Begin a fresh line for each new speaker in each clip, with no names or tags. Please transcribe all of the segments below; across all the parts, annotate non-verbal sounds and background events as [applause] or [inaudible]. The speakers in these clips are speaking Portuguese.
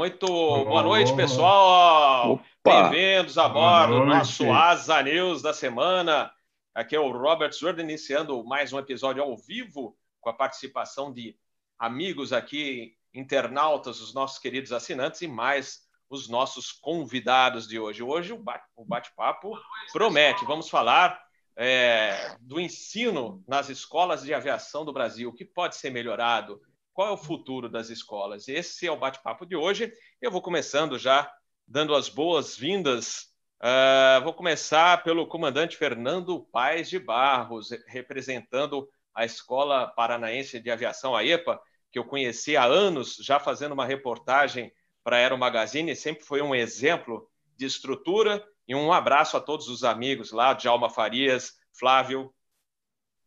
Muito boa noite, pessoal. Bem-vindos a bordo do nosso Asa News da semana. Aqui é o Robert Jordan iniciando mais um episódio ao vivo com a participação de amigos aqui, internautas, os nossos queridos assinantes e mais os nossos convidados de hoje. Hoje o bate-papo promete. Vamos falar é, do ensino nas escolas de aviação do Brasil, o que pode ser melhorado, qual é o futuro das escolas? Esse é o bate-papo de hoje. Eu vou começando já dando as boas-vindas. Uh, vou começar pelo comandante Fernando Paes de Barros, representando a Escola Paranaense de Aviação, a EPA, que eu conheci há anos, já fazendo uma reportagem para a Aero Magazine, sempre foi um exemplo de estrutura. E um abraço a todos os amigos lá, Djalma Farias, Flávio.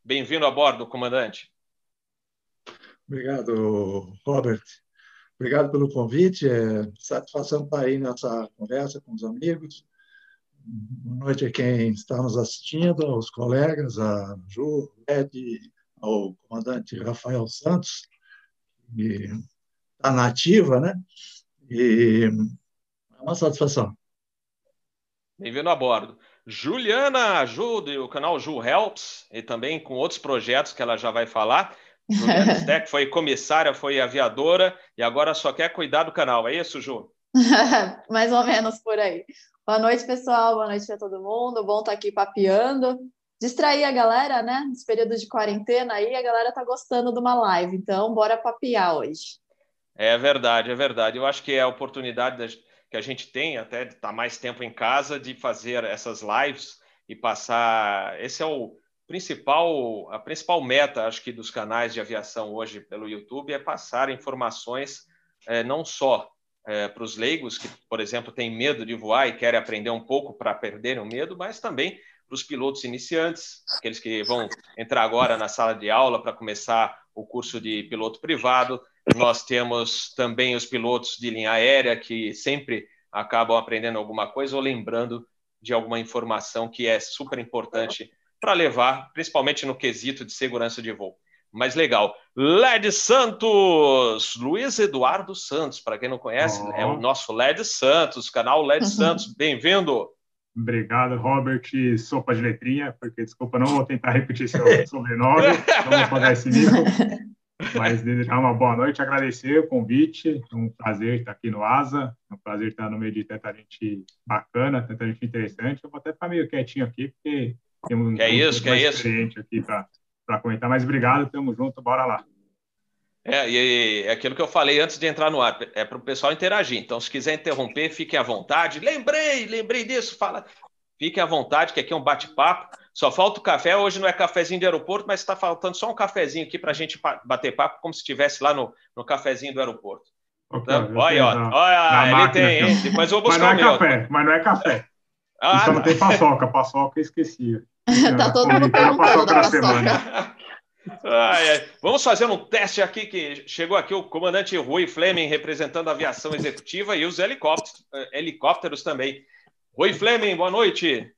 Bem-vindo a bordo, comandante.
Obrigado, Robert. Obrigado pelo convite. É satisfação estar aí nessa conversa com os amigos. Boa noite a quem está nos assistindo, aos colegas, a Ju, Ed, ao comandante Rafael Santos, que está nativa, né? E é uma satisfação.
Bem-vindo a bordo. Juliana ajude o canal Ju Helps e também com outros projetos que ela já vai falar. Juliana Steck foi comissária, foi aviadora e agora só quer cuidar do canal. É isso, Ju? [laughs]
Mais ou menos por aí. Boa noite, pessoal. Boa noite a todo mundo. Bom estar aqui papeando. Distrair a galera, né? Nesse período de quarentena aí, a galera tá gostando de uma live. Então, bora papear hoje.
É verdade, é verdade. Eu acho que é a oportunidade que a gente tem, até de estar mais tempo em casa, de fazer essas lives e passar. Esse é o principal, a principal meta, acho que, dos canais de aviação hoje pelo YouTube é passar informações é, não só é, para os leigos, que, por exemplo, têm medo de voar e querem aprender um pouco para perderem o medo, mas também para os pilotos iniciantes, aqueles que vão entrar agora na sala de aula para começar o curso de piloto privado. Nós temos também os pilotos de linha aérea que sempre acabam aprendendo alguma coisa ou lembrando de alguma informação que é super importante para levar, principalmente no quesito de segurança de voo. Mas legal. LED Santos, Luiz Eduardo Santos, para quem não conhece, oh. é o nosso LED Santos, canal LED [laughs] Santos. Bem-vindo.
Obrigado, Robert. Sopa de letrinha, porque desculpa, não vou tentar repetir seu [laughs] sobrenome, não vou pagar esse nível. [laughs] Mas desejar uma boa noite, agradecer o convite, é um prazer estar aqui no ASA, é um prazer estar no meio de tanta gente bacana, tanta gente interessante. Eu vou até ficar meio quietinho aqui, porque
temos que é isso, que é isso.
aqui para comentar, mas obrigado, tamo junto, bora lá.
É, e é aquilo que eu falei antes de entrar no ar, é para o pessoal interagir. Então, se quiser interromper, fiquem à vontade. Lembrei, lembrei disso, fala. Fiquem à vontade, que aqui é um bate-papo. Só falta o café. Hoje não é cafezinho de aeroporto, mas está faltando só um cafezinho aqui para a gente bater papo, como se estivesse lá no, no cafezinho do aeroporto. Então, olha, olha, olha ele tem, hein? Depois eu vou buscar
mas não é café, mas não é café. Ah, então não tem paçoca, paçoca eu esquecia. [laughs]
tá todo mundo perguntando da paçoca.
Ai, ai. Vamos fazer um teste aqui que chegou aqui o comandante Rui Fleming representando a aviação executiva e os helicópteros, eh, helicópteros também. Rui Fleming, boa noite.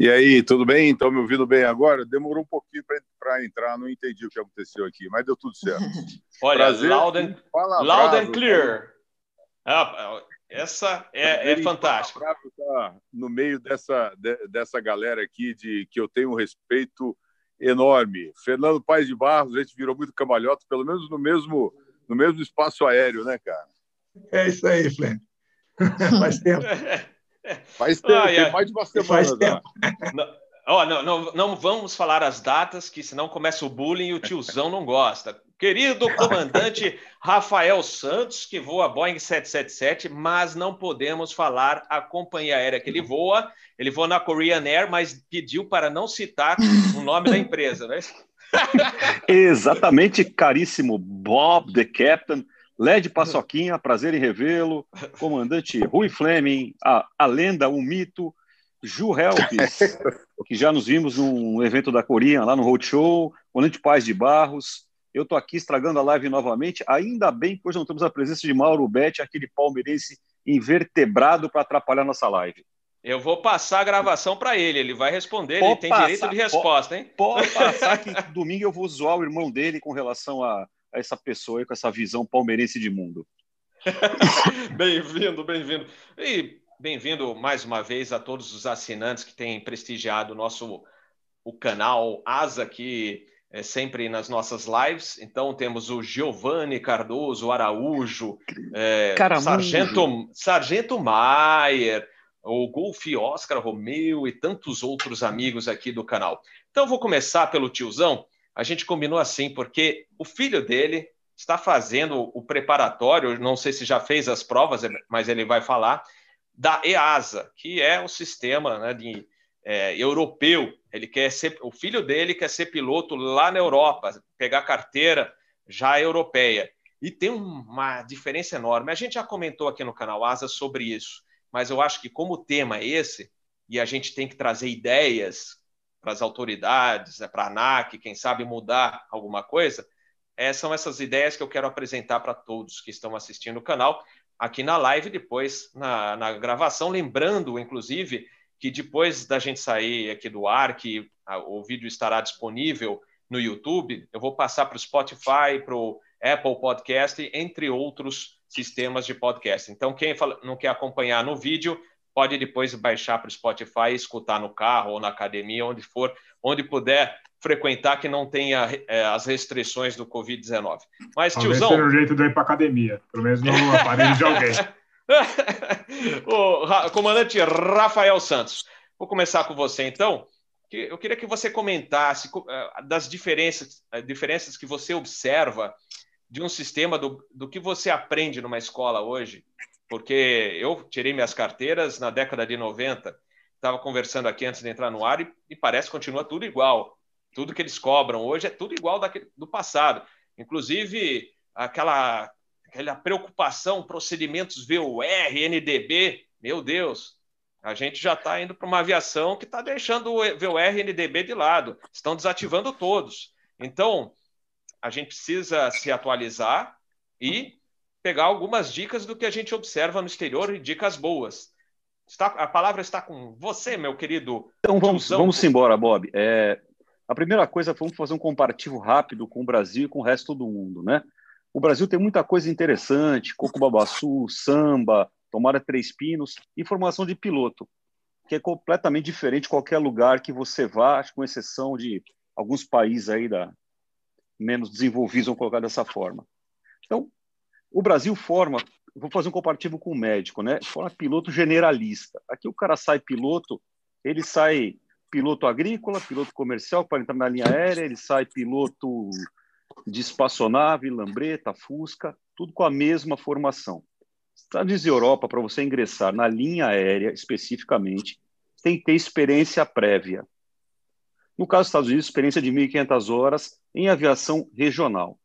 E aí, tudo bem? Estão me ouvindo bem agora? Demorou um pouquinho para entrar, não entendi o que aconteceu aqui, mas deu tudo certo. [laughs]
Olha, Prazer, loud and, loud and clear. Ah, essa é, é fantástica.
Tá no meio dessa, dessa galera aqui de que eu tenho um respeito enorme. Fernando Paes de Barros, a gente virou muito cambalhota, pelo menos no mesmo, no mesmo espaço aéreo, né, cara?
É isso aí, Flávio. [laughs] Faz tempo. [laughs]
Faz tempo, ah, é. mais de uma semana. Faz tempo. [laughs]
Não, não, não, não vamos falar as datas, que senão começa o bullying e o tiozão não gosta. Querido comandante Rafael Santos, que voa Boeing 777, mas não podemos falar a companhia aérea que ele voa. Ele voa na Korean Air, mas pediu para não citar o nome da empresa, né? [laughs]
Exatamente, caríssimo Bob, the Captain, Led Paçoquinha, prazer em revê-lo, comandante Rui Fleming, a, a lenda, o mito, Ju Helpes, [laughs] que já nos vimos num evento da Coreia, lá no Roadshow, comandante Paz de Barros, eu estou aqui estragando a live novamente. Ainda bem que hoje não temos a presença de Mauro Betti, aquele palmeirense invertebrado para atrapalhar nossa live.
Eu vou passar a gravação para ele, ele vai responder, pode ele tem passar, direito de resposta,
pode,
hein? [laughs]
Pode passar que domingo eu vou zoar o irmão dele com relação a, a essa pessoa, com essa visão palmeirense de mundo. [laughs]
bem-vindo, bem-vindo. E bem-vindo mais uma vez a todos os assinantes que têm prestigiado o nosso o canal Asa, que é sempre nas nossas lives. Então temos o Giovanni Cardoso Araújo, é, Sargento, Sargento Maier, o Golf Oscar Romeu e tantos outros amigos aqui do canal. Então vou começar pelo tiozão. A gente combinou assim porque o filho dele está fazendo o preparatório, não sei se já fez as provas, mas ele vai falar, da EASA, que é o sistema né, de, é, europeu. Ele quer ser, o filho dele quer ser piloto lá na Europa, pegar carteira já europeia. E tem uma diferença enorme. A gente já comentou aqui no canal Asa sobre isso, mas eu acho que como o tema é esse, e a gente tem que trazer ideias para as autoridades, né, para a ANAC, quem sabe mudar alguma coisa, é, são essas ideias que eu quero apresentar para todos que estão assistindo o canal, aqui na live, depois na, na gravação. Lembrando, inclusive, que depois da gente sair aqui do ar, que a, o vídeo estará disponível no YouTube, eu vou passar para o Spotify, para o Apple Podcast, entre outros sistemas de podcast. Então, quem não quer acompanhar no vídeo, pode depois baixar para o Spotify, escutar no carro ou na academia, onde for, onde puder frequentar que não tenha é, as restrições do Covid-19. Mas, Talvez tiozão...
o jeito de ir para academia, pelo menos no [laughs] aparelho de alguém. [laughs]
o comandante Rafael Santos, vou começar com você, então. Eu queria que você comentasse é, das diferenças, é, diferenças que você observa de um sistema do, do que você aprende numa escola hoje, porque eu tirei minhas carteiras na década de 90, estava conversando aqui antes de entrar no ar e, e parece que continua tudo igual. Tudo que eles cobram hoje é tudo igual daquele, do passado. Inclusive, aquela, aquela preocupação, procedimentos VUR, NDB, meu Deus, a gente já está indo para uma aviação que está deixando o VUR e NDB de lado, estão desativando todos. Então, a gente precisa se atualizar e pegar algumas dicas do que a gente observa no exterior e dicas boas. Está, a palavra está com você, meu querido.
Então vamos, vamos embora, Bob. É, a primeira coisa, vamos fazer um comparativo rápido com o Brasil e com o resto do mundo, né? O Brasil tem muita coisa interessante, coco babaçu, samba, tomara três pinos e formação de piloto, que é completamente diferente de qualquer lugar que você vá, com exceção de alguns países aí da menos desenvolvidos, vamos colocar dessa forma. Então, o Brasil forma, vou fazer um comparativo com o médico, né? Forma piloto generalista. Aqui o cara sai piloto, ele sai piloto agrícola, piloto comercial para entrar na linha aérea, ele sai piloto de espaçonave, lambreta, fusca, tudo com a mesma formação. Estados e Europa, para você ingressar na linha aérea especificamente, tem que ter experiência prévia. No caso dos Estados Unidos, experiência de 1.500 horas em aviação regional.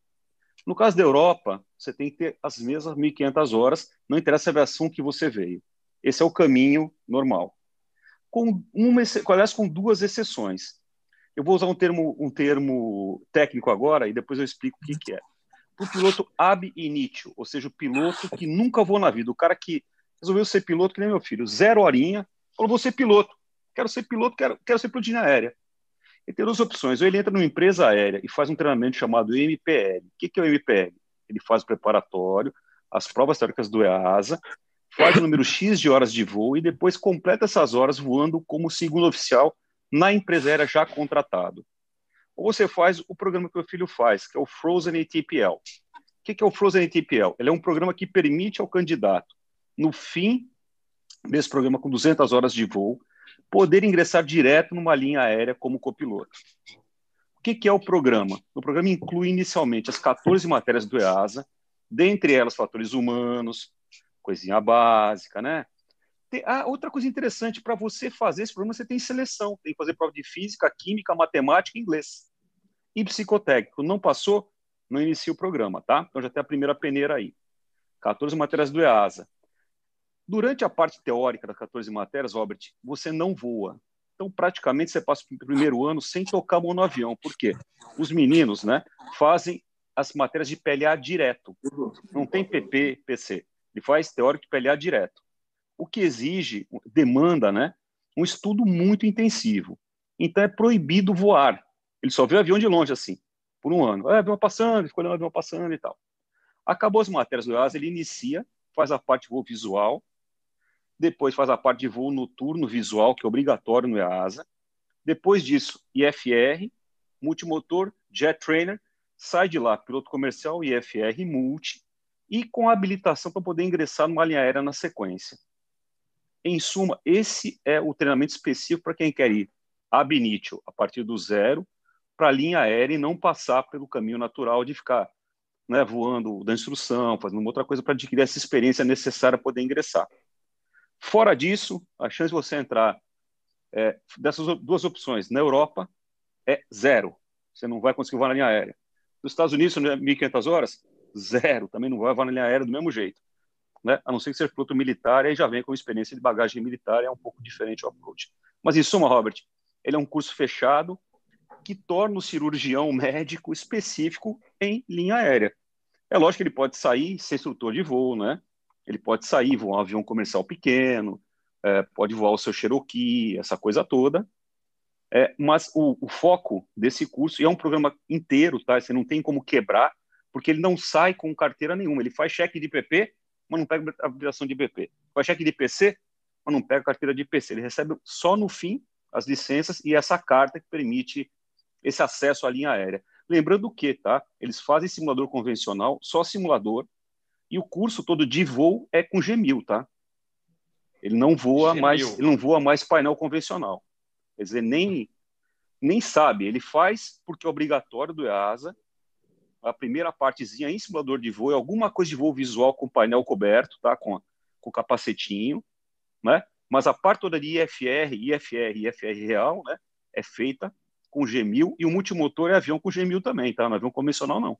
No caso da Europa, você tem que ter as mesmas 1.500 horas, não interessa a aviação que você veio. Esse é o caminho normal com uma, aliás, com duas exceções. Eu vou usar um termo, um termo técnico agora e depois eu explico o que, que é. O piloto ab initio, ou seja, o piloto que nunca voou na vida, o cara que resolveu ser piloto, que nem meu filho, zero horinha, falou: vou ser piloto, quero ser piloto, quero, quero ser piloto de aérea. Ele tem duas opções: ou ele entra numa empresa aérea e faz um treinamento chamado MPL. O que, que é o MPL? Ele faz o preparatório, as provas teóricas do EASA, faz o número X de horas de voo e depois completa essas horas voando como segundo oficial na empresa aérea já contratado. Ou você faz o programa que o filho faz, que é o Frozen ATPL. O que é o Frozen ATPL? Ele é um programa que permite ao candidato, no fim desse programa com 200 horas de voo, poder ingressar direto numa linha aérea como copiloto. O que é o programa? O programa inclui inicialmente as 14 matérias do EASA, dentre elas fatores humanos, coisinha básica, né? Tem, ah, outra coisa interessante, para você fazer esse programa, você tem seleção, tem que fazer prova de física, química, matemática e inglês. E psicotécnico. Não passou, não inicia o programa, tá? Então já tem a primeira peneira aí. 14 matérias do EASA. Durante a parte teórica das 14 matérias, Robert, você não voa. Então, praticamente, você passa o primeiro ano sem tocar a mão no avião. Por quê? Os meninos né, fazem as matérias de PLA direto. Não tem PP, PC. Ele faz teórico de PLA direto. O que exige, demanda, né, um estudo muito intensivo. Então é proibido voar. Ele só vê o avião de longe assim, por um ano. É, avião passando, ficou olhando o avião passando e tal. Acabou as matérias do EASA, ele inicia, faz a parte de voo visual, depois faz a parte de voo noturno visual, que é obrigatório no EASA. Depois disso, IFR, multimotor, jet trainer, sai de lá piloto comercial, IFR multi, e com habilitação para poder ingressar numa linha aérea na sequência. Em suma, esse é o treinamento específico para quem quer ir ab initio, a partir do zero, para a linha aérea e não passar pelo caminho natural de ficar né, voando da instrução, fazendo uma outra coisa para adquirir essa experiência necessária para poder ingressar. Fora disso, a chance de você entrar é, dessas duas opções na Europa é zero. Você não vai conseguir voar na linha aérea. Nos Estados Unidos, 1.500 horas, zero. Também não vai voar na linha aérea do mesmo jeito. Né? A não ser que seja piloto militar, aí já vem com experiência de bagagem militar, é um pouco diferente o approach. Mas, em suma, Robert, ele é um curso fechado, que torna o cirurgião médico específico em linha aérea. É lógico que ele pode sair ser instrutor de voo, né? Ele pode sair, voar um avião comercial pequeno, é, pode voar o seu Cherokee, essa coisa toda. É, mas o, o, foco desse curso, e é um programa inteiro, tá? Você não tem como quebrar, porque ele não sai com carteira nenhuma. Ele faz cheque de PP, mas não pega a habilitação de BP. Faz cheque de PC, mas não pega carteira de PC. Ele recebe só no fim as licenças e essa carta que permite esse acesso à linha aérea. Lembrando que, tá? Eles fazem simulador convencional, só simulador, e o curso todo de voo é com G1000, tá? Ele não voa mais, ele não voa mais painel convencional. Quer dizer, nem nem sabe, ele faz porque é obrigatório do EASA. A primeira partezinha em simulador de voo alguma coisa de voo visual com painel coberto, tá? Com com capacetinho, né? Mas a parte toda de IFR, IFR, IFR real, né? É feita com G1000 e o multimotor é avião com G1000 também, tá? Não é avião convencional, não.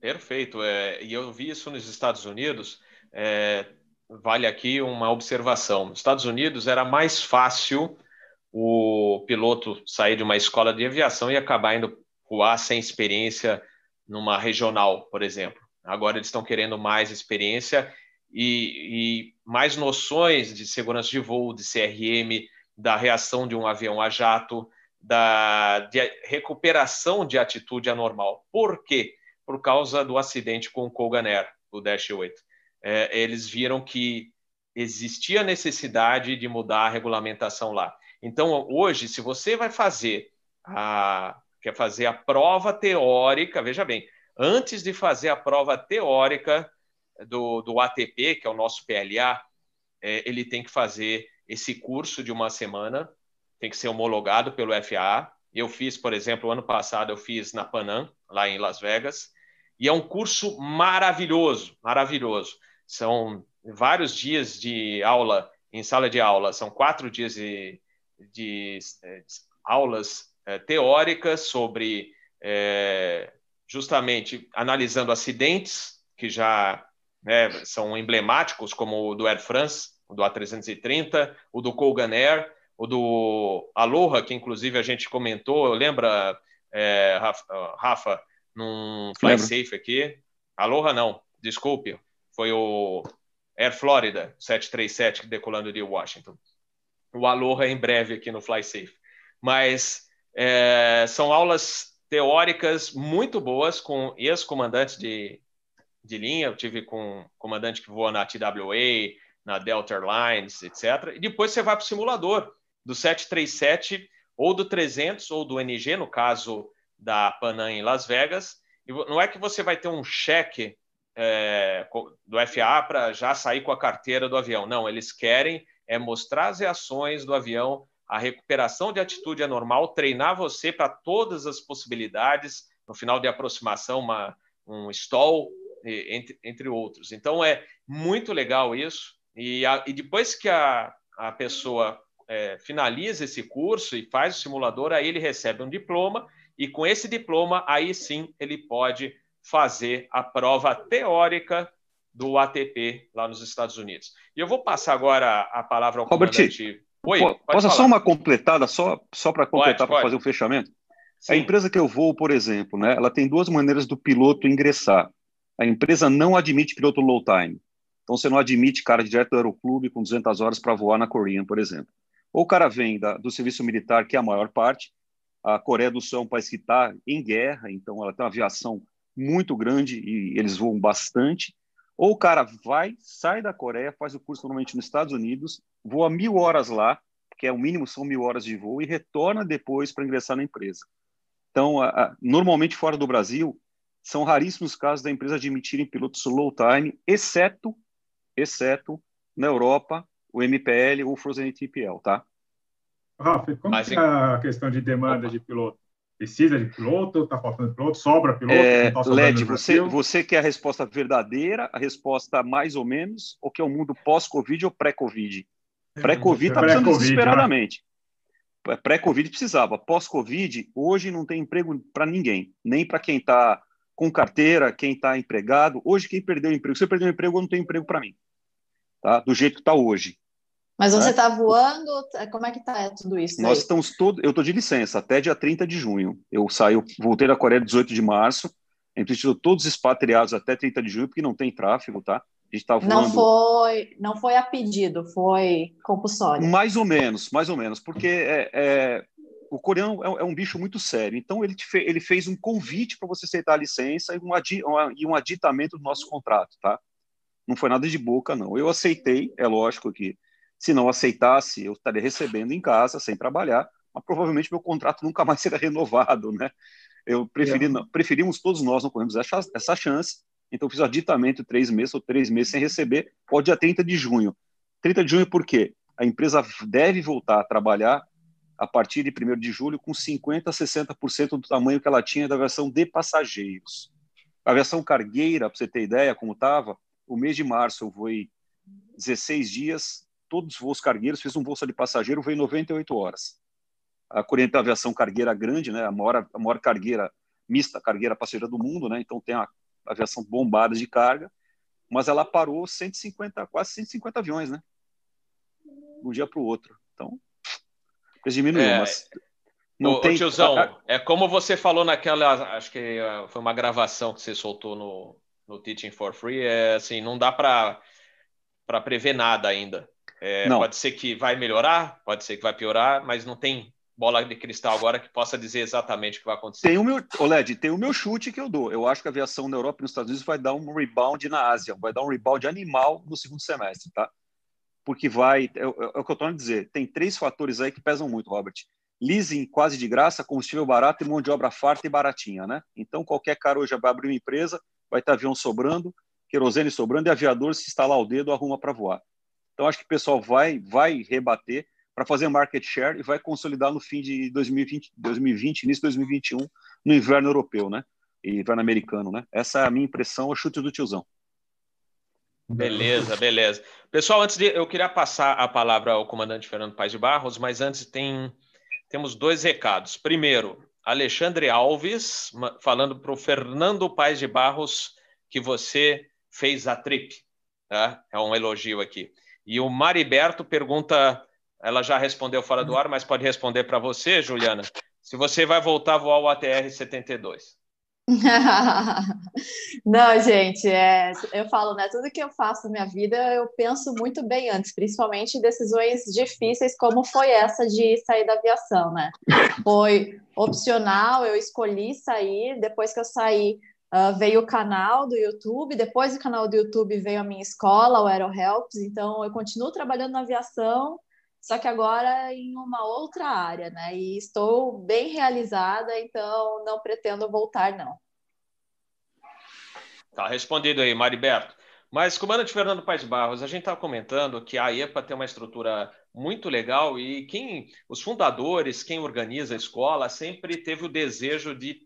Perfeito. É, e eu vi isso nos Estados Unidos. É, vale aqui uma observação. Nos Estados Unidos era mais fácil o piloto sair de uma escola de aviação e acabar indo voar sem experiência numa regional, por exemplo. Agora eles estão querendo mais experiência e, e mais noções de segurança de voo, de CRM, da reação de um avião a jato, da de recuperação de atitude anormal. Por quê? Por causa do acidente com o Kogan Air, o Dash 8. É, eles viram que existia necessidade de mudar a regulamentação lá. Então, hoje, se você vai fazer a, quer fazer a prova teórica, veja bem, antes de fazer a prova teórica do, do ATP, que é o nosso PLA, é, ele tem que fazer esse curso de uma semana, tem que ser homologado pelo FAA. Eu fiz, por exemplo, ano passado eu fiz na Panam, lá em Las Vegas, e é um curso maravilhoso, maravilhoso. São vários dias de aula em sala de aula, são quatro dias de, de, de aulas é, teóricas sobre é, justamente analisando acidentes que já né, são emblemáticos, como o do Air France, o do A330, o do Colgan Air, o do Aloha, que inclusive a gente comentou, lembra, é, Rafa, Rafa, num Fly Safe aqui? Aloha não, desculpe, foi o Air Florida 737 decolando de Washington. O Aloha em breve aqui no Fly Safe. Mas é, são aulas teóricas muito boas com ex-comandantes de, de linha. Eu tive com comandante que voa na TWA, na Delta Airlines, etc. E depois você vai para o simulador do 737 ou do 300 ou do NG, no caso da Panam em Las Vegas. E não é que você vai ter um cheque é, do FAA para já sair com a carteira do avião. Não, eles querem é mostrar as reações do avião, a recuperação de atitude anormal, treinar você para todas as possibilidades, no final de aproximação, uma, um stall, entre, entre outros. Então é muito legal isso. E, a, e depois que a, a pessoa é, finaliza esse curso e faz o simulador, aí ele recebe um diploma, e com esse diploma, aí sim ele pode fazer a prova teórica do ATP lá nos Estados Unidos. E eu vou passar agora a palavra ao
Robert, comandante. Oi, posso só uma completada, só, só para completar, para fazer o um fechamento? Sim. A empresa que eu vou, por exemplo, né, ela tem duas maneiras do piloto ingressar. A empresa não admite piloto low time. Então, você não admite cara direto do aeroclube com 200 horas para voar na Korean, por exemplo. Ou o cara vem da, do serviço militar, que é a maior parte. A Coreia do Sul é um país que está em guerra, então ela tem uma aviação muito grande e eles voam bastante. Ou o cara vai, sai da Coreia, faz o curso normalmente nos Estados Unidos, voa mil horas lá, que é o mínimo são mil horas de voo, e retorna depois para ingressar na empresa. Então, a, a, normalmente fora do Brasil, são raríssimos casos da empresa admitirem pilotos low time, exceto, exceto na Europa, o MPL ou o Frozen TPL, tá?
Rafa, como Mas, é a questão de demanda Opa. de piloto? Precisa de piloto? Está faltando piloto? Sobra piloto?
É, tá LED, você, você quer a resposta verdadeira, a resposta mais ou menos, ou quer o um mundo pós-Covid ou pré-Covid? Pré-Covid está precisando né? desesperadamente. Né? Pré-Covid precisava. Pós-Covid, hoje não tem emprego para ninguém, nem para quem está com carteira, quem está empregado. Hoje, quem perdeu o emprego, se eu perder o emprego, eu não tenho emprego para mim. Tá? Do jeito que está hoje.
Mas você está né? voando? Como é que está tudo isso?
Nós aí? estamos todos. Eu estou de licença até dia 30 de junho. Eu saio, voltei da Coreia 18 de março. A gente todos expatriados até 30 de junho, porque não tem tráfego, tá? Gente tá.
Não foi, não foi a pedido, foi compulsório.
Mais ou menos, mais ou menos, porque é, é o coreano é, é, um bicho muito sério. Então ele, fe, ele fez um convite para você aceitar a licença e um, adi, e um aditamento do nosso contrato, tá? Não foi nada de boca, não. Eu aceitei, é lógico que se não aceitasse, eu estaria recebendo em casa, sem trabalhar, mas provavelmente meu contrato nunca mais [laughs] será renovado, né? Eu preferi, é. não, preferimos todos nós não corremos essa, essa chance, então fiz o aditamento três meses ou três meses sem receber, pode dia 30 de junho. 30 de junho por quê? A empresa deve voltar a trabalhar a partir de 1 de julho com 50% a 60% do tamanho que ela tinha da versão de passageiros. A versão cargueira, para você ter ideia como estava, o mês de março eu voei 16 dias, todos os voos cargueiros, fiz um voo de passageiro, veio 98 horas. A Corinthians aviação cargueira grande, né, a maior, a maior cargueira mista, cargueira passageira do mundo, né, então tem a aviação bombada de carga, mas ela parou 150, quase 150 aviões, né, de um dia para o outro. Então, diminuiu, é, mas
não ô, tem... Tiozão, é como você falou naquela, acho que eh, foi uma gravação que você soltou no, no Teaching for Free, é assim, não dá para para prever nada ainda. É, pode ser que vai melhorar, pode ser que vai piorar, mas não tem bola de cristal agora que possa dizer exatamente o que vai acontecer.
Tem o meu, Oled, tem o meu chute que eu dou. Eu acho que a aviação na Europa e nos Estados Unidos vai dar um rebound na Ásia, vai dar um rebound animal no segundo semestre, tá? Porque vai, é, é, é o que eu estou a dizer, tem três fatores aí que pesam muito, Robert. Leasing quase de graça, combustível barato e mão de obra farta e baratinha, né? Então qualquer cara hoje vai abrir uma empresa, vai ter avião sobrando, querosene sobrando e aviador se instalar o dedo arruma para voar. Então, acho que o pessoal vai, vai rebater para fazer market share e vai consolidar no fim de 2020, 2020, início de 2021, no inverno europeu, né? E inverno americano, né? Essa é a minha impressão, o chute do tiozão.
Beleza, beleza. Pessoal, antes de eu queria passar a palavra ao comandante Fernando Paz de Barros, mas antes tem temos dois recados. Primeiro, Alexandre Alves falando para o Fernando Paz de Barros que você fez a trip, tá? É um elogio aqui. E o Mariberto pergunta, ela já respondeu fora do ar, mas pode responder para você, Juliana, se você vai voltar a voar o ATR 72. [laughs]
Não, gente, é, eu falo, né? Tudo que eu faço na minha vida, eu penso muito bem antes, principalmente em decisões difíceis, como foi essa de sair da aviação, né? Foi opcional, eu escolhi sair, depois que eu saí, Uh, veio o canal do YouTube, depois do canal do YouTube veio a minha escola, o AeroHelps, então eu continuo trabalhando na aviação, só que agora em uma outra área, né? E estou bem realizada, então não pretendo voltar, não.
Tá respondido aí, Mariberto. Mas, comandante Fernando Paes Barros, a gente estava comentando que a EPA tem uma estrutura muito legal e quem, os fundadores, quem organiza a escola, sempre teve o desejo de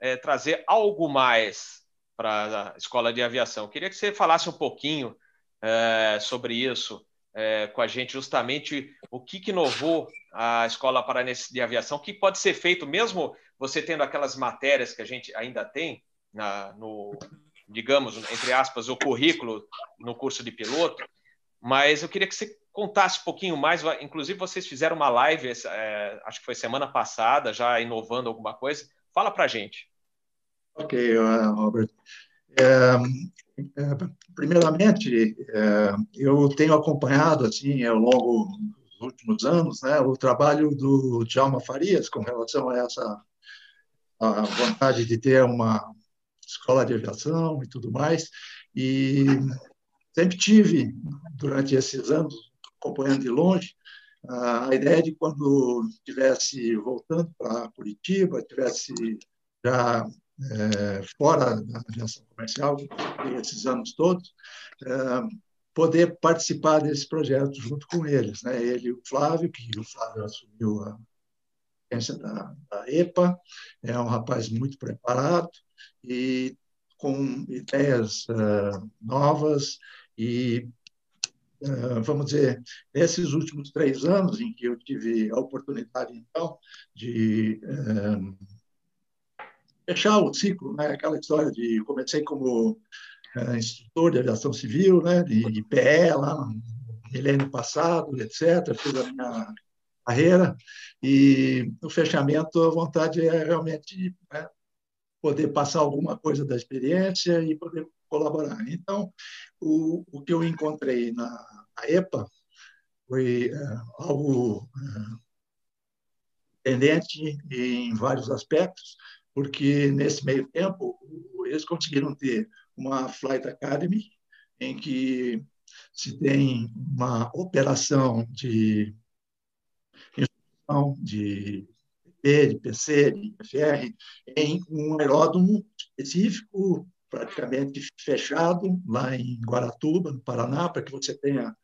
é, trazer algo mais para a escola de aviação. Queria que você falasse um pouquinho é, sobre isso é, com a gente, justamente o que, que inovou a escola paranense de aviação, o que pode ser feito, mesmo você tendo aquelas matérias que a gente ainda tem na, no, digamos, entre aspas, o currículo no curso de piloto, mas eu queria que você contasse um pouquinho mais. Inclusive, vocês fizeram uma live, é, acho que foi semana passada, já inovando alguma coisa. Fala para a gente.
Ok, Robert. É, é, primeiramente, é, eu tenho acompanhado assim ao longo dos últimos anos, né, o trabalho do Djalma Farias com relação a essa a vontade de ter uma escola de aviação e tudo mais, e sempre tive, durante esses anos, acompanhando de longe, a ideia de quando estivesse voltando para Curitiba, estivesse já é, fora da aviação comercial, esses anos todos, é, poder participar desse projeto junto com eles. Né? Ele e o Flávio, que o Flávio assumiu a agência da, da EPA, é um rapaz muito preparado e com ideias uh, novas e uh, vamos dizer nesses últimos três anos em que eu tive a oportunidade então de uh, fechar o ciclo, né? Aquela história de comecei como uh, instrutor de aviação civil, né? De, de PE lá milênio passado, etc. Fiz a minha carreira e no fechamento a vontade é realmente né, poder passar alguma coisa da experiência e poder colaborar. Então, o, o que eu encontrei na, na EPA foi uh, algo uh, tendente em vários aspectos, porque nesse meio tempo eles conseguiram ter uma Flight Academy em que se tem uma operação de instrução de PP, de PC, de FR, em um aeródromo específico, praticamente fechado, lá em Guaratuba, no Paraná, para que você tenha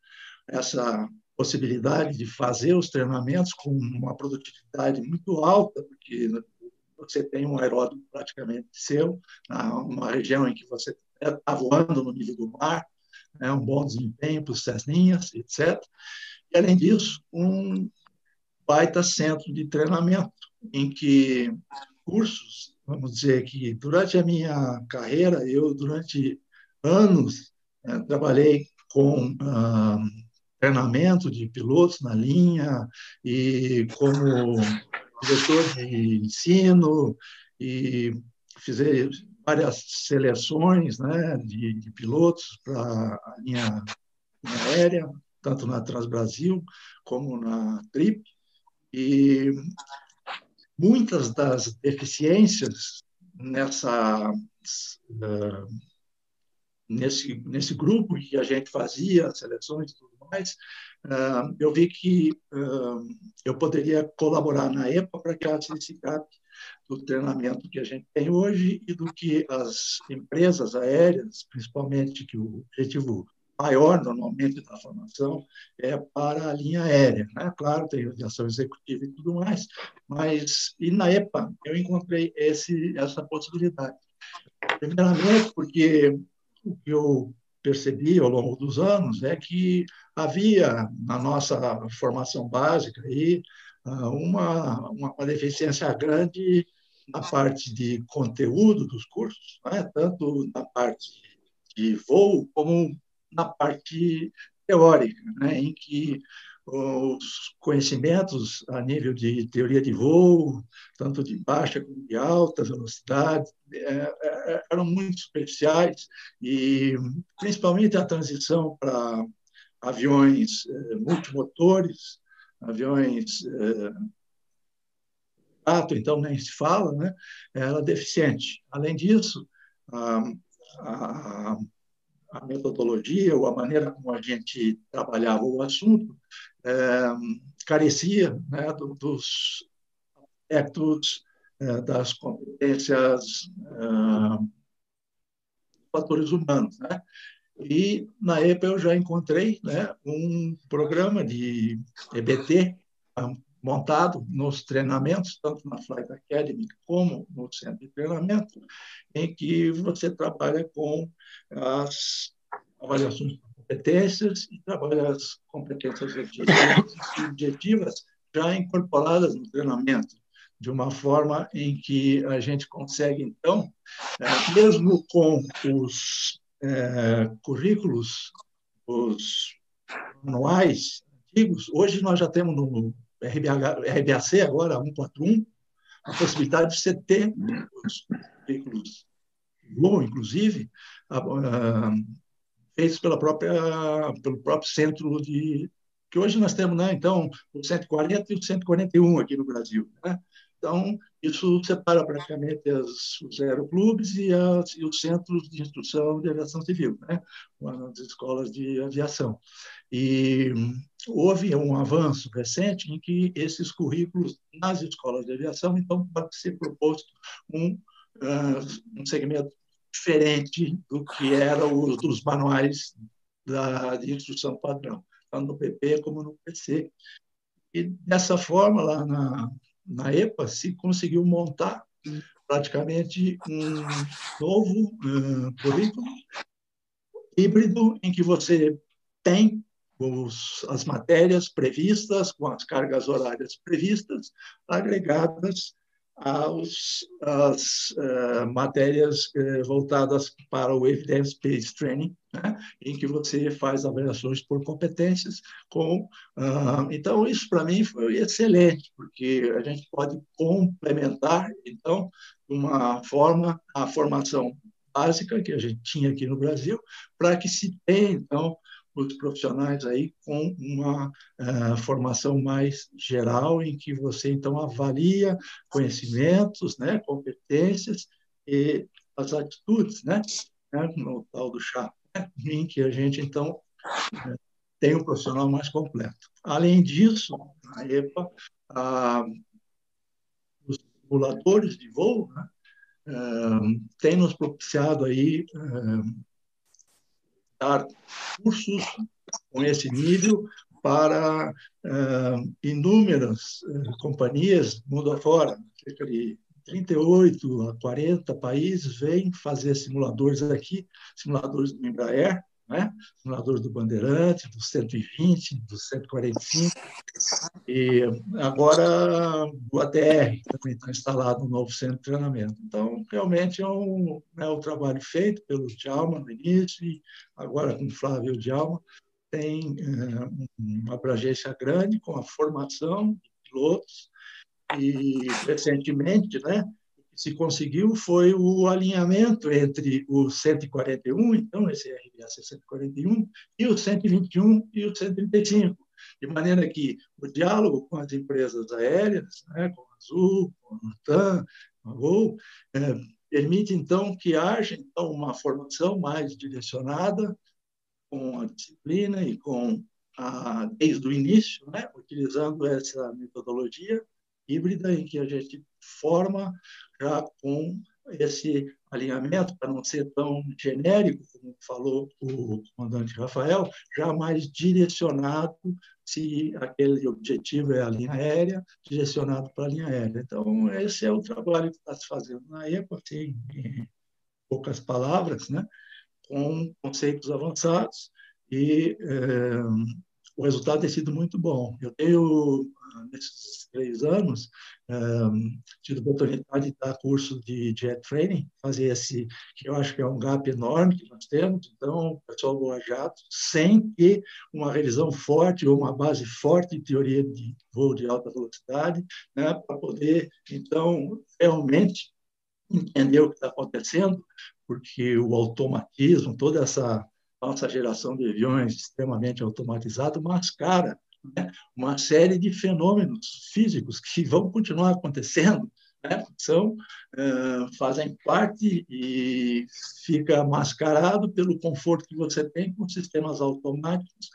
essa possibilidade de fazer os treinamentos com uma produtividade muito alta, porque você tem um aeródromo praticamente seu, numa região em que você está voando no nível do mar, né, um bom desempenho para os Cessninhas, etc. E, além disso, um baita centro de treinamento, em que cursos, vamos dizer que durante a minha carreira, eu, durante anos, né, trabalhei com ah, treinamento de pilotos na linha e como diretor de ensino e fiz várias seleções né, de, de pilotos para a linha, linha, aérea, tanto na Transbrasil como na TRIP. E muitas das deficiências nessa uh, nesse nesse grupo que a gente fazia seleções e tudo mais uh, eu vi que uh, eu poderia colaborar na EPA para que ela se escape do treinamento que a gente tem hoje e do que as empresas aéreas, principalmente que o objetivo maior, normalmente, da formação é para a linha aérea. Né? Claro, tem aviação executiva e tudo mais, mas e na EPA eu encontrei esse, essa possibilidade. Primeiramente, porque o que eu percebi ao longo dos anos é que havia na nossa formação básica aí ah, uma, uma, uma deficiência grande na parte de conteúdo dos cursos, né? tanto na parte de voo como na parte teórica, né? em que os conhecimentos a nível de teoria de voo, tanto de baixa como de alta velocidade, é, é, eram muito superficiais e principalmente a transição para aviões é, multimotores, aviões jato, então nem se fala, né? Era deficiente. Além disso, a, a a metodologia ou a maneira como a gente trabalhava o assunto é, carecia né, do, dos aspectos é, das competências é, fatores humanos. Né? E na EPA eu já encontrei né, um programa de EBT montado nos treinamentos, tanto na Flight Academy como no centro de treinamento, em que você trabalha com as avaliações competências e trabalha as competências objetivas já incorporadas no treinamento, de uma forma em que a gente consegue, então, é, mesmo com os é, currículos, os manuais antigos, hoje nós já temos no RBH, RBAC agora 141, a possibilidade de você ter os currículos. Globo, inclusive, feitos pela própria, pelo próprio centro de que hoje nós temos, né, então, o 140 e o 141 aqui no Brasil, né? Então, isso separa praticamente as, os aeroclubes e, as, e os centros de instrução de aviação civil, né? as escolas de aviação. E houve um avanço recente em que esses currículos nas escolas de aviação, então, pode ser proposto um, uh, um segmento diferente do que era o dos manuais da, de instrução padrão, tanto no PP como no PC. E dessa forma, lá na, na EPA, se conseguiu montar praticamente um novo uh, currículo híbrido em que você tem os, as matérias previstas, com as cargas horárias previstas, agregadas aos, às uh, matérias uh, voltadas para o Evidence-Based Training, né? em que você faz avaliações por competências. Com, uh, então, isso para mim foi excelente, porque a gente pode complementar, então, de uma forma, a formação básica que a gente tinha aqui no Brasil, para que se tenha, então, os profissionais aí com uma uh, formação mais geral, em que você, então, avalia conhecimentos, né, competências e as atitudes, né, né no tal do chá, né, em que a gente, então, uh, tem um profissional mais completo. Além disso, a EPA, os simuladores de voo, né, uh, tem nos propiciado aí dar cursos com esse nível para uh, inúmeras uh, companhias mundo afora, cerca de 38 a 40 países vêm fazer simuladores aqui, simuladores do Embraer, né? simuladores do Bandeirante, do 120, do 145, e agora o ATR também está instalado um novo centro de treinamento. Então, realmente é um, é um trabalho feito pelo Djalma no início, e agora com o Flávio Djalma, tem é, uma abrangência grande com a formação de pilotos, e recentemente, né, se conseguiu foi o alinhamento entre o 141, então esse RBAC 141, e o 121 e o 135, de maneira que o diálogo com as empresas aéreas, né, com a Azul, com a Lufthansa, com a Gol, é, permite então que haja então uma formação mais direcionada com a disciplina e com a, desde o início, né, utilizando essa metodologia híbrida em que a gente forma já com esse alinhamento, para não ser tão genérico, como falou o comandante Rafael, já mais direcionado, se aquele objetivo é a linha aérea, direcionado para a linha aérea. Então, esse é o trabalho que está se fazendo na EPA, assim, em poucas palavras, né? com conceitos avançados, e é, o resultado tem sido muito bom. Eu tenho nesses três anos, um, tive a oportunidade de dar curso de jet training, fazer esse, que eu acho que é um gap enorme que nós temos, então, o pessoal voa jato, sem ter uma revisão forte ou uma base forte de teoria de voo de alta velocidade, né, para poder, então, realmente entender o que está acontecendo, porque o automatismo, toda essa nossa geração de aviões extremamente automatizados mascara né, uma série de fenômenos físicos que vão continuar acontecendo, né, são uh, fazem parte e fica mascarado pelo conforto que você tem com sistemas automáticos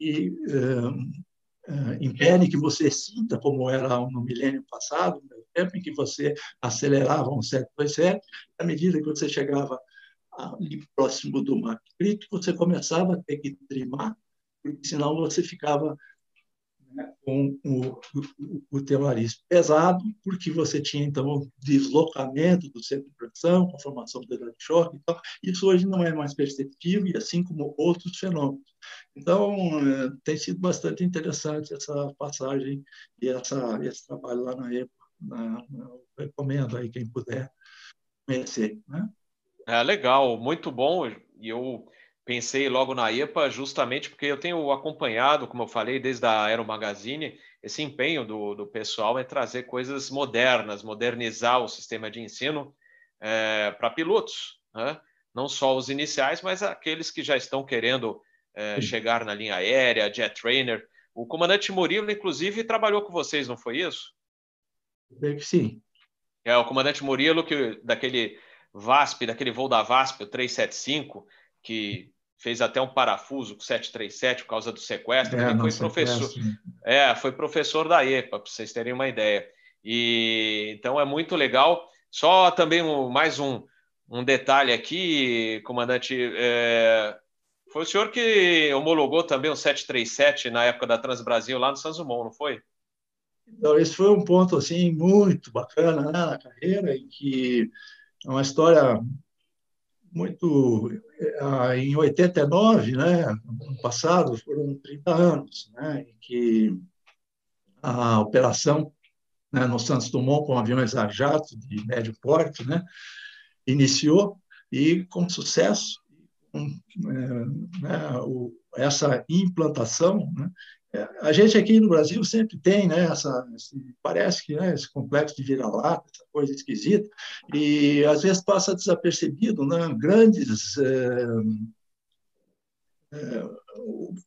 e uh, uh, impedem que você sinta como era no milênio passado, no tempo em que você acelerava um 727, à medida que você chegava ali próximo do Mach crítico, você começava a ter que trimar, porque senão você ficava né, com o, o, o teu nariz pesado, porque você tinha, então, deslocamento do centro de pressão, com formação do de choque e tal. Isso hoje não é mais perceptível, e assim como outros fenômenos. Então, é, tem sido bastante interessante essa passagem e essa, esse trabalho lá na EPA. Na, na, recomendo aí quem puder conhecer. Né?
É legal, muito bom. E eu pensei logo na EPA justamente porque eu tenho acompanhado, como eu falei, desde a Aero Magazine, esse empenho do, do pessoal é trazer coisas modernas, modernizar o sistema de ensino é, para pilotos, né? não só os iniciais, mas aqueles que já estão querendo é, chegar na linha aérea, jet trainer. O comandante Murilo, inclusive, trabalhou com vocês, não foi isso?
Sim.
É o comandante Murilo, que daquele VASP, daquele voo da VASP, o 375, que fez até um parafuso com 737 por causa do sequestro. É, foi professor, é, foi professor da EPA, para vocês terem uma ideia. E então é muito legal. Só também um, mais um, um detalhe aqui, comandante. É, foi o senhor que homologou também o 737 na época da Transbrasil lá no Santos Dumont, não foi?
Então, esse foi um ponto assim muito bacana né, na carreira, em que é uma história muito. Eh, em 89, né, ano passado, foram 30 anos, né, em que a operação né, no Santos Dumont com aviões a jato de médio porte né, iniciou e com sucesso. Com, é, né, o, essa implantação né, a gente aqui no Brasil sempre tem, né, essa, parece que né, esse complexo de vira-lata, essa coisa esquisita, e às vezes passa desapercebido, né, grandes. É,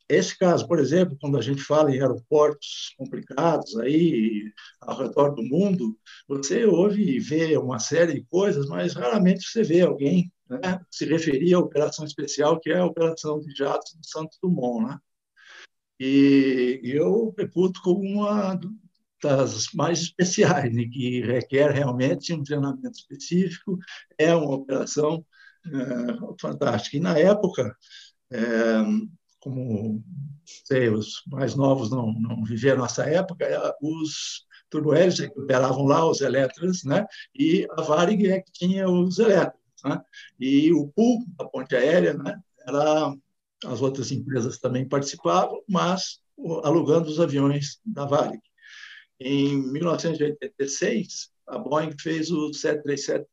esse caso, por exemplo, quando a gente fala em aeroportos complicados aí ao redor do mundo, você ouve e vê uma série de coisas, mas raramente você vê alguém né, se referir à operação especial que é a operação de jatos do Santos Dumont, né? E eu reputo como uma das mais especiais, né, que requer realmente um treinamento específico, é uma operação é, fantástica. E na época, é, como sei, os mais novos não, não viveram essa época, é, os turbohélices que operavam lá, os elétricos, né? e a Varig é que tinha os elétricos. Né? E o pool da ponte aérea né? era as outras empresas também participavam, mas alugando os aviões da Varig. Em 1986, a Boeing fez o 737-300,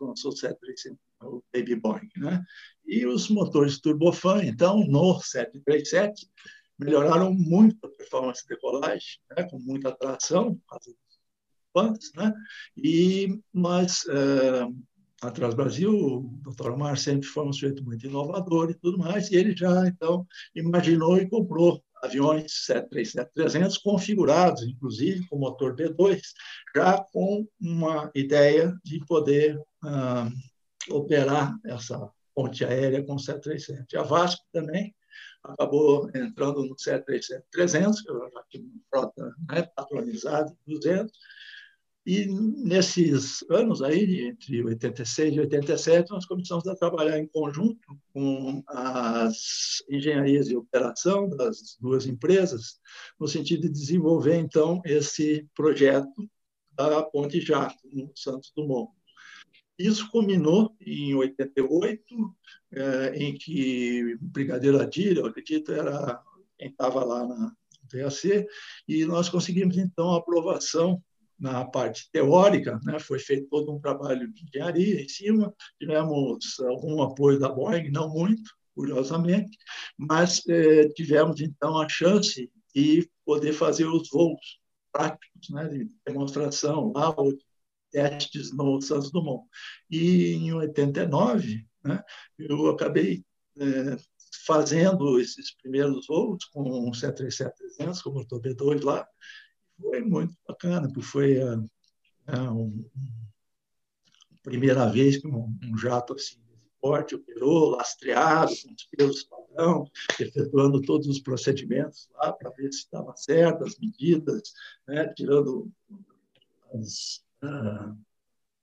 lançou o 737, o Baby Boeing, né? E os motores turbofan, então, no 737, melhoraram muito a performance de decolagem, né? com muita tração, fãs, né? E, mas uh, Atrás Brasil, o Dr. Omar sempre foi um sujeito muito inovador e tudo mais, e ele já, então, imaginou e comprou aviões 737-300 configurados, inclusive, com motor B2, já com uma ideia de poder ah, operar essa ponte aérea com 737. A VASP também acabou entrando no 737-300, que tinha uma frota né, patronizada, 200, e nesses anos aí, entre 86 e 87, nós começamos a trabalhar em conjunto com as engenharias de operação das duas empresas, no sentido de desenvolver, então, esse projeto da Ponte Jato, no Santos Dumont. Isso culminou em 88, é, em que o Brigadeiro Adir, eu acredito, era quem estava lá na DAC, e nós conseguimos, então, a aprovação na parte teórica, né, foi feito todo um trabalho de engenharia em cima, tivemos algum apoio da Boeing, não muito, curiosamente, mas eh, tivemos então a chance de poder fazer os voos práticos, né, de demonstração lá, ou testes no Santos Dumont. E em 89, né, eu acabei eh, fazendo esses primeiros voos com o 737-300, com o motor B2 lá, foi muito bacana, porque foi a, a, a, um, primeira vez que um, um jato assim, porte operou, lastreado, com os pesos padrão, efetuando todos os procedimentos lá para ver se estava certo, as medidas, né, tirando as uh,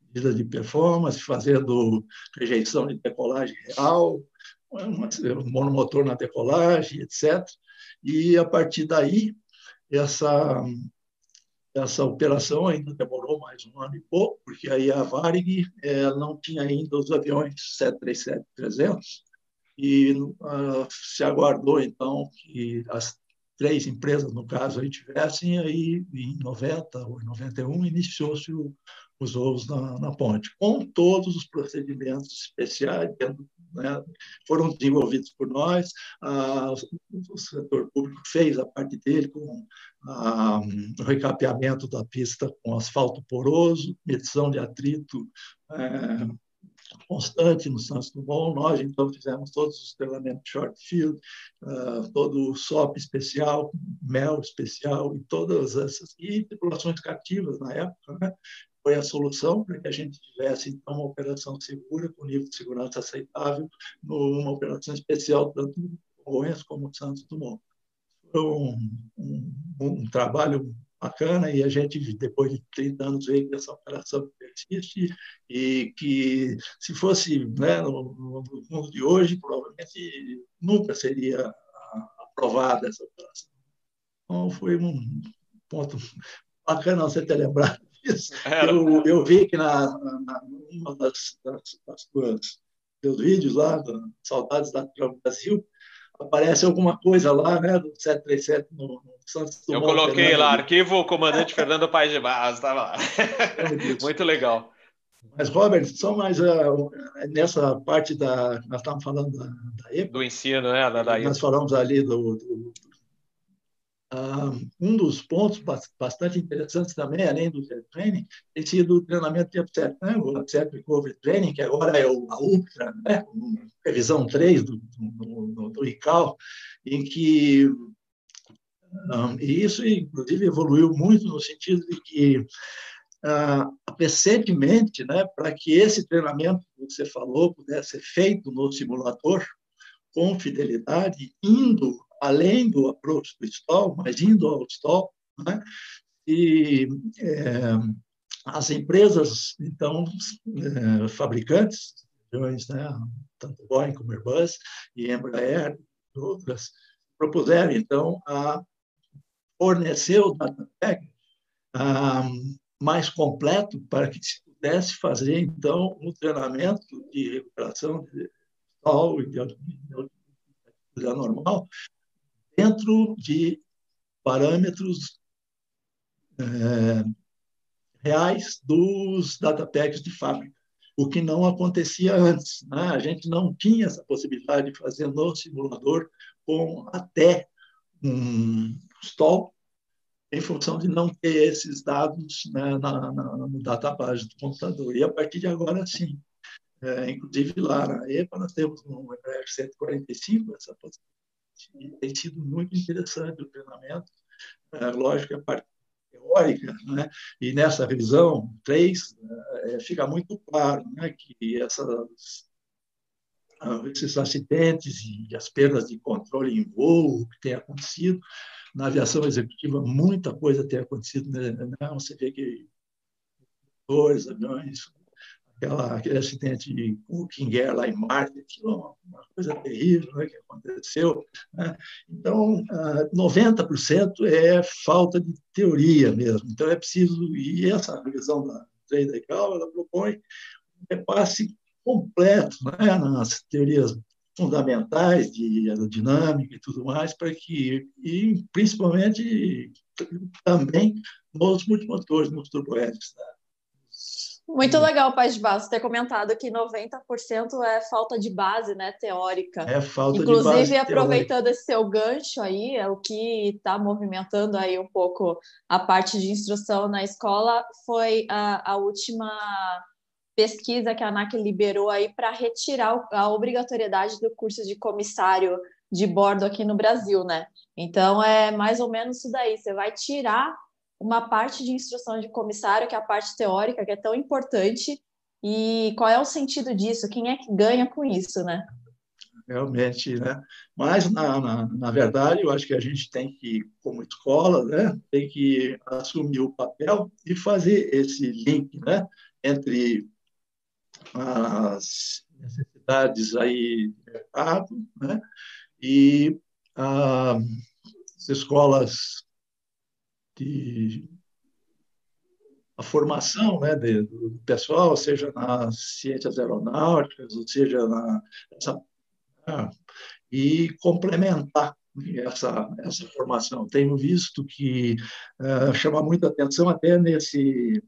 medidas de performance, fazendo rejeição de decolagem real, um monomotor na decolagem, etc. E, a partir daí, essa essa operação ainda demorou mais um ano e pouco, porque aí a Varig é, não tinha ainda os aviões 737-300 e uh, se aguardou então que as três empresas, no caso, aí tivessem, aí em 90 ou 91 iniciou-se os voos na, na, ponte, com todos os procedimentos especiais, né, foram desenvolvidos por nós, ah, o setor público fez a parte dele com ah, o recapeamento da pista com asfalto poroso, medição de atrito é, constante no Santos Dumont. Nós, então, fizemos todos os treinamentos short field, uh, todo o SOP especial, MEL especial e todas essas, e tripulações cativas na época, né? foi a solução para que a gente tivesse, então, uma operação segura, com nível de segurança aceitável, numa operação especial, tanto Congonhas como Santos Dumont. Foi um, um, um trabalho bacana e a gente, depois de 30 anos, vê que essa operação persiste e que, se fosse né, no, no, mundo de hoje, provavelmente nunca seria aprovada essa operação. Então, foi um ponto bacana você ter lembrado disso. Eu, eu vi que na, na uma das, das, das tuas, teus vídeos lá, Saudades da Brasil, aparece alguma coisa lá, né, do 737 no, no
Santos Eu coloquei lá, arquivo comandante Fernando Paes de Barros, estava lá. Muito legal.
Mas, Robert, só mais uh, nessa parte da. Nós estávamos falando da, da EPA.
Do ensino, né? Da, da
nós falamos ali do, do, um dos pontos bastante interessantes também, além do training, tem sido o treinamento de upset angle, upset recovery training, que agora é o, a Ultra, né? revisão 3 do, do, do, ICAO, em que ah, e isso, inclusive, evoluiu muito no sentido de que, uh, recentemente, né, para que esse treinamento que você falou pudesse ser feito no simulador com fidelidade, indo além do approach do stall, mas indo ao stall, né? e é, as empresas, então, é, fabricantes, né? tanto Boeing como Airbus e Embraer, e outras, propuseram, então, a fornecer o data tag mais completo para que se pudesse fazer, então, um treinamento de recuperação de sol e de atividade normal dentro de parâmetros é, reais dos datapacks de fábrica, o que não acontecia antes. Né? A gente não tinha essa possibilidade de fazer no simulador com até um stall, em função de não ter esses dados né, na, na, no database do computador. E a partir de agora, sim. É, inclusive lá na EPA, nós temos no Embraer 145 essa possibilidade tem sido muito interessante o treinamento. É, lógico, a parte teórica, né? e nessa revisão 3, é, fica muito claro né, que essas, ah, esses acidentes e as perdas de controle em voo que tem acontecido, na aviação executiva, muita coisa tem acontecido. Né? Você vê que dois aviões aquela, aquele acidente com o King Air lá em Marte, aquilo é uma coisa terrível né, que aconteceu. Né? Então, 90% é falta de teoria mesmo. Então, é preciso, e essa revisão da Trade Cal, ela propõe um repasse completo né, nas teorias fundamentais de aerodinâmica e tudo mais, para que, e principalmente também nos multimotores, nos turbohélices. Né?
Muito legal, Paz de Base, ter comentado que 90% é falta de base né, teórica.
É falta
Inclusive,
de base
aproveitando
teórica.
esse seu gancho aí, é o que está movimentando aí um pouco a parte de instrução na escola foi a, a última pesquisa que a ANAC liberou aí para retirar a obrigatoriedade do curso de comissário de bordo aqui no Brasil, né? Então é mais ou menos isso daí. Você vai tirar uma parte de instrução de comissário, que é a parte teórica, que é tão importante, e qual é o sentido disso? Quem é que ganha com isso, né?
Realmente, né? Mas, na, na, na verdade, eu acho que a gente tem que, como escola, né, tem que assumir o papel e fazer esse link né, entre as necessidades aí do mercado né, e ah, as escolas de a formação né, de, do pessoal, seja nas ciências aeronáuticas, ou seja na essa, ah, e complementar essa essa formação. Tenho visto que uh, chama muita atenção até nesse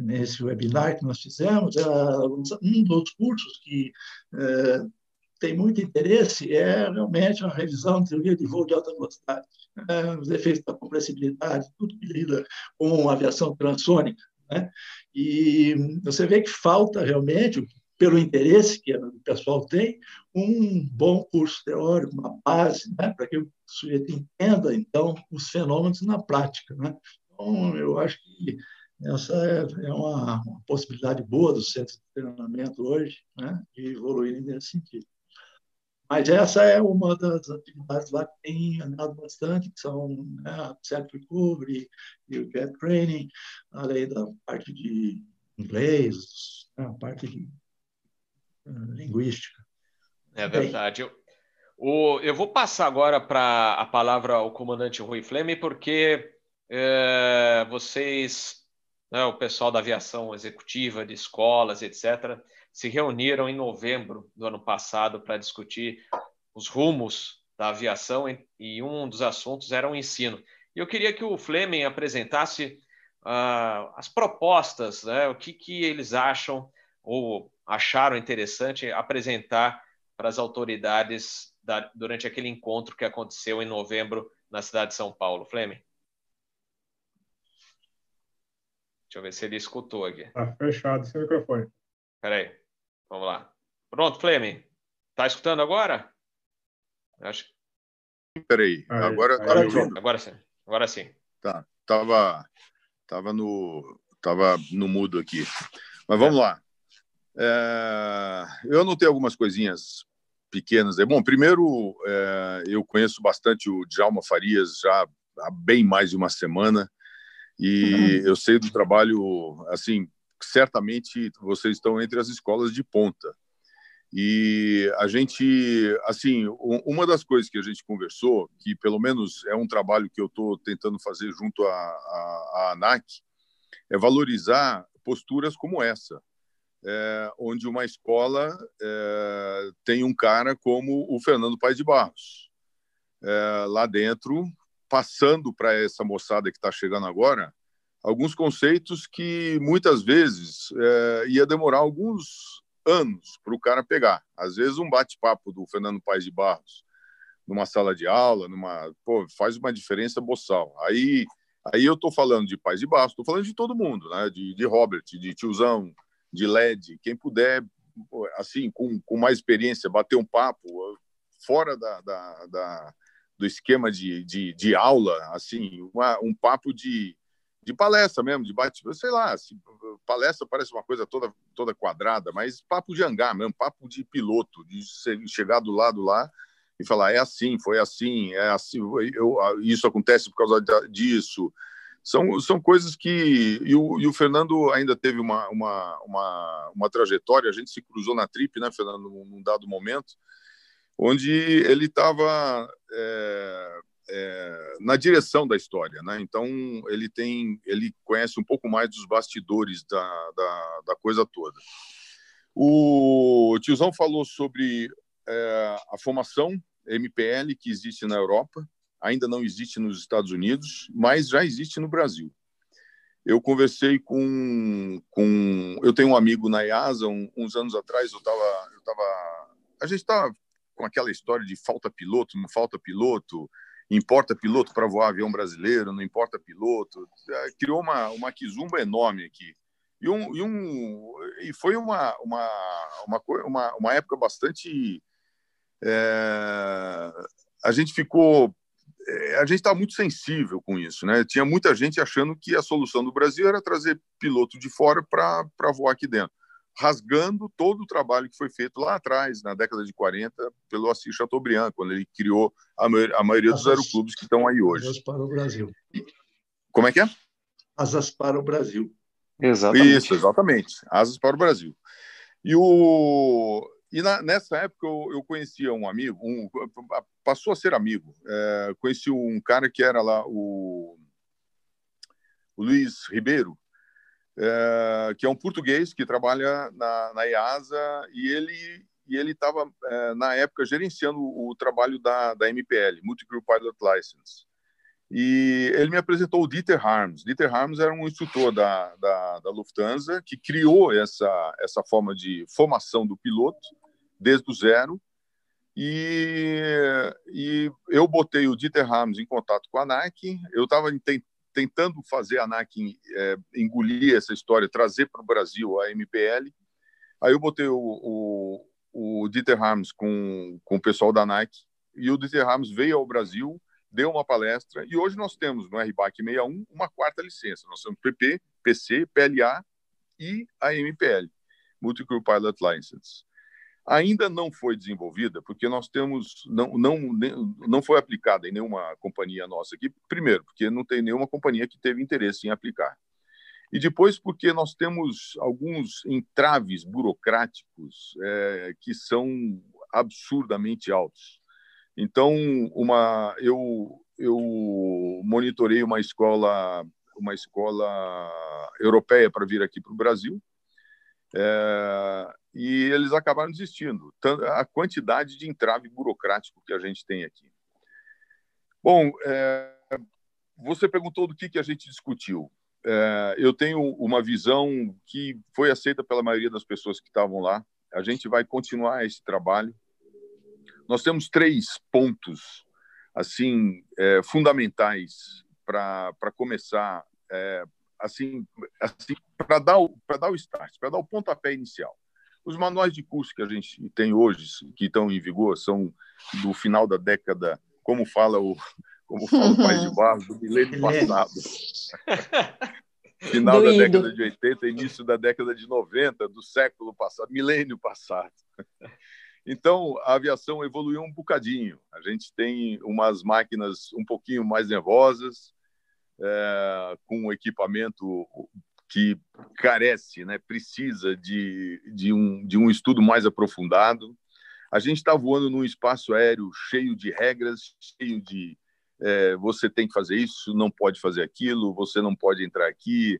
nesse webinar que nós fizemos, uh, um dos cursos que uh, tem muito interesse é realmente a revisão de teoria de voo de alta velocidade, né? os efeitos da compressibilidade, tudo que lida com aviação transônica. Né? E você vê que falta realmente, pelo interesse que o pessoal tem, um bom curso teórico, uma base, né, para que o sujeito entenda, então, os fenômenos na prática. Né? Então, eu acho que essa é, é uma, uma, possibilidade boa do centro de treinamento hoje, né, de evoluir nesse sentido. Mas essa é uma das atividades lá que tem andado bastante, que são né, a Self Recovery e o Get Training, além da parte de inglês, né, a parte de uh, linguística.
É verdade. Eu, o, eu vou passar agora para a palavra ao comandante Rui Fleme, porque é, vocês, né, o pessoal da aviação executiva, de escolas, etc., se reuniram em novembro do ano passado para discutir os rumos da aviação e um dos assuntos era o ensino. E eu queria que o Fleming apresentasse uh, as propostas, né, o que, que eles acham ou acharam interessante apresentar para as autoridades da, durante aquele encontro que aconteceu em novembro na cidade de São Paulo. Fleming? Deixa eu ver se ele escutou aqui.
Está fechado seu microfone.
Espera aí. Vamos lá. Pronto, Fleming. Tá escutando agora?
Acho. Peraí. Aí, agora, aí, agora,
agora sim. Agora sim.
Tá. Tava, tava no, tava no mudo aqui. Mas vamos é. lá. É, eu anotei algumas coisinhas pequenas. É bom. Primeiro, é, eu conheço bastante o Djalma Farias já há bem mais de uma semana e uhum. eu sei do trabalho assim certamente vocês estão entre as escolas de ponta. E a gente, assim, uma das coisas que a gente conversou, que pelo menos é um trabalho que eu estou tentando fazer junto à, ANAC, é valorizar posturas como essa, é, onde uma escola é, tem um cara como o Fernando Paes de Barros, é, lá dentro, passando para essa moçada que está chegando agora alguns conceitos que muitas vezes é, ia demorar alguns anos para o cara pegar. Às vezes um bate-papo do Fernando Paes de Barros numa sala de aula, numa pô, faz uma diferença boçal. Aí aí eu estou falando de Paes de Barros, estou falando de todo mundo, né? De, de Robert, de Tiozão, de LED, quem puder assim com, com mais experiência bater um papo fora da, da, da do esquema de, de, de aula, assim, uma, um papo de de palestra mesmo, de bate, sei lá, se, palestra parece uma coisa toda toda quadrada, mas papo de hangar mesmo, papo de piloto, de chegar do lado lá e falar é assim, foi assim, é assim, eu, isso acontece por causa disso. São, são coisas que e o, e o Fernando ainda teve uma, uma, uma, uma trajetória, a gente se cruzou na trip, né, Fernando, num dado momento, onde ele estava é, é, na direção da história, né? Então ele tem, ele conhece um pouco mais dos bastidores da, da, da coisa toda. O Tiozão falou sobre é, a formação MPL que existe na Europa, ainda não existe nos Estados Unidos, mas já existe no Brasil. Eu conversei com, com eu tenho um amigo na IASA, um, uns anos atrás eu estava, eu tava, a gente estava com aquela história de falta piloto, não falta piloto, importa piloto para voar avião brasileiro, não importa piloto. É, criou uma, uma quizumba enorme aqui. E, um, e, um, e foi uma, uma, uma, uma, uma época bastante. É, a gente ficou. É, a gente está muito sensível com isso, né? Tinha muita gente achando que a solução do Brasil era trazer piloto de fora para voar aqui dentro rasgando todo o trabalho que foi feito lá atrás, na década de 40, pelo Assis Chateaubriand, quando ele criou a, maioria, a maioria dos aeroclubes que estão aí hoje.
Asas para o Brasil.
Como é que é?
Asas para o Brasil.
Exatamente. Isso, exatamente. Asas para o Brasil. E, o... e na, nessa época eu, eu conhecia um amigo, um, passou a ser amigo. É, conheci um cara que era lá, o, o Luiz Ribeiro, é, que é um português que trabalha na, na IASA e ele e ele estava é, na época gerenciando o, trabalho da, da MPL, Multi-Crew Pilot License. E ele me apresentou o Dieter Harms. Dieter Harms era um instrutor da, da, da Lufthansa que criou essa essa forma de formação do piloto desde o zero. E, e eu botei o Dieter Harms em contato com a ANAC. Eu estava tentando fazer a ANAC é, engolir essa história, trazer para o Brasil a MPL. Aí eu botei o, o, o Dieter Harms com, com o pessoal da Nike e o Dieter Harms veio ao Brasil, deu uma palestra e hoje nós temos no RBAC 61 uma quarta licença. Nós temos PP, PC, PLA e a MPL, Multi-Crew Pilot License. Ainda não foi desenvolvida porque nós temos não não não foi aplicada em nenhuma companhia nossa aqui. Primeiro, porque não tem nenhuma companhia que teve interesse em aplicar. E depois, porque nós temos alguns entraves burocráticos é, que são absurdamente altos. Então, uma, eu, eu monitorei uma escola, uma escola europeia para vir aqui para o Brasil, é, e eles acabaram desistindo. A quantidade de entrave burocrático que a gente tem aqui. Bom, é, você perguntou do que, que a gente discutiu. É, eu tenho uma visão que foi aceita pela maioria das pessoas que estavam lá. A gente vai continuar esse trabalho. Nós temos três pontos assim é, fundamentais para começar é, assim, assim para dar para dar o start, para dar o pontapé inicial. Os manuais de curso que a gente tem hoje, que estão em vigor, são do final da década, como fala o como fala o País de Barros, do milênio passado. [laughs] Final Doído. da década de 80, início da década de 90, do século passado, milênio passado. Então, a aviação evoluiu um bocadinho. A gente tem umas máquinas um pouquinho mais nervosas, é, com equipamento que carece, né, precisa de, de, um, de um estudo mais aprofundado. A gente está voando num espaço aéreo cheio de regras, cheio de é, você tem que fazer isso, não pode fazer aquilo, você não pode entrar aqui,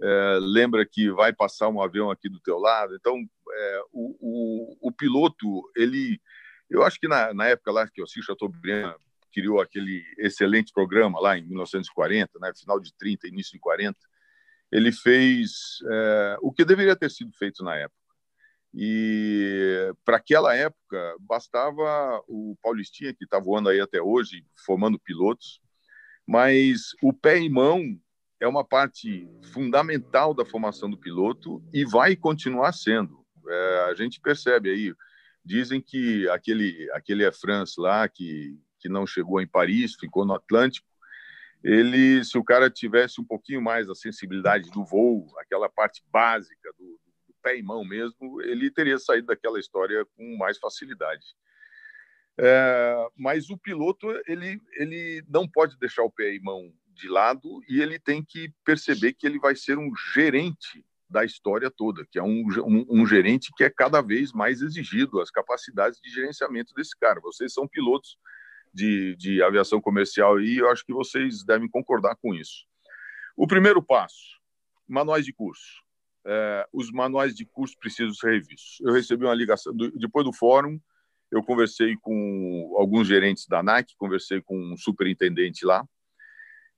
é, lembra que vai passar um avião aqui do teu lado. Então, é, o, o, o, piloto, ele, eu acho que na, na época lá que o Assis Chateaubriand criou aquele excelente programa lá em 1940, né, final de 30, início de 40, ele fez é, o que deveria ter sido feito na época. E para aquela época, bastava o Paulistinha, que está voando aí até hoje, formando pilotos, mas o pé e mão é uma parte fundamental da formação do piloto e vai continuar sendo. É, a gente percebe aí, dizem que aquele, aquele é France lá, que, que não chegou em Paris, ficou no Atlântico, ele, se o cara tivesse um pouquinho mais a sensibilidade do voo, aquela parte básica do, pé e mão mesmo, ele teria saído daquela história com mais facilidade. É, mas o piloto ele, ele não pode deixar o pé e mão de lado e ele tem que perceber que ele vai ser um gerente da história toda, que é um, um, um, gerente que é cada vez mais exigido, as capacidades de gerenciamento desse cara. Vocês são pilotos de, de aviação comercial e eu acho que vocês devem concordar com isso. O primeiro passo, manuais de curso é, os manuais de curso precisam ser revistos. Eu recebi uma ligação, do, depois do fórum, eu conversei com alguns gerentes da ANAC, conversei com um superintendente lá,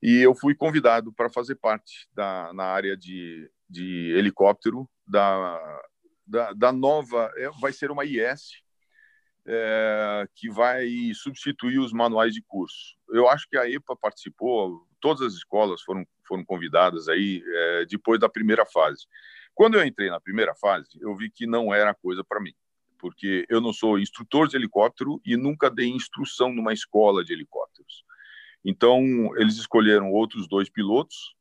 e eu fui convidado para fazer parte da, na área de, de helicóptero da, da, da nova, é, vai ser uma IS, é, que vai substituir os manuais de curso. Eu acho que a EPA participou, todas as escolas foram, foram convidadas aí é, depois da primeira fase. Quando eu entrei na primeira fase, eu vi que não era coisa para mim, porque eu não sou instrutor de helicóptero e nunca dei instrução numa escola de helicópteros. Então, eles escolheram outros dois pilotos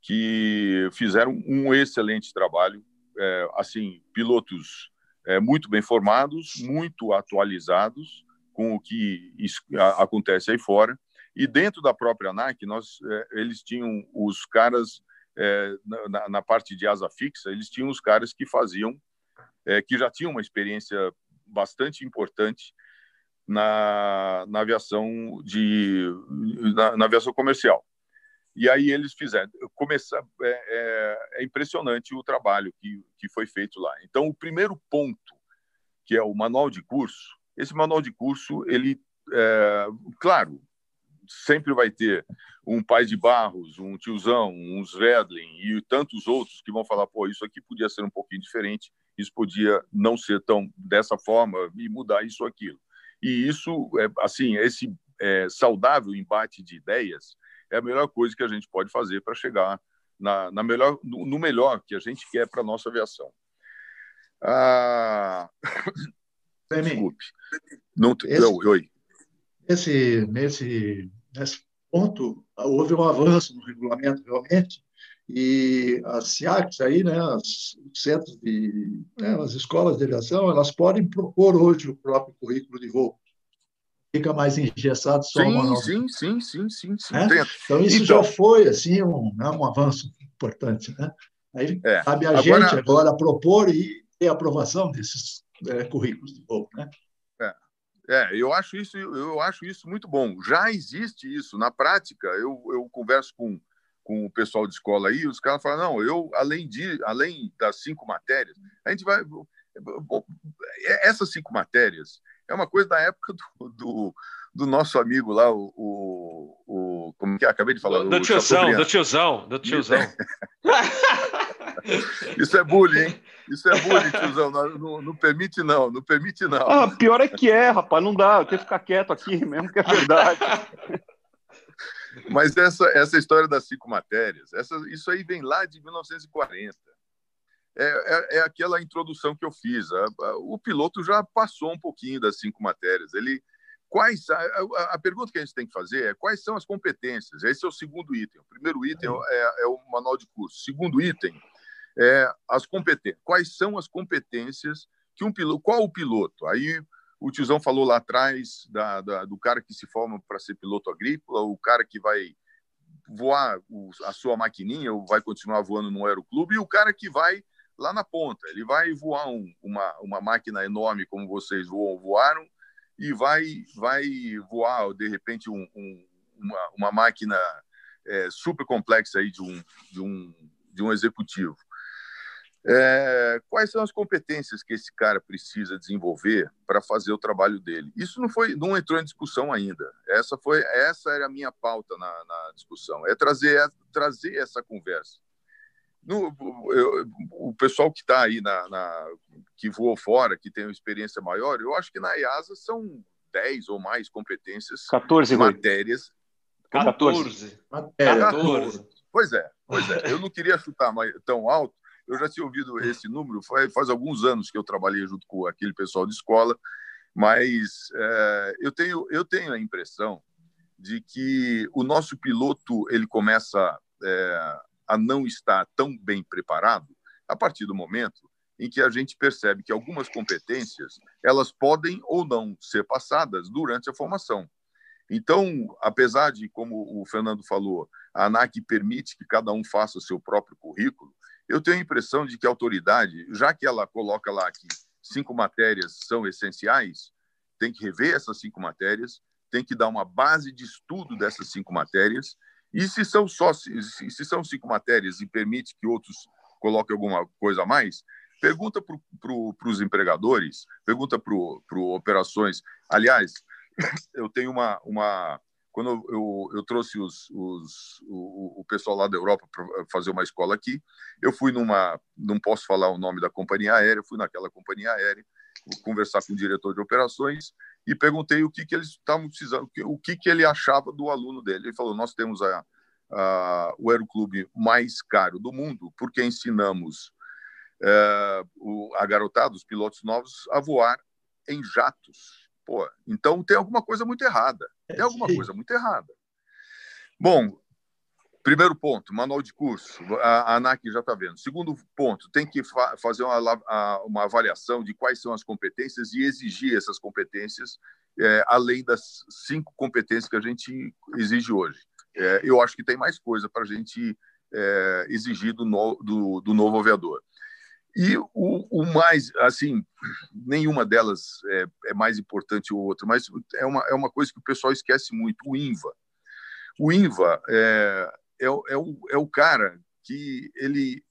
que fizeram um excelente trabalho, é, assim, pilotos é, muito bem formados, muito atualizados com o que acontece aí fora. E dentro da própria ANAC, nós, é, eles tinham os caras é, na, na, parte de asa fixa, eles tinham os caras que faziam, é, que já tinham uma experiência bastante importante na, na aviação de na, na, aviação comercial. E aí eles fizeram, começar é, é, é, impressionante o trabalho que, que foi feito lá. Então o primeiro ponto, que é o manual de curso, esse manual de curso ele é, claro, sempre vai ter um pai de Barros, um tiozão, um Svedlin e tantos outros que vão falar, pô, isso aqui podia ser um pouquinho diferente, isso podia não ser tão dessa forma e mudar isso aquilo. E isso, é, assim, esse é, saudável embate de ideias é a melhor coisa que a gente pode fazer para chegar na, na melhor, no, melhor que a gente quer para a nossa aviação. Ah... Desculpe. Não,
esse, oi. Esse, nesse, nesse ponto, houve um avanço no regulamento, realmente, e as SIACs aí, né, os centros de, né, as escolas de aviação, elas podem propor hoje o próprio currículo de voo. Fica mais engessado só
sim,
uma
sim, sim, sim, sim, sim.
Né? Então isso então, já foi assim um, né, um avanço importante, né? Aí é, cabe a agora, gente agora propor e ter aprovação desses é, currículos de voo, né?
É, é, eu acho isso, eu acho isso muito bom. Já existe isso na prática. Eu, eu converso com com o pessoal de escola aí, os caras falam, não, eu, além, de, além das cinco matérias, a gente vai... Essas cinco matérias é uma coisa da época do, do, do nosso amigo lá, o, o, o, Como que é? Acabei de falar.
Do, do tiozão, do tiozão, do [laughs] tiozão.
Isso é bullying, hein? Isso é bullying, tiozão. Não, não, não, permite, não. Não permite, não.
Ah, pior é que é, rapaz. Não dá. Eu tenho que ficar quieto aqui mesmo, que é verdade. [laughs]
Mas essa, essa história das cinco matérias, essa, isso aí vem lá de 1940. É, é, é aquela introdução que eu fiz. A, a, o piloto já passou um pouquinho das cinco matérias. Ele, quais a, a, pergunta que a gente tem que fazer é quais são as competências. Esse é o segundo item. O primeiro item é, é o manual de curso. O segundo item é as competências. Quais são as competências que um piloto? Qual o piloto? Aí o tiozão falou lá atrás da, da, do cara que se forma para ser piloto agrícola, o cara que vai voar o, a sua maquininha ou vai continuar voando no aeroclube, e o cara que vai lá na ponta. Ele vai voar um, uma, uma máquina enorme como vocês voam, voaram e vai, vai voar, de repente, um, um, uma, uma máquina é, super complexa aí de um, de um, de um executivo. É, quais são as competências que esse cara precisa desenvolver para fazer o trabalho dele? Isso não foi, não entrou em discussão ainda. Essa foi, essa era a minha pauta na, na discussão. É trazer, é trazer essa conversa. No, eu, o pessoal que está aí na, na, que voou fora, que tem uma experiência maior, eu acho que na IASA são 10 ou mais competências,
14
matérias.
14. 14. 14.
Pois é, pois é. Eu não queria chutar tão alto, eu já tinha ouvido esse número, faz, faz alguns anos que eu trabalhei junto com aquele pessoal de escola, mas é, eu, tenho, eu tenho a impressão de que o nosso piloto ele começa é, a não estar tão bem preparado a partir do momento em que a gente percebe que algumas competências elas podem ou não ser passadas durante a formação. Então, apesar de, como o Fernando falou, a ANAC permite que cada um faça o seu próprio currículo, eu tenho a impressão de que a autoridade, já que ela coloca lá que cinco matérias são essenciais, tem que rever essas cinco matérias, tem que dar uma base de estudo dessas cinco matérias, e se são só se, são cinco matérias e permite que outros coloquem alguma coisa a mais, pergunta para pro, os empregadores, pergunta para operações. Aliás, [laughs] eu tenho uma, uma quando eu, eu, eu trouxe os, os, o, o, pessoal lá da Europa para fazer uma escola aqui, eu fui numa, não posso falar o nome da companhia aérea, fui naquela companhia aérea, conversar com o diretor de operações e perguntei o que, que eles estavam precisando, o que, que ele achava do aluno dele. Ele falou: Nós temos a, a, o aeroclube mais caro do mundo, porque ensinamos é, o, a garotada, os pilotos novos, a voar em jatos Pô, então tem alguma coisa muito errada. Tem alguma coisa muito errada. Bom, primeiro ponto, manual de curso. A, ANAC já está vendo. Segundo ponto, tem que fa fazer uma, uma, avaliação de quais são as competências e exigir essas competências, é, além das cinco competências que a gente exige hoje. É, eu acho que tem mais coisa para a gente é, exigir do, no, do, do novo aviador. E o, o, mais, assim, nenhuma delas é, é mais importante ou outra, mas é uma, é uma coisa que o pessoal esquece muito: o INVA. O INVA é, é, é, o, é o cara que ele.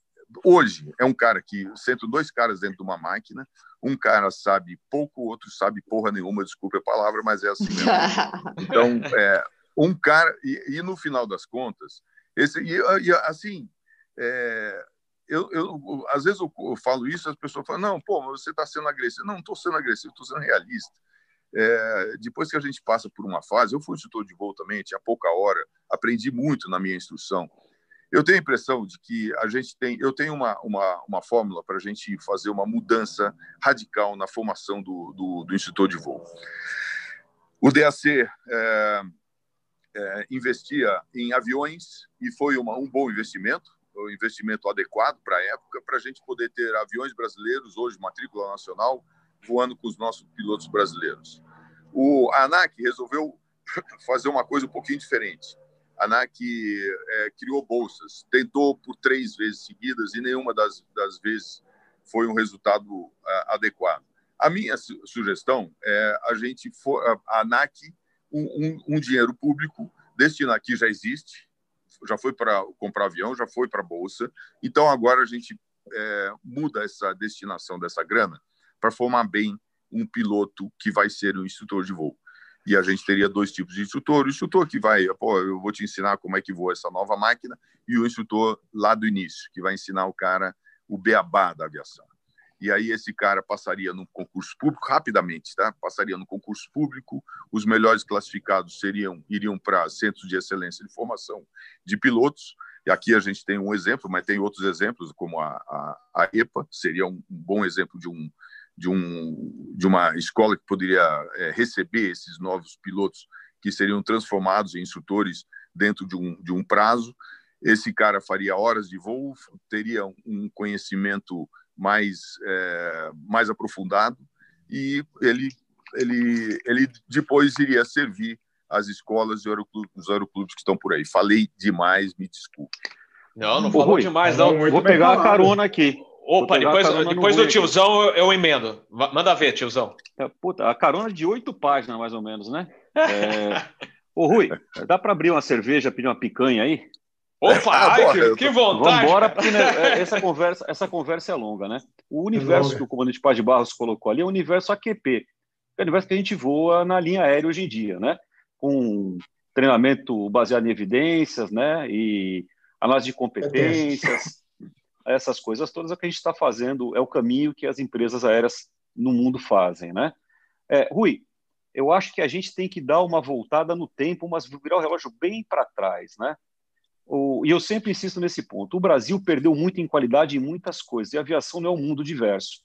Hoje é um cara que senta dois caras dentro de uma máquina, um cara sabe pouco, o outro sabe porra nenhuma, desculpe a palavra, mas é assim mesmo. [laughs] Então, é, um cara, e, e no final das contas, esse, e, e assim, é, eu, eu, às vezes eu, eu, falo isso, as pessoas falam, não, pô, você está sendo agressivo. Não, não estou sendo agressivo, estou sendo realista. É, depois que a gente passa por uma fase, eu fui instrutor de voo também, tinha pouca hora, aprendi muito na minha instrução. Eu tenho a impressão de que a gente tem, eu tenho uma, uma, uma fórmula para a gente fazer uma mudança radical na formação do, do, do instrutor de voo. O DAC é, é, investia em aviões e foi uma, um bom investimento, um investimento adequado para a época, para a gente poder ter aviões brasileiros, hoje matrícula nacional, voando com os nossos pilotos brasileiros. O ANAC resolveu [laughs] fazer uma coisa um pouquinho diferente a ANAC é, criou bolsas, tentou por três vezes seguidas e nenhuma das, das vezes foi um resultado é, adequado. A minha su sugestão é a gente for a ANAC um, um, um dinheiro público destinar aqui já existe, já foi para comprar avião, já foi para bolsa. Então agora a gente é, muda essa destinação dessa grana para formar bem um piloto que vai ser um instrutor de voo e a gente teria dois tipos de instrutor. O instrutor que vai, pô, eu vou te ensinar como é que voa essa nova máquina, e o instrutor lá do início, que vai ensinar o cara o beabá da aviação. E aí esse cara passaria no concurso público rapidamente, tá? Passaria no concurso público, os melhores classificados seriam iriam para centros de excelência de formação de pilotos. E aqui a gente tem um exemplo, mas tem outros exemplos, como a, a, a EPA, seria um, um bom exemplo de um de, um, de uma escola que poderia é, receber esses novos pilotos que seriam transformados em instrutores dentro de um, de um prazo. Esse cara faria horas de voo, teria um conhecimento mais, é, mais aprofundado e ele, ele, ele depois iria servir as escolas e os aeroclubes que estão por aí. Falei demais, me desculpe.
Não, não falou demais, não.
Vou pegar a carona aqui.
Opa, depois, depois do tiozão eu, eu, emendo. Manda ver, tiozão.
É, puta, a carona de oito páginas, mais ou menos, né? É... Ô, Rui, dá para abrir uma cerveja, pedir uma picanha aí?
Opa, [laughs] ah, ai, que, que, vontade!
Vambora, porque né, é, essa, conversa, essa conversa é longa, né? O universo é que o comandante Paz de Barros colocou ali é o universo AQP, é o universo que a gente voa na linha aérea hoje em dia, né? Com treinamento baseado em evidências, né? E análise de competências, essas coisas todas, é o que a gente está fazendo, é o caminho que as empresas aéreas no mundo fazem, né? É, Rui, eu acho que a gente tem que dar uma voltada no tempo, mas virar o relógio bem para trás, né? O, e eu sempre insisto nesse ponto. O Brasil perdeu muito em qualidade em muitas coisas, e a aviação não é um mundo diverso.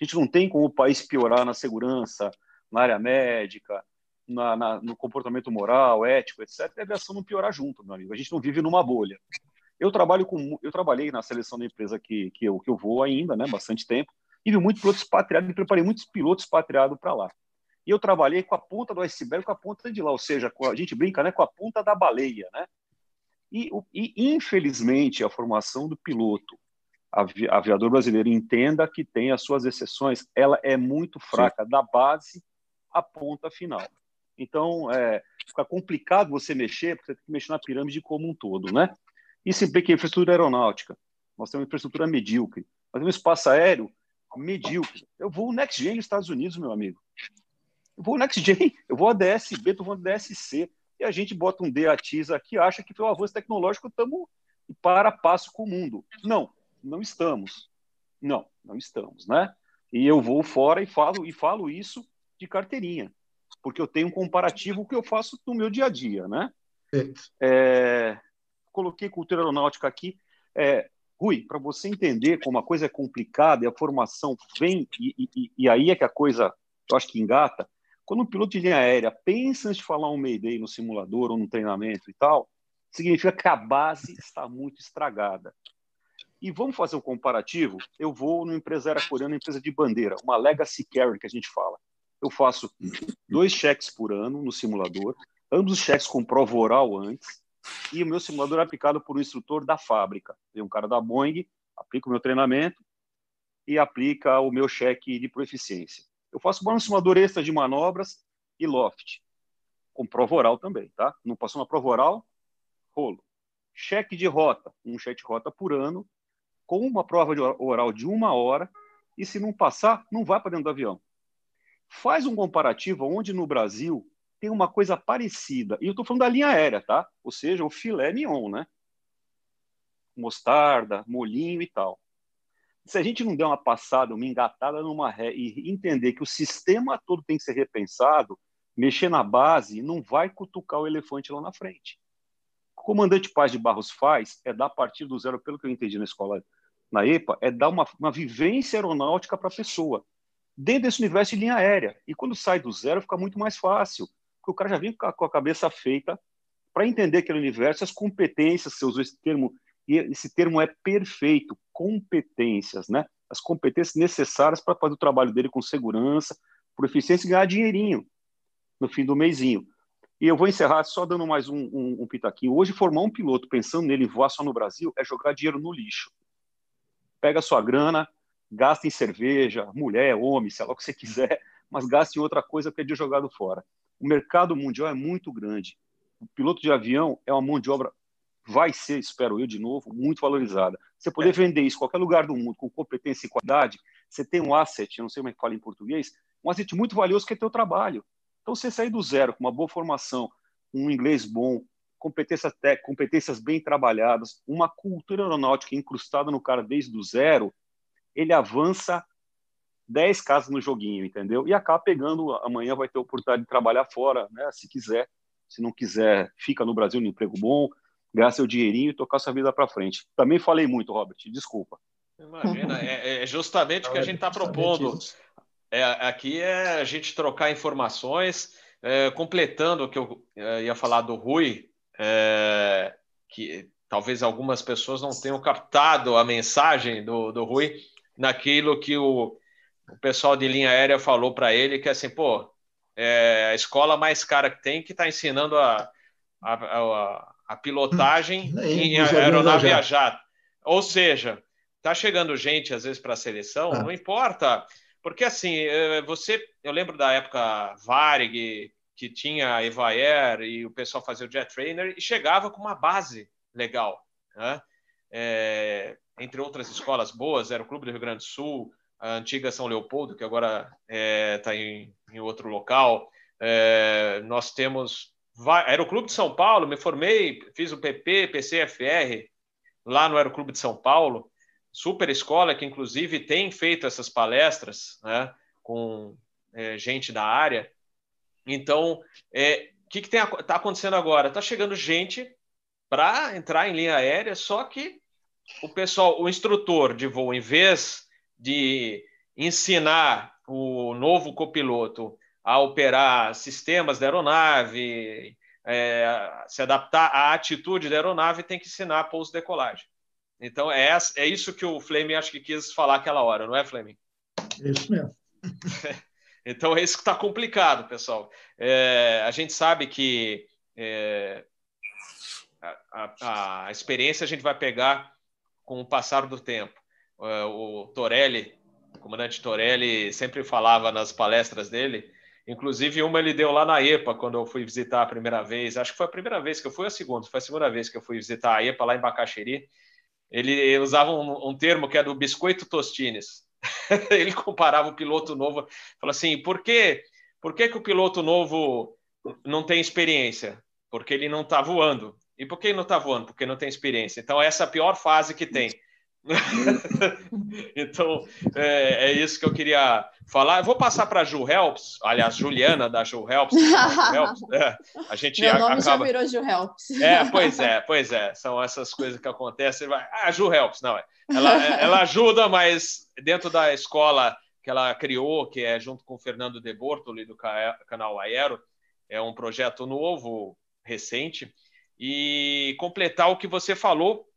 A gente não tem como o país piorar na segurança, na área médica, na, na, no comportamento moral, ético, etc. E a aviação não piorar junto, meu amigo. A gente não vive numa bolha. Eu trabalho com, eu trabalhei na seleção da empresa que, que, eu, que eu vou ainda, né, bastante tempo, e vi muitos pilotos expatriados e preparei muitos pilotos expatriados para lá. E eu trabalhei com a ponta do iceberg, com a ponta de lá, ou seja, a gente brinca, né, com a ponta da baleia, né? E, e infelizmente a formação do piloto avi, aviador brasileiro entenda que tem as suas exceções, ela é muito fraca Sim. da base à ponta final. Então, é, fica complicado você mexer, porque você tem que mexer na pirâmide como um todo, né? E se bem que a infraestrutura aeronáutica, nós temos uma infraestrutura medíocre, nós temos um espaço aéreo medíocre. Eu vou Next Gen nos Estados Unidos, meu amigo. Eu vou Next Gen, eu vou a DSB, estou voando DSC, e a gente bota um DATIS aqui acha que pelo avanço tecnológico estamos para passo com o mundo. Não, não estamos. Não, não estamos, né? E eu vou fora e falo e falo isso de carteirinha, porque eu tenho um comparativo que eu faço no meu dia a dia, né? É, coloquei cultura aeronáutica aqui. É, Rui, para você entender como a coisa é complicada e a formação vem, e, e, e, aí é que a coisa, eu acho que engata, quando um piloto de linha aérea pensa antes de falar um Mayday no simulador ou no treinamento e tal, significa que a base está muito estragada. E vamos fazer um comparativo? Eu vou numa empresa aérea coreana, empresa de bandeira, uma legacy carrier que a gente fala. Eu faço dois cheques por ano no simulador, ambos os cheques com prova oral antes, e o meu simulador é aplicado por um instrutor da fábrica. Tem um cara da Boeing, aplica o meu treinamento e aplica o meu cheque de proficiência. Eu faço um simulador extra de manobras e loft, com prova oral também, tá? Não passou uma prova oral, rolo. Cheque de rota, um cheque de rota por ano, com uma prova de oral de uma hora, e se não passar, não vai para dentro do avião. Faz um comparativo onde no Brasil tem uma coisa parecida. E eu estou falando da linha aérea, tá? Ou seja, o filé mignon, né? Mostarda, molinho e tal. Se a gente não der uma passada, uma engatada numa ré e entender que o sistema todo tem que ser repensado, mexer na base não vai cutucar o elefante lá na frente. comandante Paz de Barros faz é dar a partir do zero, pelo que eu entendi na escola, na EPA, é dar uma, uma vivência aeronáutica para a pessoa, dentro desse universo de linha aérea. E quando sai do zero, fica muito mais fácil, porque o cara já vem com a cabeça feita para entender aquele universo, as competências, você usou esse termo, e esse termo é perfeito, competências, né? As competências necessárias para fazer o trabalho dele com segurança, por eficiência e ganhar dinheirinho no fim do mêsinho. E eu vou encerrar só dando mais um, um, um pitaquinho. Hoje, formar um piloto pensando nele voar só no Brasil é jogar dinheiro no lixo. Pega sua grana, gasta em cerveja, mulher, homem, sei lá o que você quiser, mas gaste em outra coisa que é de jogado fora. O mercado mundial é muito grande. O piloto de avião é uma mão de obra, vai ser, espero eu de novo, muito valorizada. Você poder é. vender isso em qualquer lugar do mundo com competência e qualidade, você tem um asset, não sei como é que fala em português, um asset muito valioso que é teu trabalho. Então, você sair do zero com uma boa formação, um inglês bom, competências, competências bem trabalhadas, uma cultura aeronáutica incrustada no cara desde o zero, ele avança 10 casas no joguinho, entendeu? E acaba pegando, amanhã vai ter oportunidade de trabalhar fora, né? Se quiser. Se não quiser, fica no Brasil no emprego bom, ganhar seu dinheirinho e tocar sua vida para frente. Também falei muito, Robert, desculpa.
Imagina, é, é justamente o que a gente está propondo. É, aqui é a gente trocar informações, é, completando o que eu é, ia falar do Rui, é, que talvez algumas pessoas não tenham captado a mensagem do, do Rui naquilo que o, o pessoal de linha aérea falou para ele, que é assim, pô, é a escola mais cara que tem que está ensinando a, a, a, a pilotagem hum, em aeronave a jato. Ou seja, tá chegando gente às vezes para a seleção, ah. não importa porque assim, eh, você, eu lembro da época Varig, que tinha a Evaer e o pessoal fazia o Jet Trainer e chegava com uma base legal, né? É, entre outras escolas boas, era o Clube do Rio Grande do Sul, a antiga São Leopoldo, que agora está é, tá em, em, outro local. É, nós temos. Era o Clube de São Paulo, me formei, fiz o PP, PCFR, lá no Aeroclube de São Paulo super escola que inclusive tem feito essas palestras né, com é, gente da área. Então, o é, que está acontecendo agora? Está chegando gente para entrar em linha aérea, só que o pessoal, o instrutor de voo, em vez de ensinar o novo copiloto a operar sistemas da aeronave, é, se adaptar à atitude da aeronave, tem que ensinar pouso-decolagem. Então é, é isso que o Fleming acho que quis falar aquela hora, não é, Fleming?
Isso mesmo. [laughs]
então é isso que está complicado, pessoal. É, a gente sabe que é, a, a, a, experiência a gente vai pegar com o passar do tempo. É, o Torelli, o comandante Torelli, sempre falava nas palestras dele. Inclusive, uma ele deu lá na EPA, quando eu fui visitar a primeira vez. Acho que foi a primeira vez que eu fui, a segunda, foi a segunda vez que eu fui visitar a EPA lá em Bacaxeri ele usava um, um termo que é do biscoito tostines. [laughs] ele comparava o piloto novo, falou assim, por que, por que, que o piloto novo não tem experiência? Porque ele não está voando. E por que não está voando? Porque não tem experiência. Então, essa é a pior fase que tem. [laughs] então, é, é, isso que eu queria falar. Eu vou passar para a Ju Helps, aliás, Juliana da Ju Helps. Helps [laughs]
é, a gente Meu nome acaba... já virou Ju Helps.
É, pois é, pois é. São essas coisas que acontecem. Vai... Ah, Ju Helps, não é. Ela, ela ajuda, mas dentro da escola que ela criou, que é junto com o Fernando De Bortoli, do canal Aero, é um projeto novo, recente, e completar o que você falou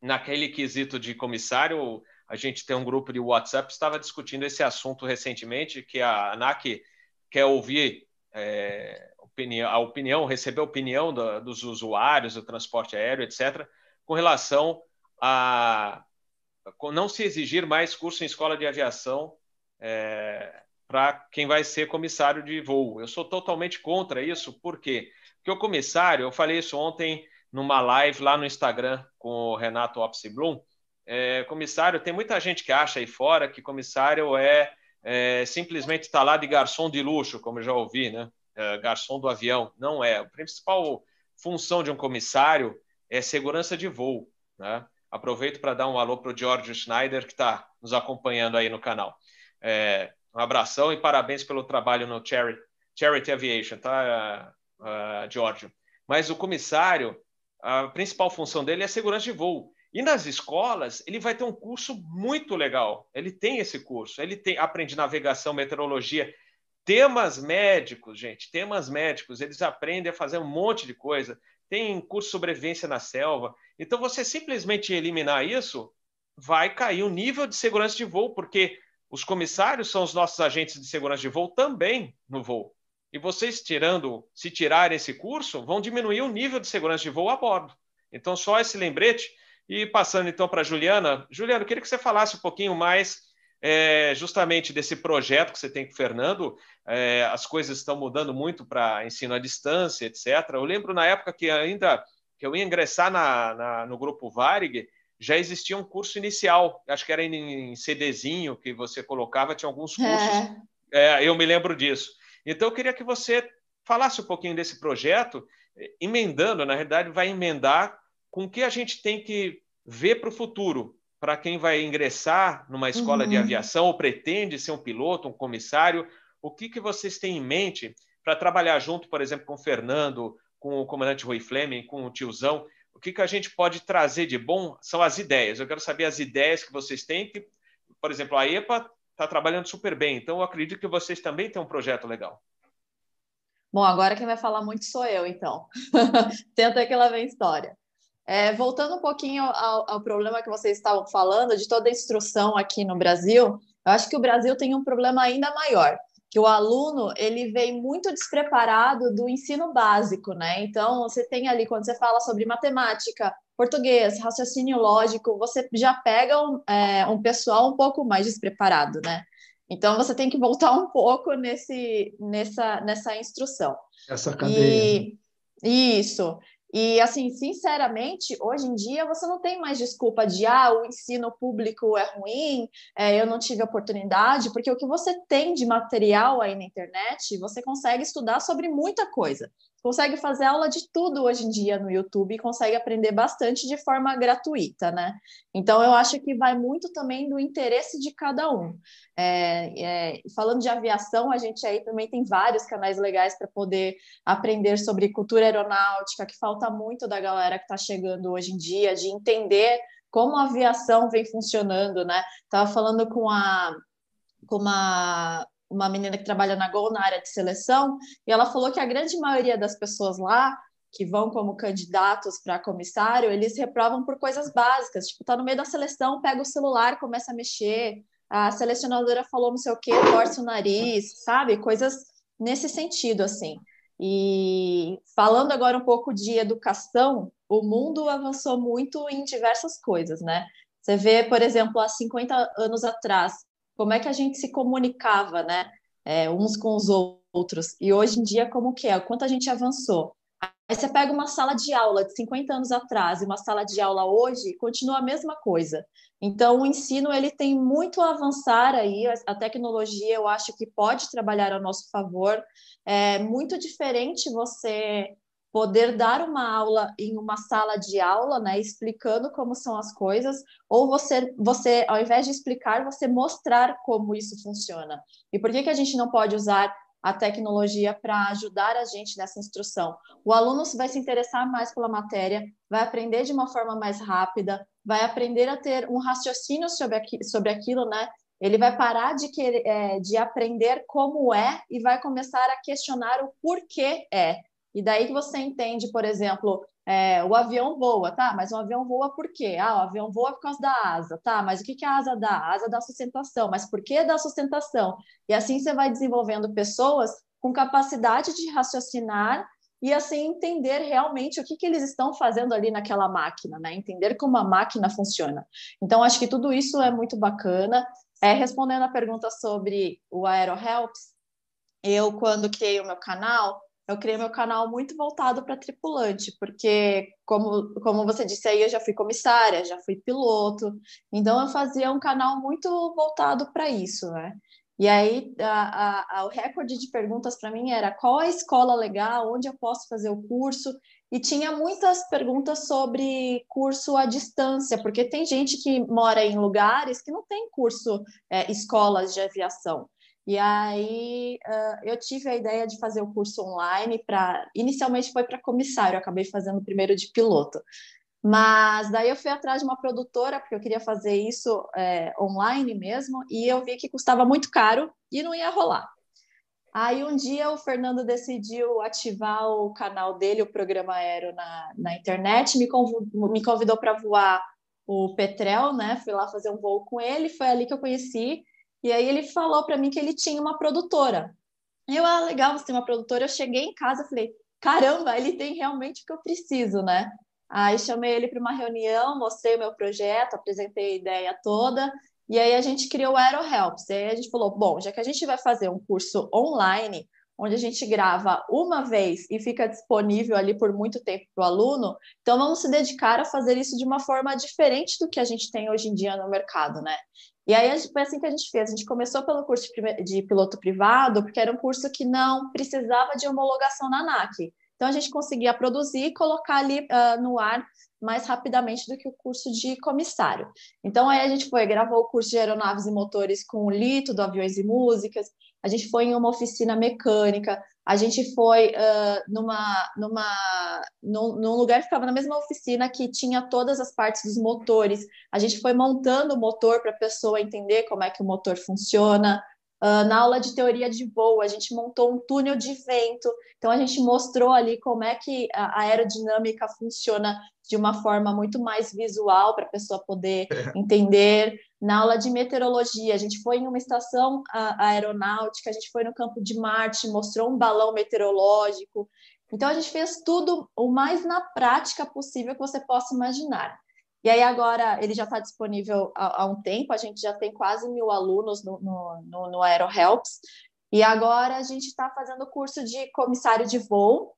naquele quesito de comissário, a gente tem um grupo de WhatsApp, estava discutindo esse assunto recentemente, que a ANAC quer ouvir é, opinião, a opinião, receber a opinião do, dos usuários do transporte aéreo, etc., com relação a não se exigir mais curso em escola de aviação é, para quem vai ser comissário de voo. Eu sou totalmente contra isso, por quê? Porque o comissário, eu falei isso ontem numa live lá no Instagram com o Renato Opsi-Blum. É, comissário, tem muita gente que acha aí fora que comissário é, é simplesmente estar tá lá de garçom de luxo, como eu já ouvi, né? É, garçom do avião. Não é. A principal função de um comissário é segurança de voo. Né? Aproveito para dar um alô para o George Schneider, que está nos acompanhando aí no canal. É, um abração e parabéns pelo trabalho no Charity, Charity Aviation, tá, uh, uh, Giorgio? Mas o comissário, a principal função dele é segurança de voo. E nas escolas, ele vai ter um curso muito legal. Ele tem esse curso, ele tem aprende navegação, meteorologia, temas médicos, gente, temas médicos. Eles aprendem a fazer um monte de coisa. Tem curso de sobrevivência na selva. Então, você simplesmente eliminar isso, vai cair o nível de segurança de voo, porque os comissários são os nossos agentes de segurança de voo também no voo. E vocês tirando, se tirarem esse curso, vão diminuir o nível de segurança de voo a bordo. Então, só esse lembrete. E passando então para a Juliana. Juliana, eu queria que você falasse um pouquinho mais é, justamente desse projeto que você tem com o Fernando. É, as coisas estão mudando muito para ensino à distância, etc. Eu lembro na época que ainda que eu ia ingressar na, na, no grupo Varig, já existia um curso inicial, acho que era em, CDzinho que você colocava, tinha alguns cursos. É. eu me lembro disso. Então, eu queria que você falasse um pouquinho desse projeto, eh, emendando, na realidade, vai emendar com o que a gente tem que ver para o futuro, para quem vai ingressar numa escola uhum. de aviação ou pretende ser um piloto, um comissário, o que, que vocês têm em mente para trabalhar junto, por exemplo, com o Fernando, com o comandante Rui Fleming, com o tiozão, o que, que a gente pode trazer de bom são as ideias. Eu quero saber as ideias que vocês têm, que, por exemplo, a EPA está trabalhando super bem. Então, eu acredito que vocês também têm um projeto legal.
Bom, agora quem vai falar muito sou eu, então. [laughs] Tenta que ela vem história. É, voltando um pouquinho ao, ao, problema que vocês estavam falando, de toda a instrução aqui no Brasil, eu acho que o Brasil tem um problema ainda maior, que o aluno ele vem muito despreparado do ensino básico, né? Então, você tem ali, quando você fala sobre matemática, português, raciocínio lógico, você já pega um, é, um pessoal um pouco mais despreparado, né? Então você tem que voltar um pouco nesse, nessa, nessa instrução.
Essa cadeia.
E, isso. E, assim, sinceramente, hoje em dia você não tem mais desculpa de, ah, o ensino público é ruim, é, eu não tive oportunidade, porque o que você tem de material aí na internet, você consegue estudar sobre muita coisa consegue fazer aula de tudo hoje em dia no YouTube e consegue aprender bastante de forma gratuita, né? Então eu acho que vai muito também do interesse de cada um. É, é, falando de aviação, a gente aí também tem vários canais legais para poder aprender sobre cultura aeronáutica, que falta muito da galera que está chegando hoje em dia, de entender como a aviação vem funcionando, né? Tava falando com a com uma uma menina que trabalha na Gol na área de seleção, e ela falou que a grande maioria das pessoas lá que vão como candidatos para comissário, eles reprovam por coisas básicas, tipo, tá no meio da seleção, pega o celular, começa a mexer, a selecionadora falou não sei o quê, torce o nariz, sabe? Coisas nesse sentido, assim. E falando agora um pouco de educação, o mundo avançou muito em diversas coisas, né? Você vê, por exemplo, há 50 anos atrás, como é que a gente se comunicava, né? É, uns com os outros. E hoje em dia, como que é? Quanto a gente avançou. Aí você pega uma sala de aula de 50 anos atrás e uma sala de aula hoje, continua a mesma coisa. Então, o ensino ele tem muito a avançar aí, a tecnologia eu acho que pode trabalhar a nosso favor. É muito diferente você poder dar uma aula em uma sala de aula, né, explicando como são as coisas, ou você, você, ao invés de explicar, você mostrar como isso funciona. E por que, que a gente não pode usar a tecnologia para ajudar a gente nessa instrução? O aluno vai se interessar mais pela matéria, vai aprender de uma forma mais rápida, vai aprender a ter um raciocínio sobre, aqui, sobre aquilo, né? Ele vai parar de, querer, é, de aprender como é e vai começar a questionar o porquê é. E daí que você entende, por exemplo, é, o avião voa, tá? Mas o avião voa por quê? Ah, o avião voa por causa da asa, tá? Mas o que, que a asa dá? A asa dá sustentação, mas por que dá sustentação? E assim você vai desenvolvendo pessoas com capacidade de raciocinar e assim entender realmente o que, que eles estão fazendo ali naquela máquina, né? Entender como a máquina funciona. Então, acho que tudo isso é muito bacana. É, respondendo a pergunta sobre o AeroHelps, eu, quando criei o meu canal, eu criei meu canal muito voltado para tripulante, porque, como, como você disse aí, eu já fui comissária, já fui piloto, então eu fazia um canal muito voltado para isso, né? E aí, a, a, a, o recorde de perguntas para mim era qual a escola legal, onde eu posso fazer o curso, e tinha muitas perguntas sobre curso à distância, porque tem gente que mora em lugares que não tem curso, é, escolas de aviação. E aí uh, eu tive a ideia de fazer o curso online para. Inicialmente foi para comissário, acabei fazendo primeiro de piloto. Mas daí eu fui atrás de uma produtora, porque eu queria fazer isso é, online mesmo, e eu vi que custava muito caro e não ia rolar. Aí um dia o Fernando decidiu ativar o canal dele, o programa Aero, na, na internet, me convidou, me convidou para voar o Petrel, né? Fui lá fazer um voo com ele, foi ali que eu conheci. E aí ele falou para mim que ele tinha uma produtora. Eu, ah, legal, você tem uma produtora. Eu cheguei em casa, falei, caramba, ele tem realmente o que eu preciso, né? Aí chamei ele para uma reunião, mostrei o meu projeto, apresentei a ideia toda. E aí a gente criou o AeroHelps. E aí a gente falou, bom, já que a gente vai fazer um curso online, onde a gente grava uma vez e fica disponível ali por muito tempo para o aluno, então vamos se dedicar a fazer isso de uma forma diferente do que a gente tem hoje em dia no mercado, né? E aí foi assim que a gente fez. A gente começou pelo curso de piloto privado, porque era um curso que não precisava de homologação na ANAC. Então a gente conseguia produzir e colocar ali uh, no ar mais rapidamente do que o curso de comissário. Então aí a gente foi, gravou o curso de aeronaves e motores com o Lito, do Aviões e Músicas, a gente foi em uma oficina mecânica, a gente foi uh, numa, numa, num, num, lugar que ficava na mesma oficina que tinha todas as partes dos motores. A gente foi montando o motor para a pessoa entender como é que o motor funciona. Uh, na aula de teoria de voo, a gente montou um túnel de vento, então a gente mostrou ali como é que a aerodinâmica funciona de uma forma muito mais visual para a pessoa poder [laughs] entender. Na aula de meteorologia, a gente foi em uma estação aeronáutica, a gente foi no campo de Marte, mostrou um balão meteorológico. Então a gente fez tudo o mais na prática possível que você possa imaginar. E aí agora ele já está disponível há, um tempo, a gente já tem quase mil alunos no, no, no, no AeroHelps, e agora a gente está fazendo o curso de comissário de voo,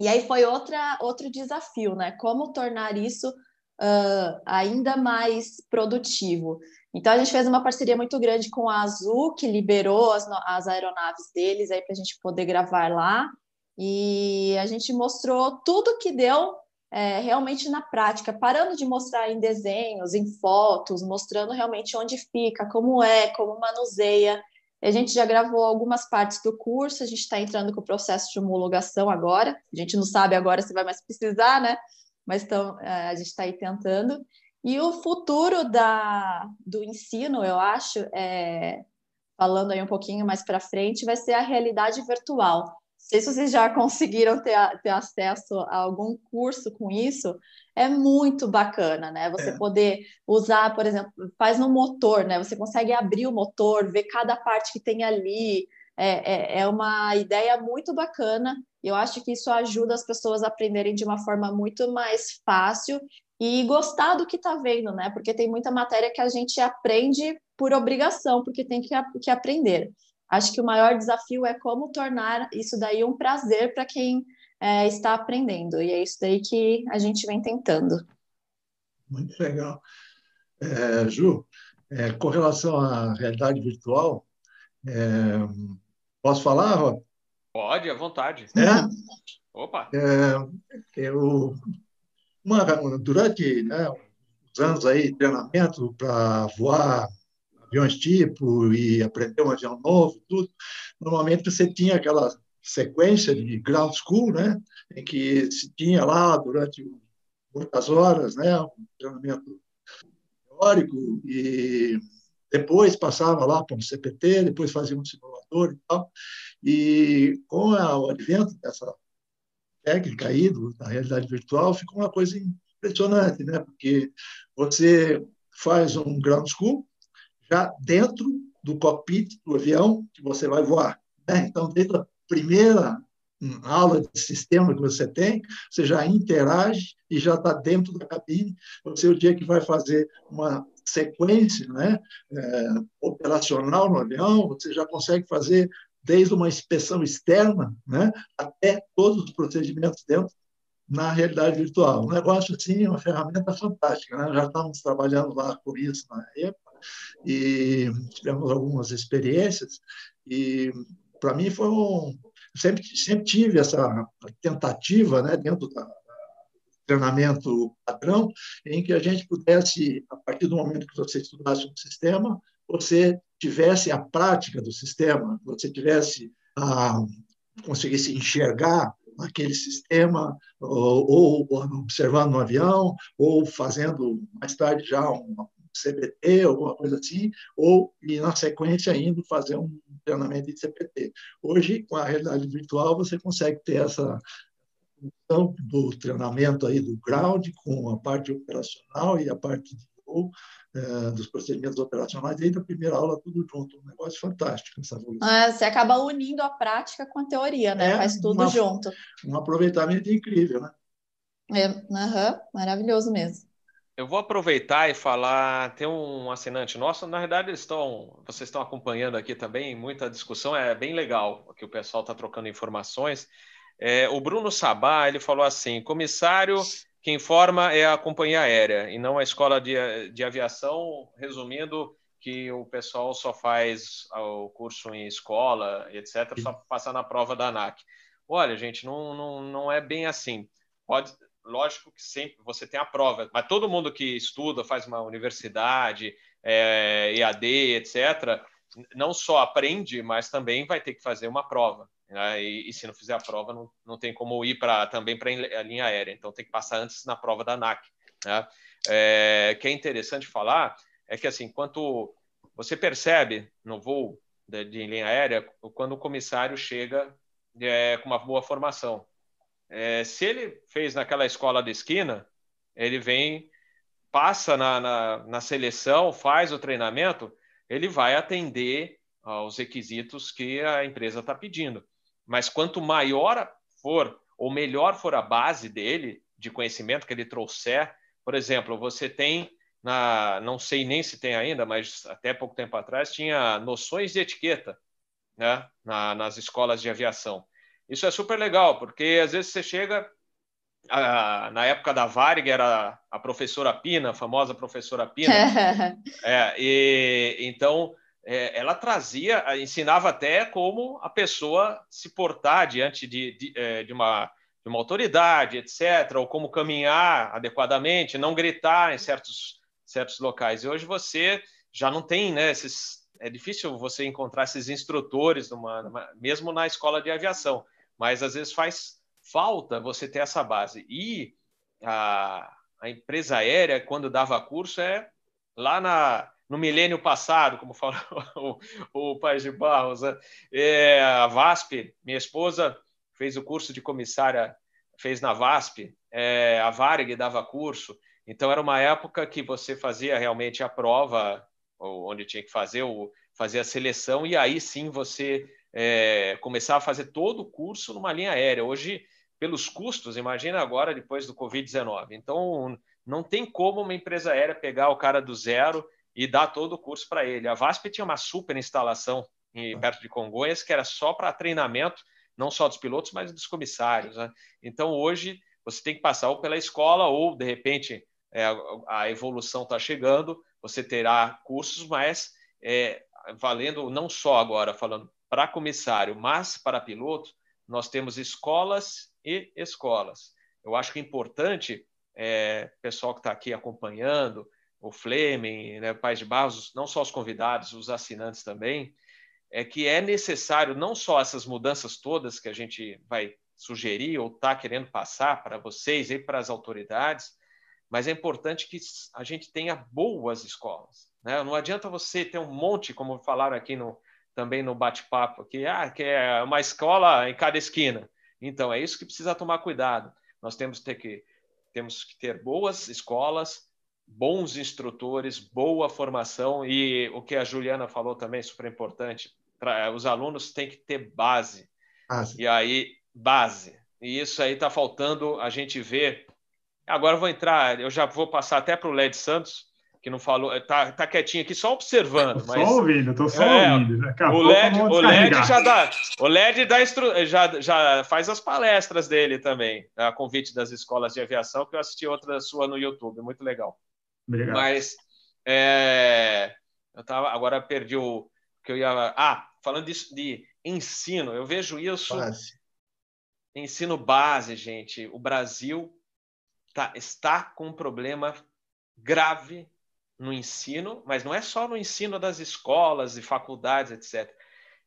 e aí foi outra, outro desafio, né? Como tornar isso uh, ainda mais produtivo. Então a gente fez uma parceria muito grande com a Azul, que liberou as, as aeronaves deles aí para a gente poder gravar lá. E a gente mostrou tudo que deu é, realmente na prática, parando de mostrar em desenhos, em fotos, mostrando realmente onde fica, como é, como manuseia. A gente já gravou algumas partes do curso, a gente está entrando com o processo de homologação agora. A gente não sabe agora se vai mais precisar, né? Mas então, a gente está aí tentando. E o futuro da, do ensino, eu acho, é, falando aí um pouquinho mais para frente, vai ser a realidade virtual sei se vocês já [laughs] conseguiram ter, ter acesso a algum curso com isso, é muito bacana, né? Você é. poder usar, por exemplo, faz no motor, né? Você consegue abrir o motor, ver cada parte que tem ali. É, é, é uma ideia muito bacana. Eu acho que isso ajuda as pessoas a aprenderem de uma forma muito mais fácil e gostar do que está vendo, né? Porque tem muita matéria que a gente aprende por obrigação, porque tem que, que aprender. Acho que o maior desafio é como tornar isso daí um prazer para quem é, está aprendendo, e é isso daí que a gente vem tentando.
Muito legal. É, Ju, é, com relação à realidade virtual, é, posso falar, Rob?
Pode, à vontade.
É?
Opa!
É, eu, uma, durante né, os anos aí, treinamento para voar aviões tipo e aprender um avião novo, tudo. Normalmente você tinha aquela sequência de ground school, né, em que se tinha lá durante muitas horas, né, um treinamento teórico e depois passava lá para um CPT, depois fazia um simulador e tal. E com o advento dessa técnica aí do, da realidade virtual, ficou uma coisa impressionante, né? Porque você faz um ground school, já dentro do cockpit do avião que você vai voar. Né? Então, desde a primeira aula de sistema que você tem, você já interage e já está dentro da cabine. Você, o dia que vai fazer uma sequência né, é, operacional no avião, você já consegue fazer desde uma inspeção externa né, até todos os procedimentos dentro na realidade virtual. Um negócio assim, uma ferramenta fantástica. Né? Já estamos trabalhando lá com isso na época e tivemos algumas experiências e para mim foi um sempre sempre tive essa tentativa né dentro da treinamento padrão em que a gente pudesse a partir do momento que você estudasse um sistema você tivesse a prática do sistema, você tivesse a conseguisse enxergar aquele sistema, ou, ou, observando no avião, ou fazendo mais tarde já um CBT, alguma coisa assim, ou e na sequência indo fazer um treinamento de CPT. Hoje, com a realidade virtual, você consegue ter essa função do treinamento aí do ground com a parte operacional e a parte de voo é, dos procedimentos operacionais desde a primeira aula tudo junto. Um negócio fantástico essa evolução.
É, você acaba unindo a prática com a teoria, né? É Faz tudo uma, junto.
Um aproveitamento incrível, né?
É, uhum, maravilhoso mesmo.
Eu vou aproveitar e falar. Tem um assinante nosso, na verdade, eles estão, vocês estão acompanhando aqui também, muita discussão, é bem legal que o pessoal está trocando informações. É, o Bruno Sabá ele falou assim: comissário quem forma é a companhia aérea e não a escola de, de aviação, resumindo que o pessoal só faz o curso em escola, etc., só passar na prova da ANAC. Olha, gente, não, não, não é bem assim. Pode, lógico que sempre você tem a prova, mas todo mundo que estuda, faz uma universidade, é, EAD, etc., não só aprende, mas também vai ter que fazer uma prova. Né? E, e, se não fizer a prova, não, não tem como ir para também para a linha aérea. Então tem que passar antes na prova da ANAC. Né? É, que é interessante falar é que assim, quanto você percebe no voo de, de linha aérea, quando o comissário chega é, com uma boa formação. É, se ele fez naquela escola da esquina, ele vem, passa na, na, na seleção, faz o treinamento, ele vai atender aos requisitos que a empresa está pedindo. Mas quanto maior for, ou melhor for a base dele, de conhecimento que ele trouxer, por exemplo, você tem, na, não sei nem se tem ainda, mas até pouco tempo atrás, tinha noções de etiqueta né, na, nas escolas de aviação. Isso é super legal, porque às vezes você chega, na época da Varig, era a professora Pina, a famosa professora Pina. [laughs] é, e, então, é, ela trazia, ensinava até como a pessoa se portar diante de, de, é, de, uma, de uma autoridade, etc., ou como caminhar adequadamente, não gritar em certos, certos locais. E hoje você já não tem, né, esses, é difícil você encontrar esses instrutores, numa, numa, mesmo na escola de aviação, mas às vezes faz falta você ter essa base. E a, a empresa aérea, quando dava curso, é lá na no milênio passado, como falou [laughs] o, o Pai de Barros. Né? É, a VASP, minha esposa, fez o curso de comissária, fez na VASP, é, a Varig dava curso. Então, era uma época que você fazia realmente a prova, onde tinha que fazer, o, fazer a seleção, e aí sim você é, começava a fazer todo o curso numa linha aérea. Hoje, pelos custos, imagina agora depois do Covid-19. Então, não tem como uma empresa aérea pegar o cara do zero e dar todo o curso para ele. A VASP tinha uma super instalação em, perto de Congonhas que era só para treinamento, não só dos pilotos, mas dos comissários. Né? Então, hoje, você tem que passar ou pela escola ou, de repente, é, a evolução está chegando, você terá cursos, mas é, valendo não só agora, falando para comissário, mas para piloto, nós temos escolas e escolas. Eu acho que é importante, é, pessoal que está aqui acompanhando, o Fleming, né, Pais de Barros, não só os convidados, os assinantes também, é que é necessário não só essas mudanças todas que a gente vai sugerir ou está querendo passar para vocês e para as autoridades, mas é importante que a gente tenha boas escolas. Né? Não adianta você ter um monte, como falaram aqui no, também no bate-papo, que, ah, que é uma escola em cada esquina. Então, é isso que precisa tomar cuidado. Nós temos ter, que, temos que ter boas escolas, bons instrutores, boa formação e o que a Juliana falou também super importante, para os alunos têm que ter base. base. E aí base. E isso aí está faltando a gente ver. Agora eu vou entrar, eu já vou passar até para o Led Santos, que não falou, está tá quietinho aqui só observando. Mas,
só ouvindo, estou só é, ouvindo.
o LED, o LED já dá, o LED dá instru, já, já faz as palestras dele também, a convite das escolas de aviação, que eu assisti outra sua no YouTube, muito legal. Obrigado. Mas é, eu tava, agora perdi o que eu ia. Ah, falando disso de ensino, eu vejo isso. Base. Ensino base, gente. O Brasil tá, está com um problema grave no ensino, mas não é só no ensino das escolas e faculdades, etc.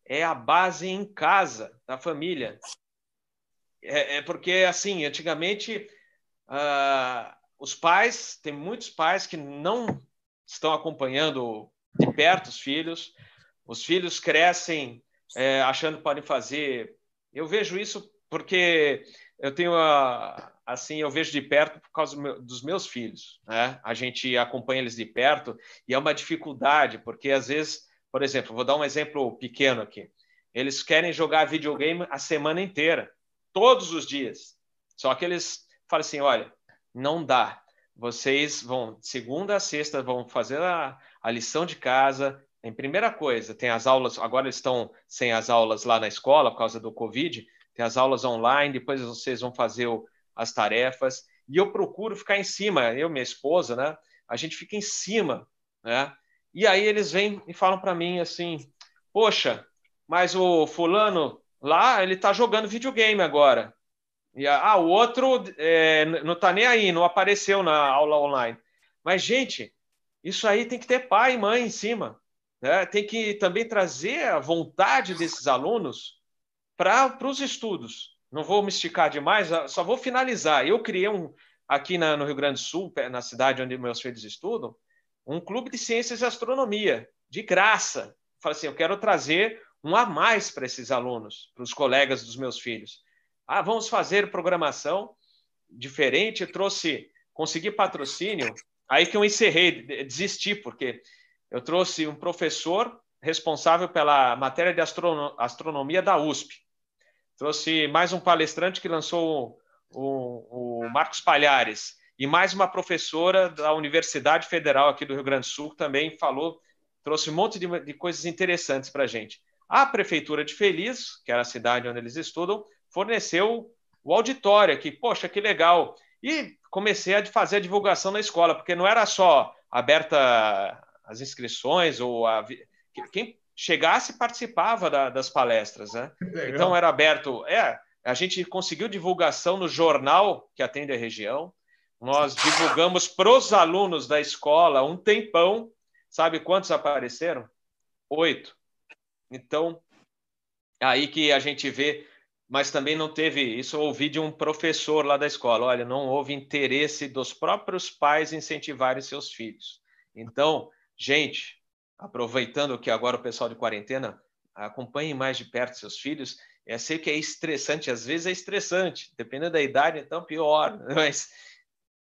É a base em casa, da família. É, é porque, assim, antigamente, uh, os pais, tem muitos pais que não estão acompanhando de perto os filhos, os filhos crescem é, achando que podem fazer. Eu vejo isso porque eu tenho a, assim eu vejo de perto por causa dos meus filhos, né? A gente acompanha eles de perto e é uma dificuldade porque às vezes, por exemplo, vou dar um exemplo pequeno aqui. Eles querem jogar videogame a semana inteira, todos os dias. Só que eles falam assim, olha, não dá. Vocês vão segunda a sexta vão fazer a, a lição de casa. Em primeira coisa, tem as aulas. Agora estão sem as aulas lá na escola por causa do Covid tem as aulas online, depois vocês vão fazer o, as tarefas, e eu procuro ficar em cima, eu minha esposa, né? A gente fica em cima, né? E aí eles vêm e falam para mim assim: Poxa, mas o fulano lá, ele tá jogando videogame agora. E ah, o outro é, não tá nem aí, não apareceu na aula online. Mas, gente, isso aí tem que ter pai e mãe em cima. Né? Tem que também trazer a vontade desses alunos para os estudos. Não vou me esticar demais, só vou finalizar. Eu criei um, aqui na, no Rio Grande do Sul, na cidade onde meus filhos estudam, um clube de ciências e astronomia, de graça. Falei assim, eu quero trazer um a mais para esses alunos, para os colegas dos meus filhos. Ah, vamos fazer programação diferente. Trouxe, consegui patrocínio, aí que eu encerrei, desisti, porque eu trouxe um professor responsável pela matéria de astronomia da USP. Trouxe mais um palestrante que lançou o, o, Marcos Palhares e mais uma professora da Universidade Federal aqui do Rio Grande do Sul também falou, trouxe um monte de, de coisas interessantes para a gente. A Prefeitura de Feliz, que era a cidade onde eles estudam, forneceu o auditório aqui. Poxa, que legal! E comecei a fazer a divulgação na escola, porque não era só aberta as inscrições ou a, quem chegasse participava da, das palestras, né? [laughs] Então era aberto. É, a gente conseguiu divulgação no jornal que atende a região. Nós divulgamos para os alunos da escola um tempão. Sabe quantos apareceram? Oito. Então, aí que a gente vê, mas também não teve. Isso eu ouvi de um professor lá da escola. Olha, não houve interesse dos próprios pais incentivarem seus filhos. Então, gente, aproveitando que agora o pessoal de quarentena acompanhe mais de perto seus filhos. Eu sei que é estressante, às vezes é estressante, dependendo da idade, então pior, [laughs] mas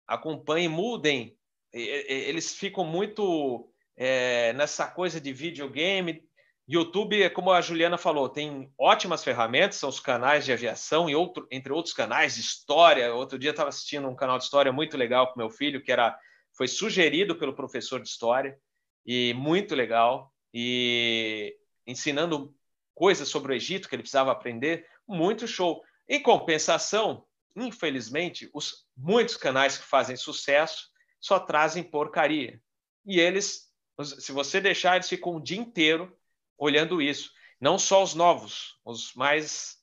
acompanhem, mudem. Eles ficam muito é, nessa coisa de videogame. YouTube, como a Juliana falou, tem ótimas ferramentas, são os canais de aviação e outro, entre outros canais de história. Outro dia estava assistindo um canal de história muito legal com meu filho, que era foi sugerido pelo professor de história e muito legal e ensinando coisas sobre o Egito que ele precisava aprender, muito show. Em compensação, infelizmente, os muitos canais que fazem sucesso só trazem porcaria. E eles, se você deixar, eles ficam o dia inteiro olhando isso. Não só os novos, os mais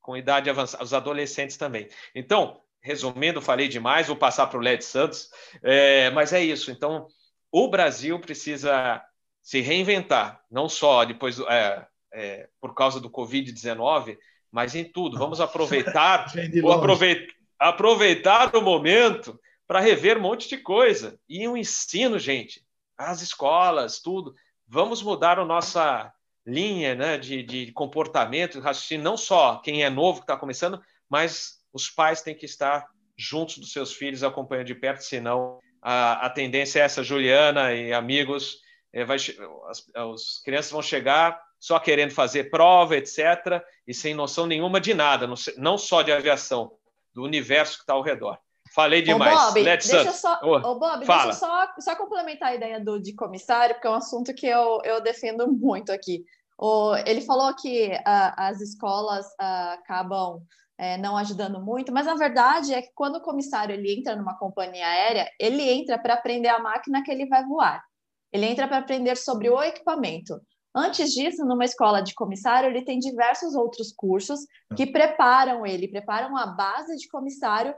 com idade avançada, os adolescentes também. Então, resumindo, falei demais, vou passar para o Led Santos, é, mas é isso. Então, o Brasil precisa se reinventar, não só depois é, é, por causa do Covid-19, mas em tudo. Vamos aproveitar, [laughs] aproveitar, aproveitar o momento para rever um monte de coisa. E o ensino, gente, as escolas, tudo. Vamos mudar a nossa linha né, de, de comportamento, raciocínio, não só quem é novo que está começando, mas os pais têm que estar juntos dos seus filhos, acompanhando de perto, senão a, a tendência é essa, Juliana e amigos, é, vai, as, as crianças vão chegar só querendo fazer prova, etc., e sem noção nenhuma de nada, não, não só de aviação, do universo que está ao redor. Falei demais.
Ô, Bob, deixa, só, ô, Bob deixa só, só complementar a ideia do, de comissário, porque é um assunto que eu, eu defendo [laughs] muito aqui. O, ele falou que uh, as escolas uh, acabam é, não ajudando muito, mas a verdade é que quando o comissário ele entra numa companhia aérea, ele entra para aprender a máquina que ele vai voar. Ele entra para aprender sobre o equipamento. Antes disso, numa escola de comissário, ele tem diversos outros cursos que preparam ele, preparam a base de comissário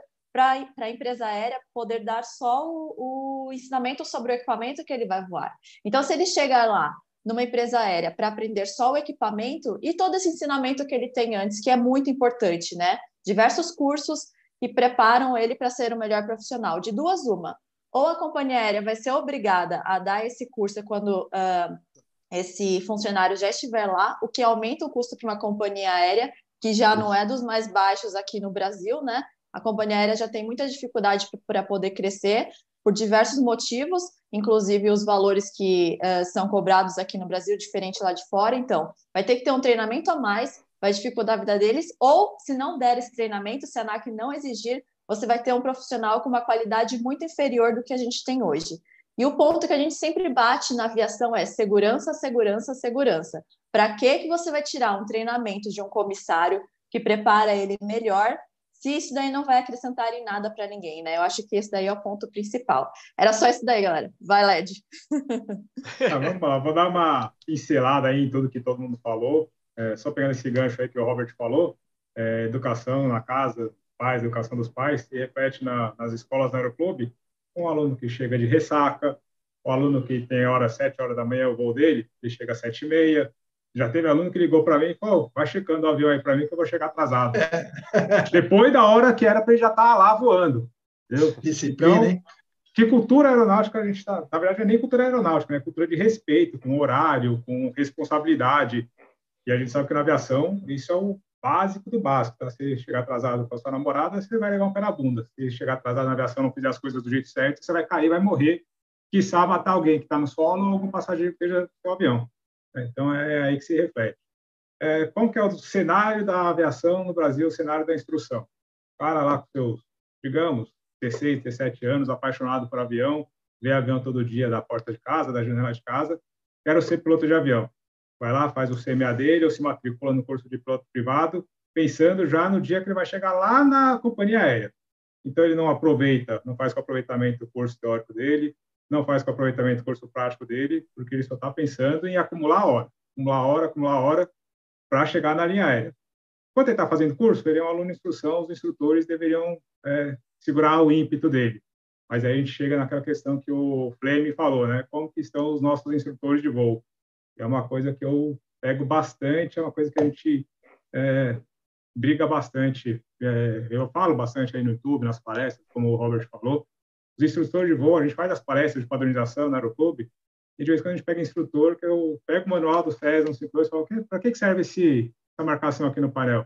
para a empresa aérea poder dar só o, o ensinamento sobre o equipamento que ele vai voar. Então, se ele chegar lá numa empresa aérea para aprender só o equipamento e todo esse ensinamento que ele tem antes, que é muito importante, né? Diversos cursos que preparam ele para ser o melhor profissional. De duas, uma. Ou a companhia aérea vai ser obrigada a dar esse curso quando uh, esse funcionário já estiver lá, o que aumenta o custo para uma companhia aérea, que já não é dos mais baixos aqui no Brasil, né? A companhia aérea já tem muita dificuldade para poder crescer por diversos motivos, inclusive os valores que uh, são cobrados aqui no Brasil, diferente lá de fora. Então, vai ter que ter um treinamento a mais, vai dificultar a vida deles, ou se não der esse treinamento, se a ANAC não exigir, você vai ter um profissional com uma qualidade muito inferior do que a gente tem hoje. E o ponto que a gente sempre bate na aviação é segurança, segurança, segurança. Para que que você vai tirar um treinamento de um comissário que prepara ele melhor se isso daí não vai acrescentar em nada para ninguém, né? Eu acho que esse daí é o ponto principal. Era só isso daí, galera. Vai, Led.
Vamos lá, vou dar uma pincelada aí em tudo que todo mundo falou. É, só pegando esse gancho aí que o Robert falou, é, educação na casa, pais, educação dos pais, se repete na, nas escolas do aeroclube, um aluno que chega de ressaca, o aluno que tem hora sete horas da manhã o voo dele, ele chega às sete e meia, já teve aluno que ligou para mim e falou: vai checando o avião aí para mim que eu vou chegar atrasado. É. [laughs] Depois da hora que era para ele já estar tá lá voando. Entendeu?
Disciplina, então, hein?
Que cultura aeronáutica a gente está. Na verdade, não é nem cultura aeronáutica, é cultura de respeito, com horário, com responsabilidade. E a gente sabe que na aviação isso é o básico do básico. Então, se chegar atrasado com a sua namorada, você vai levar um pé na bunda. Se chegar atrasado na aviação não fizer as coisas do jeito certo, você vai cair, vai morrer. Quiçá matar alguém que está no solo ou algum passageiro que esteja no seu avião. Então, é aí que se reflete. É, como que é o cenário da aviação no Brasil, o cenário da instrução? O cara lá com seus, digamos, 16, 17 anos, apaixonado por avião, vê avião todo dia da porta de casa, da janela de casa, quero ser piloto de avião. Vai lá, faz o CMA dele ou se matricula no curso de piloto privado, pensando já no dia que ele vai chegar lá na companhia aérea. Então, ele não aproveita, não faz com aproveitamento o curso teórico dele, não faz com aproveitamento do curso prático dele, porque ele só está pensando em acumular hora, acumular hora, acumular hora, para chegar na linha aérea. Quando ele está fazendo curso, ele é um aluno de instrução, os instrutores deveriam é, segurar o ímpeto dele. Mas aí a gente chega naquela questão que o Flame falou, né? Como que estão os nossos instrutores de voo? É uma coisa que eu pego bastante, é uma coisa que a gente é, briga bastante. É, eu falo bastante aí no YouTube, nas palestras, como o Robert falou, os instrutores de voo, a gente faz as palestras de padronização no aeroclube, e de vez em quando a gente pega instrutor, que eu pego o manual do CES 152 e falo, para que serve esse, essa marcação aqui no painel?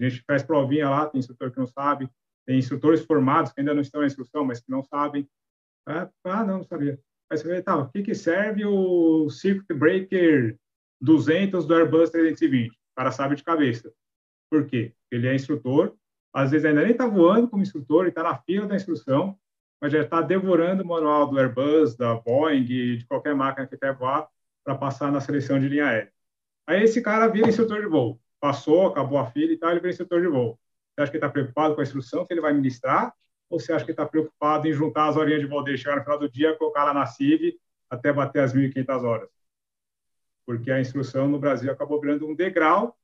A gente faz provinha lá, tem instrutor que não sabe, tem instrutores formados que ainda não estão na instrução, mas que não sabem. Ah, ah não, não sabia. Aí você vê, tá, o que, que serve o Circuit Breaker 200 do Airbus 320? O cara sabe de cabeça. Por quê? Ele é instrutor, às vezes ainda nem está voando como instrutor, ele está na fila da instrução, mas já está devorando o manual do Airbus, da Boeing, de qualquer máquina que quer voar, para passar na seleção de linha aérea. Aí esse cara vira instrutor de voo. Passou, acabou a fila e tal, ele vira instrutor de voo. Você acha que está preocupado com a instrução que ele vai ministrar? Ou você acha que está preocupado em juntar as horinhas de voo dele, chegar no final do dia, colocar lá na CIV até bater as 1.500 horas? Porque a instrução no Brasil acabou virando um degrau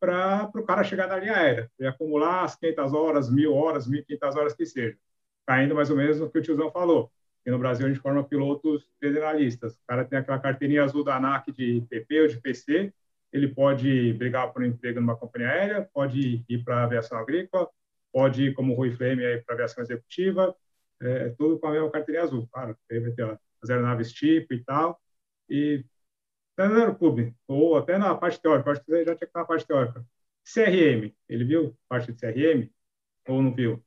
para o cara chegar na linha aérea e acumular as 500 horas, 1.000 horas, 1.500 horas que seja caindo mais ou menos no que o tiozão falou. E no Brasil a gente forma pilotos federalistas. O cara tem aquela carteirinha azul da ANAC de PP ou de PC, ele pode brigar por um emprego numa companhia aérea, pode ir para a aviação agrícola, pode ir como Rui Flame para a aviação executiva, é, tudo com a mesma carteirinha azul. Claro, ter as aeronaves tipo e tal. E até no aeroclube, ou até na parte teórica, acho que você já tinha que estar na parte teórica. CRM, ele viu parte de CRM ou não viu?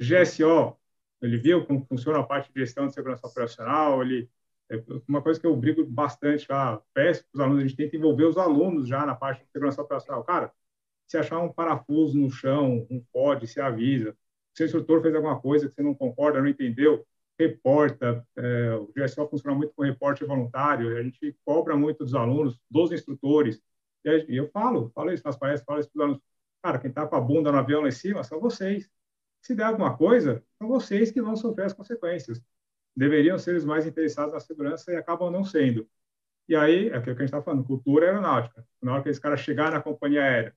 GSO, ele viu como funciona a parte de gestão de segurança operacional, ele é uma coisa que eu brigo bastante lá, peço para os alunos, a gente tenta envolver os alunos já na parte de segurança operacional. Cara, se achar um parafuso no chão, um pod, se avisa. Se o instrutor fez alguma coisa que você não concorda, não entendeu, reporta. É, o GSO funciona muito com reporte voluntário, a gente cobra muito dos alunos, dos instrutores. E eu falo, falo isso nas palestras, falo isso para os alunos. Cara, quem está com a bunda no avião lá em cima são vocês. Se der alguma coisa, são vocês que vão sofrer as consequências. Deveriam ser os mais interessados na segurança e acabam não sendo. E aí, é aquilo que a gente está falando, cultura aeronáutica. Na hora que esse cara chegar na companhia aérea,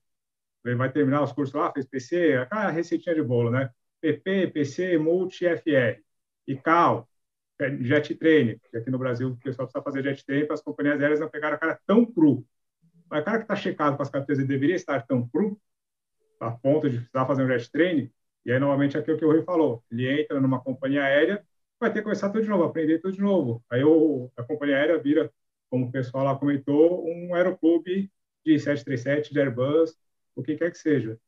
ele vai terminar os cursos lá, fez PC, aquela receitinha de bolo, né? PP, PC, Multi, FR. E CAL, jet trainer, que aqui no Brasil o pessoal precisa fazer jet trainer para as companhias aéreas não pegar o cara tão cru. Mas o cara que está checado com as carteiras ele deveria estar tão cru, a ponto de precisar fazer um jet trainer, e aí, novamente, aquilo que o Rui falou, ele entra numa companhia aérea, vai ter que começar tudo de novo, aprender tudo de novo. Aí o, a companhia aérea vira, como o pessoal lá comentou, um aeroclube de 737, de Airbus, o que quer que seja.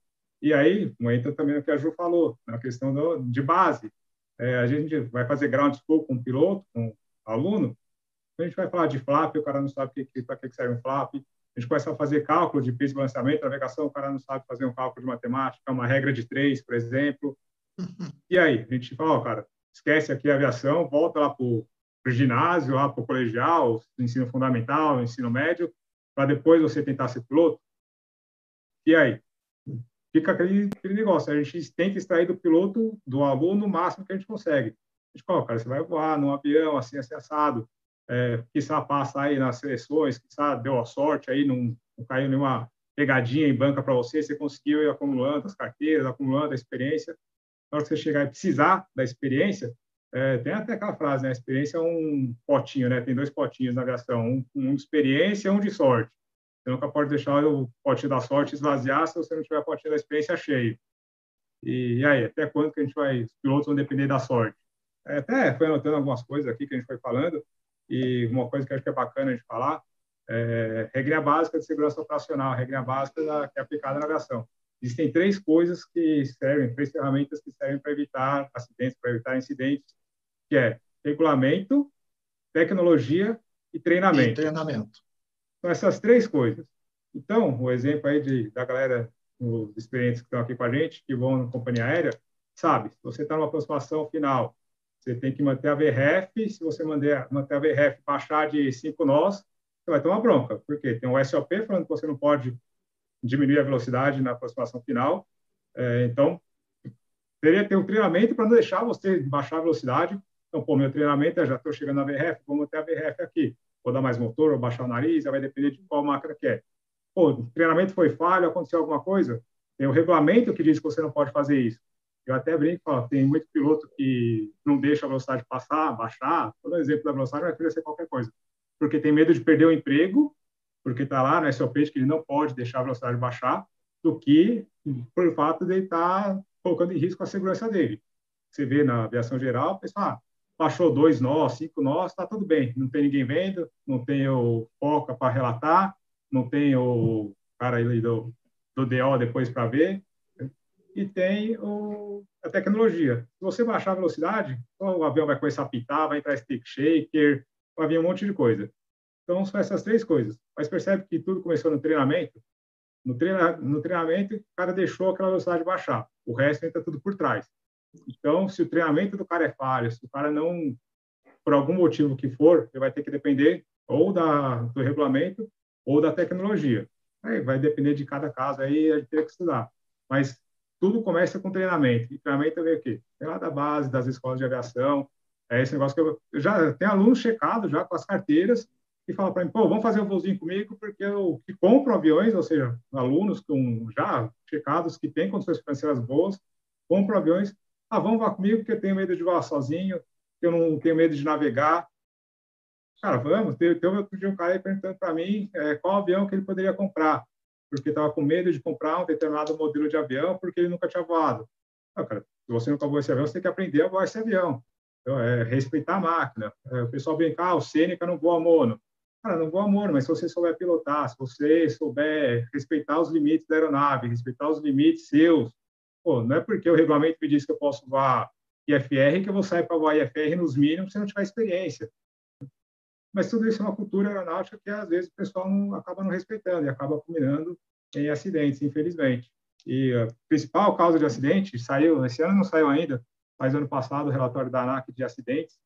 E aí, entra também o que a Ju falou, na questão do, de base. É, a gente vai fazer ground school com o piloto, com o aluno, a gente vai falar de flap, o cara não sabe para que, que serve um flap, a gente começa a fazer cálculo de peso e balanceamento, navegação, o cara não sabe fazer um cálculo de matemática, uma regra de três, por exemplo. [laughs] E aí, a gente fala, ó, cara, esquece aqui a aviação, volta lá para o ginásio, lá para o colegial, ensino fundamental, ensino médio, para depois você tentar ser piloto. E aí? Fica aquele, aquele negócio, a gente tenta extrair do piloto, do aluno, o máximo que a gente consegue. A gente fala, cara, você vai voar num avião assim, assim, assado, é, quizá passa aí nas seleções, quizá deu a sorte aí, não, não caiu nenhuma pegadinha em banca para você, você conseguiu ir acumulando as carteiras, acumulando a experiência. Na hora que você chegar e precisar da experiência, é, tem até aquela frase, né? A experiência é um potinho, né? Tem dois potinhos na aviação, um, um de experiência e um de sorte. Você nunca pode deixar o potinho da sorte esvaziar se você não tiver o potinho da experiência cheio. E, e aí, até quando que a gente vai, os pilotos vão depender da sorte? É, até foi anotando algumas coisas aqui que a gente foi falando. E uma coisa que acho que é bacana gente falar é regra básica de segurança operacional, regra básica da, que é aplicada na aviação. Existem três coisas que servem, três ferramentas que servem para evitar acidentes, para evitar incidentes, que é regulamento, tecnologia e treinamento. E
treinamento.
São essas três coisas. Então, o exemplo aí de, da galera, os experientes que estão aqui com a gente, que vão na companhia aérea, sabe, se você está numa aproximação final você tem que manter a VRF. Se você manter, a VRF baixar de 5 nós, você vai tomar bronca, porque tem um SOP falando que você não pode diminuir a velocidade na aproximação final. É, então, teria que ter um treinamento para não deixar você baixar a velocidade. Então, pô, meu treinamento é já estou chegando na VRF, vou manter a VRF aqui. Vou dar mais motor, vou baixar o nariz, vai depender de qual máquina que é. Pô, o treinamento foi falho, aconteceu alguma coisa? Tem um regulamento que diz que você não pode fazer isso. Eu até brinco, ó, tem muito piloto que não deixa a velocidade passar, baixar. Todo exemplo da velocidade vai querer ser qualquer coisa. Porque tem medo de perder o emprego, porque está lá no SOP que ele não pode deixar a velocidade baixar, do que por fato de ele estar tá colocando em risco a segurança dele. Você vê na aviação geral, o pessoal, ah, baixou dois nós, cinco nós, está tudo bem. Não tem ninguém vendo, não tem o foca para relatar, não tem o cara aí do, do DO depois para ver e tem o, a tecnologia. Se você baixar a velocidade, então o avião vai começar a pitar, vai entrar stick shaker, vai vir um monte de coisa. Então, são essas três coisas. Mas percebe que tudo começou no treinamento. No, treina, no treinamento, o cara deixou aquela velocidade baixar. O resto entra tudo por trás. Então, se o treinamento do cara é falho, se o cara não, por algum motivo que for, ele vai ter que depender ou da, do regulamento ou da tecnologia. Aí vai depender de cada caso, aí a gente tem que estudar. Mas tudo começa com treinamento. E treinamento é o quê? Tem lá da base, das escolas de aviação. É esse negócio que eu, eu já tenho alunos checados já com as carteiras e fala para mim, pô, vamos fazer um voozinho comigo, porque eu que compro aviões, ou seja, alunos com já checados que têm condições financeiras boas, compram aviões, ah, vamos voar comigo porque eu tenho medo de voar sozinho, que eu não tenho medo de navegar. Cara, vamos. Teve, teve outro um cara aí perguntando para mim é, qual avião que ele poderia comprar porque estava com medo de comprar um determinado modelo de avião porque ele nunca tinha voado. Ah, cara, se você nunca voou esse avião, você tem que aprender a voar esse avião. Então, é respeitar a máquina. É, o pessoal vem cá, ah, o Sêneca não voa mono. Cara, não voa mono, mas se você souber pilotar, se você souber respeitar os limites da aeronave, respeitar os limites seus, pô, não é porque o regulamento me diz que eu posso voar IFR que eu vou sair para voar IFR nos mínimos se não tiver experiência. Mas tudo isso é uma cultura aeronáutica que, às vezes, o pessoal não, acaba não respeitando e acaba culminando em acidentes, infelizmente. E a principal causa de acidente saiu, esse ano não saiu ainda, mas ano passado, o relatório da ANAC de acidentes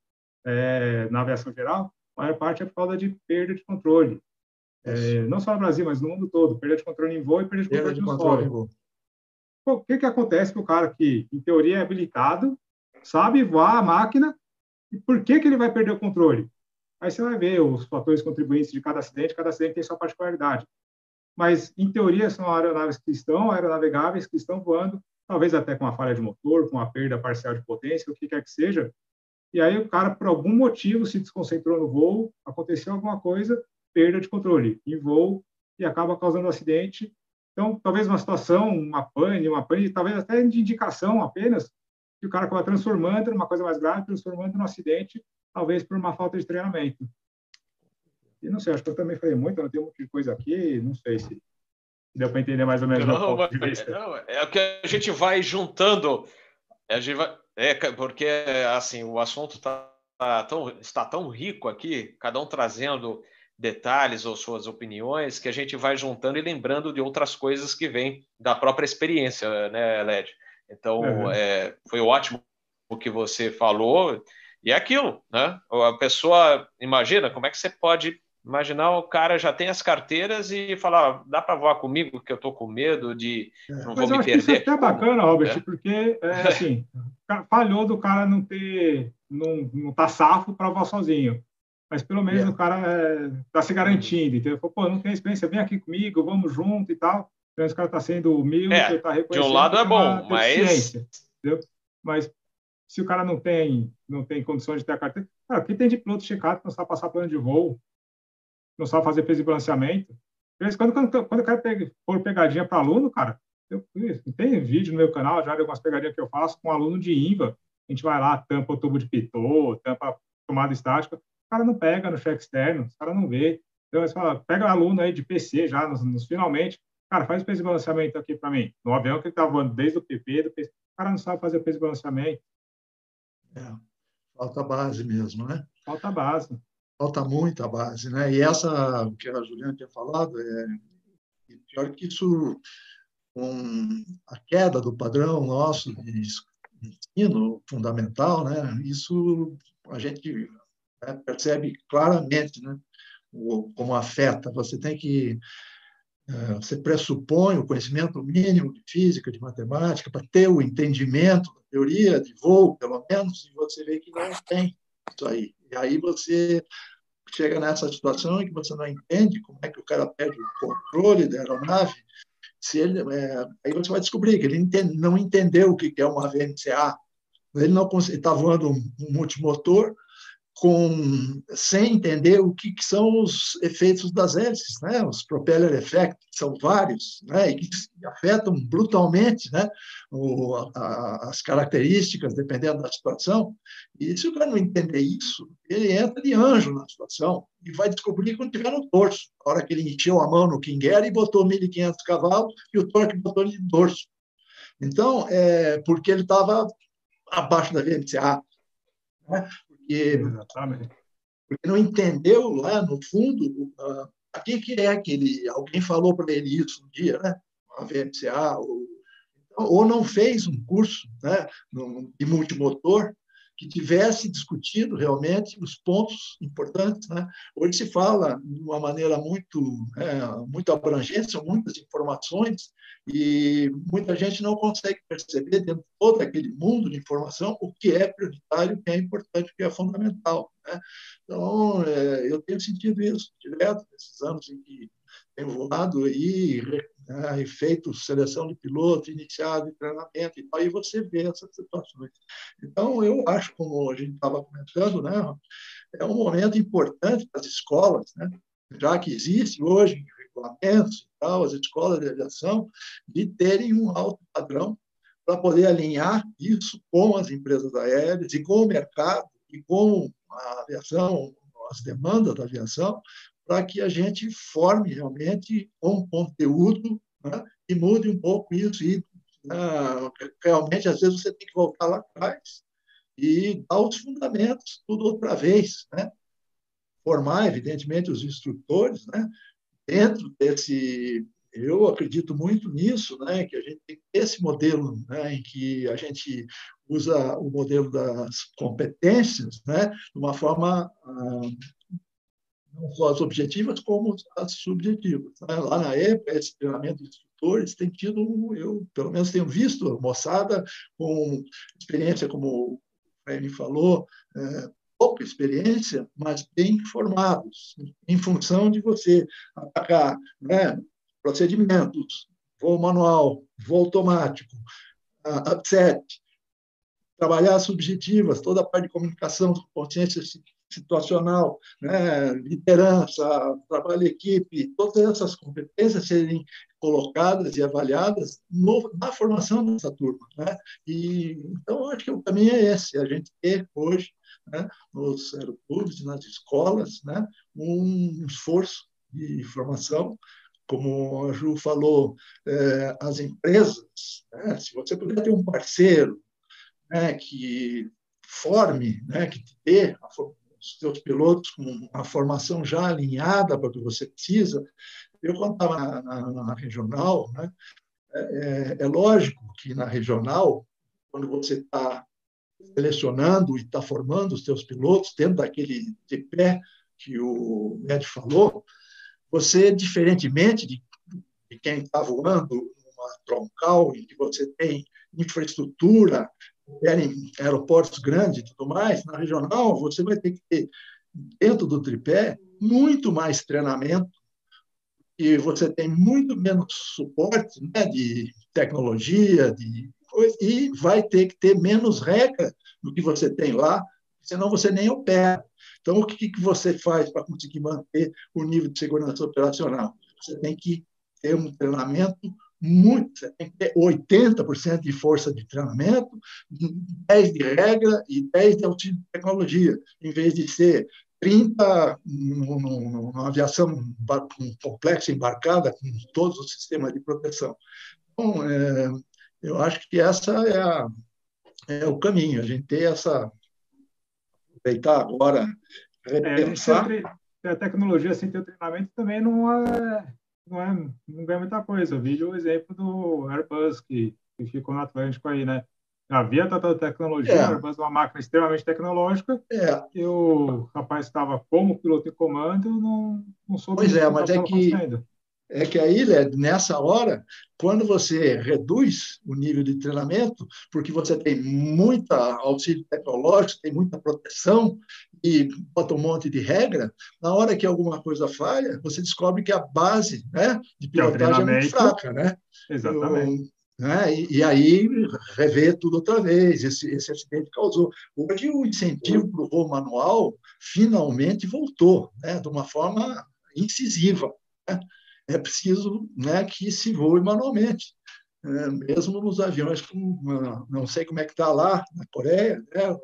é, na aviação geral, a maior parte é por causa de perda de controle. É, não só no Brasil, mas no mundo todo. Perda de controle em voo e perda de perda controle, de controle no solo. O que, que acontece com o cara que, em teoria, é habilitado, sabe voar a máquina, e por que, que ele vai perder o controle? Aí você vai ver os fatores contribuintes de cada acidente, cada acidente tem sua particularidade. Mas, em teoria, são aeronaves que estão aeronavegáveis, que estão voando, talvez até com uma falha de motor, com uma perda parcial de potência, o que quer que seja. E aí o cara, por algum motivo, se desconcentrou no voo, aconteceu alguma coisa, perda de controle em voo e acaba causando um acidente. Então, talvez uma situação, uma pane, uma pane, talvez até de indicação apenas, que o cara acaba transformando numa coisa mais grave, transformando num acidente, talvez por uma falta de treinamento. E não sei, acho que eu também falei muito, não tenho muita coisa aqui, não sei se deu para entender mais ou menos
não, mas, não, é o que a gente vai juntando, a gente vai, é porque assim o assunto tá, tá tão, está tão rico aqui, cada um trazendo detalhes ou suas opiniões que a gente vai juntando e lembrando de outras coisas que vêm da própria experiência, né, Led? Então, uhum. é, foi ótimo o que você falou e é aquilo, né? A pessoa, imagina, como é que você pode imaginar o cara já tem as carteiras e falar, dá para voar comigo que eu tô com medo de
é, não vou me perder. isso é até bacana, Robert, é. porque é, assim, falhou do cara não ter, não, não tá safo para voar sozinho. Mas pelo menos yeah. o cara está é, se garantindo, entendeu? Pô, não tem experiência, vem aqui comigo, vamos junto e tal. Então, esse cara está sendo humilde, está é,
reconhecendo. De um lado é bom, mas.
Mas se o cara não tem, não tem condições de ter a carteira. Cara, quem tem de piloto checado, não sabe passar plano de voo, não sabe fazer peso de balanceamento. Quando, quando, quando eu quero pegar, pôr pegadinha para aluno, cara, eu, tem vídeo no meu canal já de algumas pegadinhas que eu faço com aluno de INVA. A gente vai lá, tampa o tubo de pitô, tampa a tomada estática. O cara não pega no cheque externo, o cara não vê. Então, você fala, pega aluno aí de PC já, nos, nos finalmente, cara, faz o peso de balanceamento aqui para mim. No avião que ele tá voando desde o PP, do PC, o cara não sabe fazer o peso de balanceamento.
É, falta base mesmo, né?
Falta base.
Falta muita base, né? E essa que a Juliana tinha falado, é pior que isso, com a queda do padrão nosso de ensino fundamental, né? Isso a gente né, percebe claramente, né? como afeta. Você tem que você pressupõe o conhecimento mínimo de física, de matemática, para ter o entendimento da teoria de voo, pelo menos, e você vê que não tem isso aí. E aí você chega nessa situação em que você não entende como é que o cara perde o controle da aeronave, se ele, é, aí você vai descobrir que ele entende, não entendeu o que é uma VMCA, ele não está voando um multimotor, com, sem entender o que, que, são os efeitos das hélices, né? os propeller effects, são vários, né? e que afetam brutalmente né? O, a, as características, dependendo da situação. E se o cara não entender isso, ele entra de anjo na situação e vai descobrir quando estiver no torso, a hora que ele encheu a mão no King Air e botou 1.500 cavalos e o torque botou ele de dorso. Então, é porque ele estava abaixo da VMCA. Né? porque, não entendeu lá no fundo uh, a que, que é que ele. Alguém falou para ele isso um dia, né? A VMCA, ou, ou não fez um curso né, de multimotor que tivesse discutido realmente os pontos importantes. Né? Hoje se fala de uma maneira muito, é, muito abrangente, são muitas informações, e muita gente não consegue perceber, dentro de todo aquele mundo de informação, o que é prioritário, o que é importante, o que é fundamental. Né? Então, é, eu tenho sentido isso direto nesses anos em que tenho voado aí, né, feito seleção de piloto, iniciado em treinamento e tal, e você vê essas situações. Então, eu acho, como a gente estava comentando, né, é um momento importante para as escolas, né, já que existe hoje regulamentos e tal, as escolas de aviação, de terem um alto padrão para poder alinhar isso com as empresas aéreas e com o mercado e com a aviação, as demandas da aviação, para que a gente forme realmente um conteúdo né, e mude um pouco isso. E uh, realmente, às vezes, você tem que voltar lá atrás e dar os fundamentos tudo outra vez. Né? Formar, evidentemente, os instrutores né, dentro desse. Eu acredito muito nisso, né, que a gente tem esse modelo né, em que a gente usa o modelo das competências né, de uma forma ah, não só as objetivas, como as subjetivas. Lá na época, esse treinamento de instrutores tem tido, eu pelo menos tenho visto, moçada com experiência, como o Fred falou, é, pouca experiência, mas bem formados, em função de você atacar né, procedimentos, voo manual, voo automático, upset, trabalhar subjetivas, toda a parte de comunicação, consciência situacional, né, liderança, trabalho em equipe, todas essas competências serem colocadas e avaliadas no, na formação dessa turma. Né? E, então, acho que o caminho é esse, a gente ter hoje, né, nos aeroportos, nas escolas, né, um esforço de formação como a Ju falou, é, as empresas, né, se você puder ter um parceiro né, que forme, né, que dê os seus pilotos com uma formação já alinhada para o que você precisa. Eu, quando estava na, na, na, regional, né, é, é, é, lógico que na regional, quando você está selecionando e está formando os seus pilotos dentro daquele pé que o Ed falou, você, diferentemente de, de quem está voando numa troncal, em que você tem infraestrutura, aeroportos grandes e tudo mais, na regional você vai ter que ter, dentro do tripé, muito mais treinamento e você tem muito menos suporte né, de tecnologia, de e vai ter que ter menos regra do que você tem lá, senão você nem opera. Então, o que, que você faz para conseguir manter o nível de segurança operacional? Você tem que ter um treinamento muito, você tem que ter 80% de força de treinamento, 10% de regra e 10% de auxílio de tecnologia, em vez de ser 30 numa aviação complexa embarcada com todos os sistemas de proteção. Então, é, eu acho que essa é, a, é o caminho, a gente ter essa aproveitar agora,
repensar. É, a tecnologia sem ter o treinamento também não é não, é, não ganha muita coisa. Eu vi o exemplo do Airbus, que, que ficou no Atlântico aí, né? Havia tanta tecnologia, é. o Airbus é uma máquina extremamente tecnológica,
é.
e o rapaz estava como piloto em comando, não, não soube...
Pois é, mas é que... Ainda é que aí, Led, nessa hora, quando você reduz o nível de treinamento, porque você tem muita auxílio tecnológico, tem muita proteção e bota um monte de regra, na hora que alguma coisa falha, você descobre que a base né, de é pilotagem é, muito fraca. Né?
Exatamente.
né? E, e, aí rever tudo outra vez. Esse, esse acidente causou. Hoje o incentivo para o voo manual finalmente voltou, né? de uma forma incisiva. Né? É preciso né, que se voe manualmente. É, mesmo nos aviões, com, não sei como é que está lá na Coreia, né,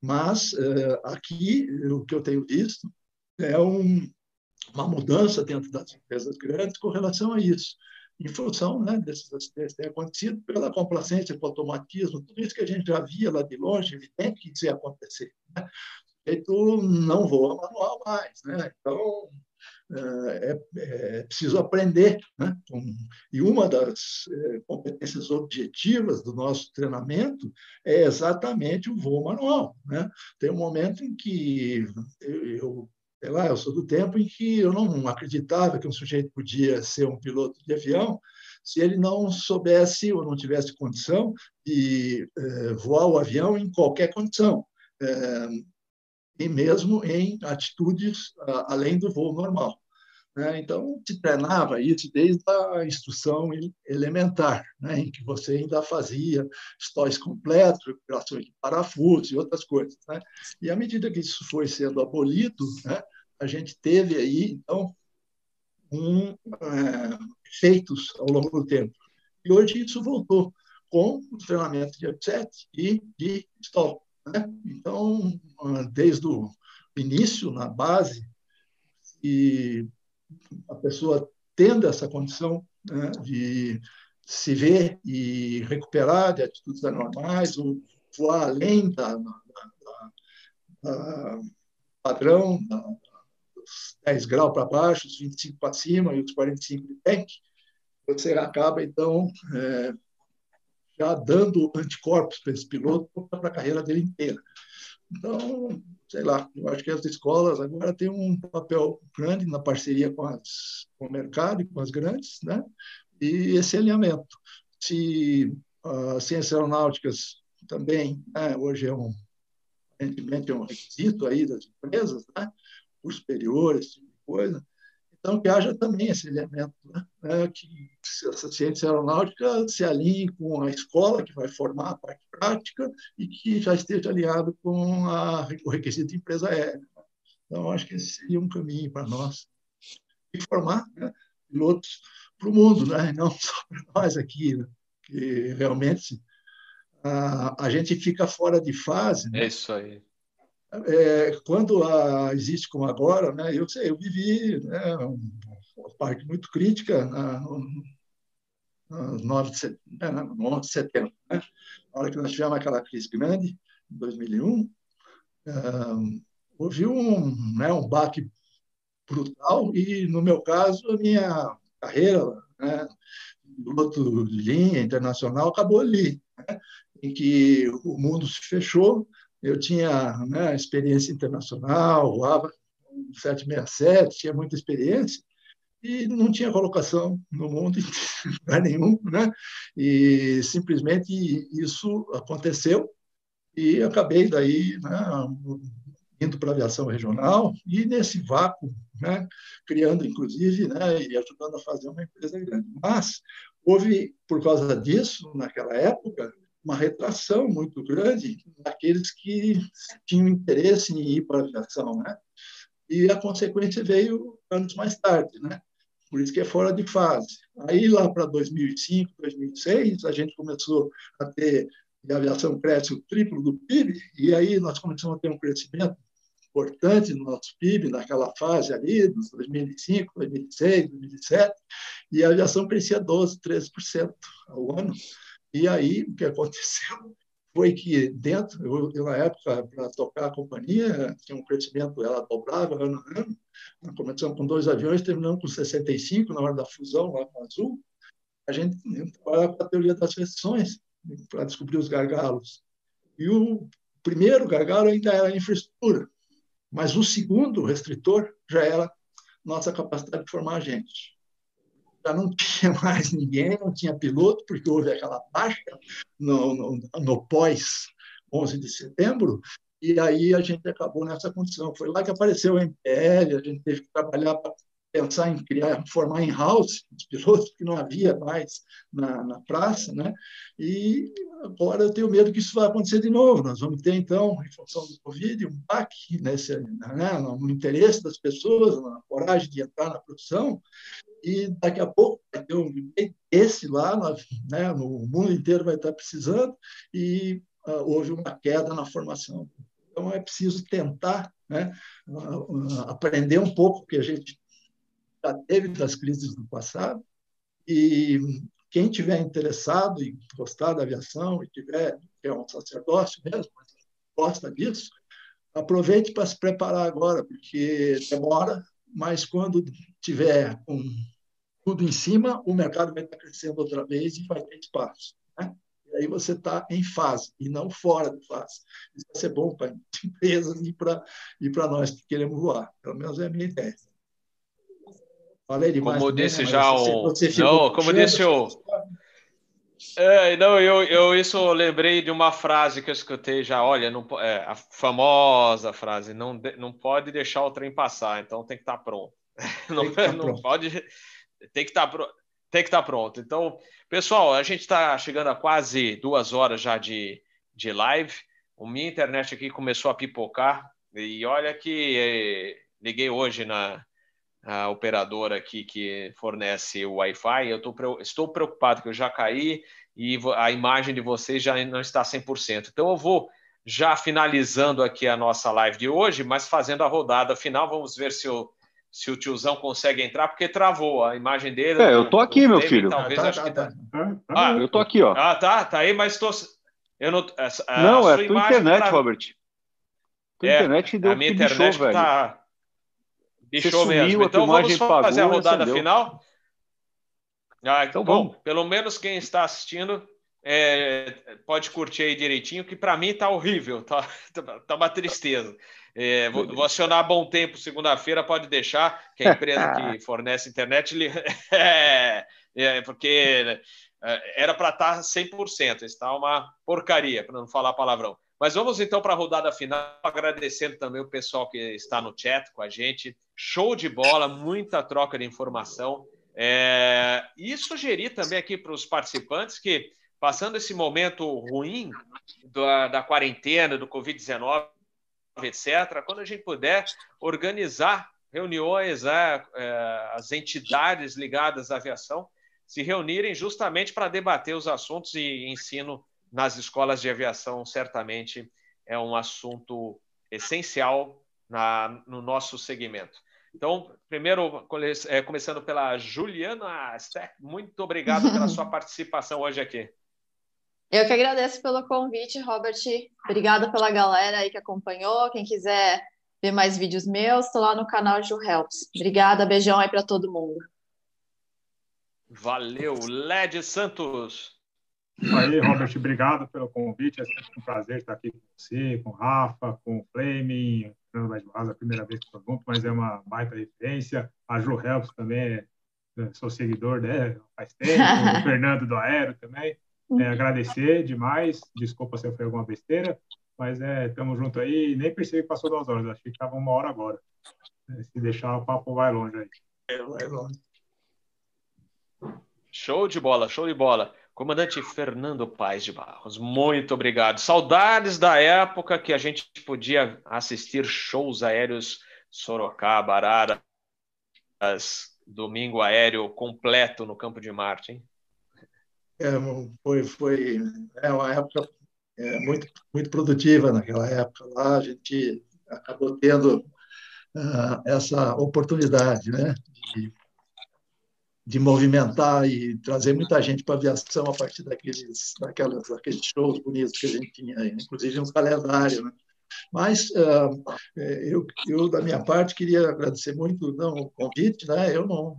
mas é, aqui o que eu tenho visto é um, uma mudança dentro das empresas grandes com relação a isso, em função né, desses acidentes ter acontecido pela complacência, pelo automatismo, tudo isso que a gente já via lá de longe, tem que se acontecer. Né? tu não voa manual mais, né? Então é, é, preciso aprender. Né? E uma das é, competências objetivas do nosso treinamento é exatamente o voo manual. Né? Tem um momento em que eu, sei lá, eu sou do tempo em que eu não acreditava que um sujeito podia ser um piloto de avião se ele não soubesse ou não tivesse condição de é, voar o avião em qualquer condição. É, e mesmo em atitudes além do voo normal. Né? Então, se treinava isso desde a instrução elementar, né? em que você ainda fazia estoques completos, recuperações de parafusos e outras coisas. Né? E à medida que isso foi sendo abolido, né? a gente teve aí, então, um, é, ao longo do tempo. E hoje isso voltou com o treinamento de upset e de stall. Né? Então, desde o início, na base, e a pessoa tendo essa condição né, de se ver e recuperar de atitudes anormais, ou voar além da, da, da, da padrão, dos 10 graus para baixo, os 25 para cima e os 45 de tank, você acaba, então, é, já dando anticorpos para esse piloto para a carreira dele inteira. Então, sei lá, eu acho que as escolas agora têm um papel grande na parceria com, as, com o mercado e com as grandes, né? E esse alinhamento. Se as ciências aeronáuticas também, né, hoje é um, aparentemente é um requisito aí das empresas, né? Por superiores, esse tipo de coisa. Então, que haja também esse elemento, né? É, que essa ciência aeronáutica se alinhe com a escola, que vai formar a parte prática, e que já esteja alinhado com a, o requisito de empresa aérea. Então, acho que esse seria um caminho para nós. E formar né, pilotos para o mundo, né? não [laughs] só para nós aqui, né? que realmente a, a gente fica fora de fase. Né?
É isso aí.
É, quando a, existe como agora, né, eu sei, eu vivi né, uma parte muito crítica na, no, 9 de setembro, né, no 11 de setembro, né, na hora que nós tivemos aquela crise grande, em 2001, houve um, né, um baque brutal e, no meu caso, a minha carreira né, piloto de linha internacional acabou ali, né, em que o mundo se fechou, eu tinha né, experiência internacional, voava 767, tinha muita experiência, e não tinha colocação no mundo [laughs] lugar nenhum, né? E simplesmente isso aconteceu e acabei daí né, indo para a aviação regional e nesse vácuo, né, criando inclusive, né, e ajudando a fazer uma empresa grande. Mas houve por causa disso naquela época uma retração muito grande daqueles que tinham interesse em ir para a aviação, né? E a consequência veio anos mais tarde, né? Por isso que é fora de fase. Aí lá para 2005, 2006, a gente começou a ter a aviação cresce o triplo do PIB e aí nós começamos a ter um crescimento importante no nosso PIB naquela fase ali, dos 2005, 2006, 2007, e a aviação crescia 12, 13% ao ano. E aí, o que aconteceu [laughs] foi que dentro, eu, eu na época, para tocar a companhia, tinha um crescimento, ela dobrava ano a ano. Nós começamos com dois aviões, terminamos com 65 na hora da fusão lá com a Azul. A gente trabalhava para a teoria das restrições, para descobrir os gargalos. E o primeiro gargalo ainda era a infraestrutura, mas o segundo restritor já era nossa capacidade de formar gente já não [laughs] tinha mais ninguém, não tinha piloto, porque houve aquela baixa no, no, no pós 11 de setembro, e aí a gente acabou nessa condição. Foi lá que apareceu o MPL, a gente teve que trabalhar para pensar em criar, formar em house os pilotos, que não havia mais na, na praça, né? E agora eu tenho medo que isso vai acontecer de novo. Nós vamos ter, então, em função do Covid, um baque nesse, né, no interesse das pessoas, na coragem de entrar na produção, e daqui a pouco vai ter um esse lá, né, no mundo inteiro vai estar precisando, e uh, houve uma queda na formação. Então, é preciso tentar né, uh, aprender um pouco, que a gente já teve das crises do passado, e quem tiver interessado e gostar da aviação, e tiver, é um sacerdócio mesmo, gosta disso, aproveite para se preparar agora, porque demora, mas quando tiver tudo em cima, o mercado vai estar crescendo outra vez e vai ter espaço. Né? E aí você está em fase e não fora de fase. Isso vai ser bom para [laughs] empresas e para e nós que queremos voar. Pelo menos é a minha ideia.
Falei demais. Como também, disse né? já o. Não, como disse o. É, não, eu, eu isso eu lembrei de uma frase que eu escutei já. Olha, não, é, a famosa frase: não, não pode deixar o trem passar, então tem que estar tá pronto. [laughs] Não, tá não pronto. pode tem que estar tá tem que estar pronto. Então, pessoal, a gente está chegando a quase duas horas já de, de live. O minha internet aqui começou a pipocar e olha que eh, liguei hoje na a operadora aqui que fornece o Wi-Fi. Eu tô, estou preocupado que eu já caí e a imagem de vocês já não está 100%. Então, eu vou já finalizando aqui a nossa live de hoje, mas fazendo a rodada final. Vamos ver se eu se o tiozão consegue entrar, porque travou a imagem dele.
É, eu tô aqui, meu filho. Talvez tá, acho tá, que tá. tá. Ah, eu tô aqui, ó.
Ah, tá, tá aí, mas tô. Eu não.
A, não, é a tua internet, pra... Robert. Tua
é, internet deu a minha internet bichou, tá. Bichou mesmo. Então vamos fazer a rodada final. Ah, então, bom, vamos. pelo menos quem está assistindo é, pode curtir aí direitinho, que para mim tá horrível, tá, tá uma tristeza. É, vou, vou, acionar Bom Tempo segunda-feira, pode deixar, que a empresa que [laughs] fornece internet, [laughs] é, é, porque é, era para estar 100%, está uma porcaria, para não falar palavrão. Mas vamos então para a rodada final, agradecendo também o pessoal que está no chat com a gente. Show de bola, muita troca de informação. É... E sugerir também aqui para os participantes que, passando esse momento ruim da, da quarentena, do Covid-19, etc., quando a gente puder organizar reuniões, né, é, as entidades ligadas à aviação se reunirem justamente para debater os assuntos e ensino nas escolas de aviação certamente é um assunto essencial na, no nosso segmento. Então, primeiro, é, começando pela Juliana Steck, muito obrigado pela sua [laughs] participação hoje aqui.
Eu que agradeço pelo convite, Robert. Obrigada pela galera aí que acompanhou. Quem quiser ver mais vídeos meus, estou lá no canal Ju Helps. Obrigada, beijão aí para todo mundo.
Valeu, Led Santos.
Aí, Robert, obrigado pelo convite. É sempre um prazer estar aqui com você, com o Rafa, com o Fleming, Fernando Vaz a primeira vez que estou junto, mas é uma baita referência. A Ju Helps também, é, sou seguidor dela faz tempo, [laughs] o Fernando do Aero também. É, agradecer demais, desculpa se eu fiz alguma besteira, mas é, estamos junto aí. Nem percebi que passou duas horas, achei que estava uma hora agora. É, se deixar, o papo vai longe aí. Vai longe.
Show de bola, show de bola. Comandante Fernando Paes de Barros, muito obrigado. Saudades da época que a gente podia assistir shows aéreos Sorocaba, Araras, domingo aéreo completo no Campo de Marte, hein?
É, foi, foi é uma época é, muito, muito produtiva naquela época lá, a gente acabou tendo uh, essa oportunidade, né, de de movimentar e trazer muita gente para a aviação a partir daqueles, daquelas, daqueles shows bonitos que a gente tinha, inclusive um calendário. Né? Mas uh, eu, eu, da minha parte, queria agradecer muito não, o convite. Né? Eu não,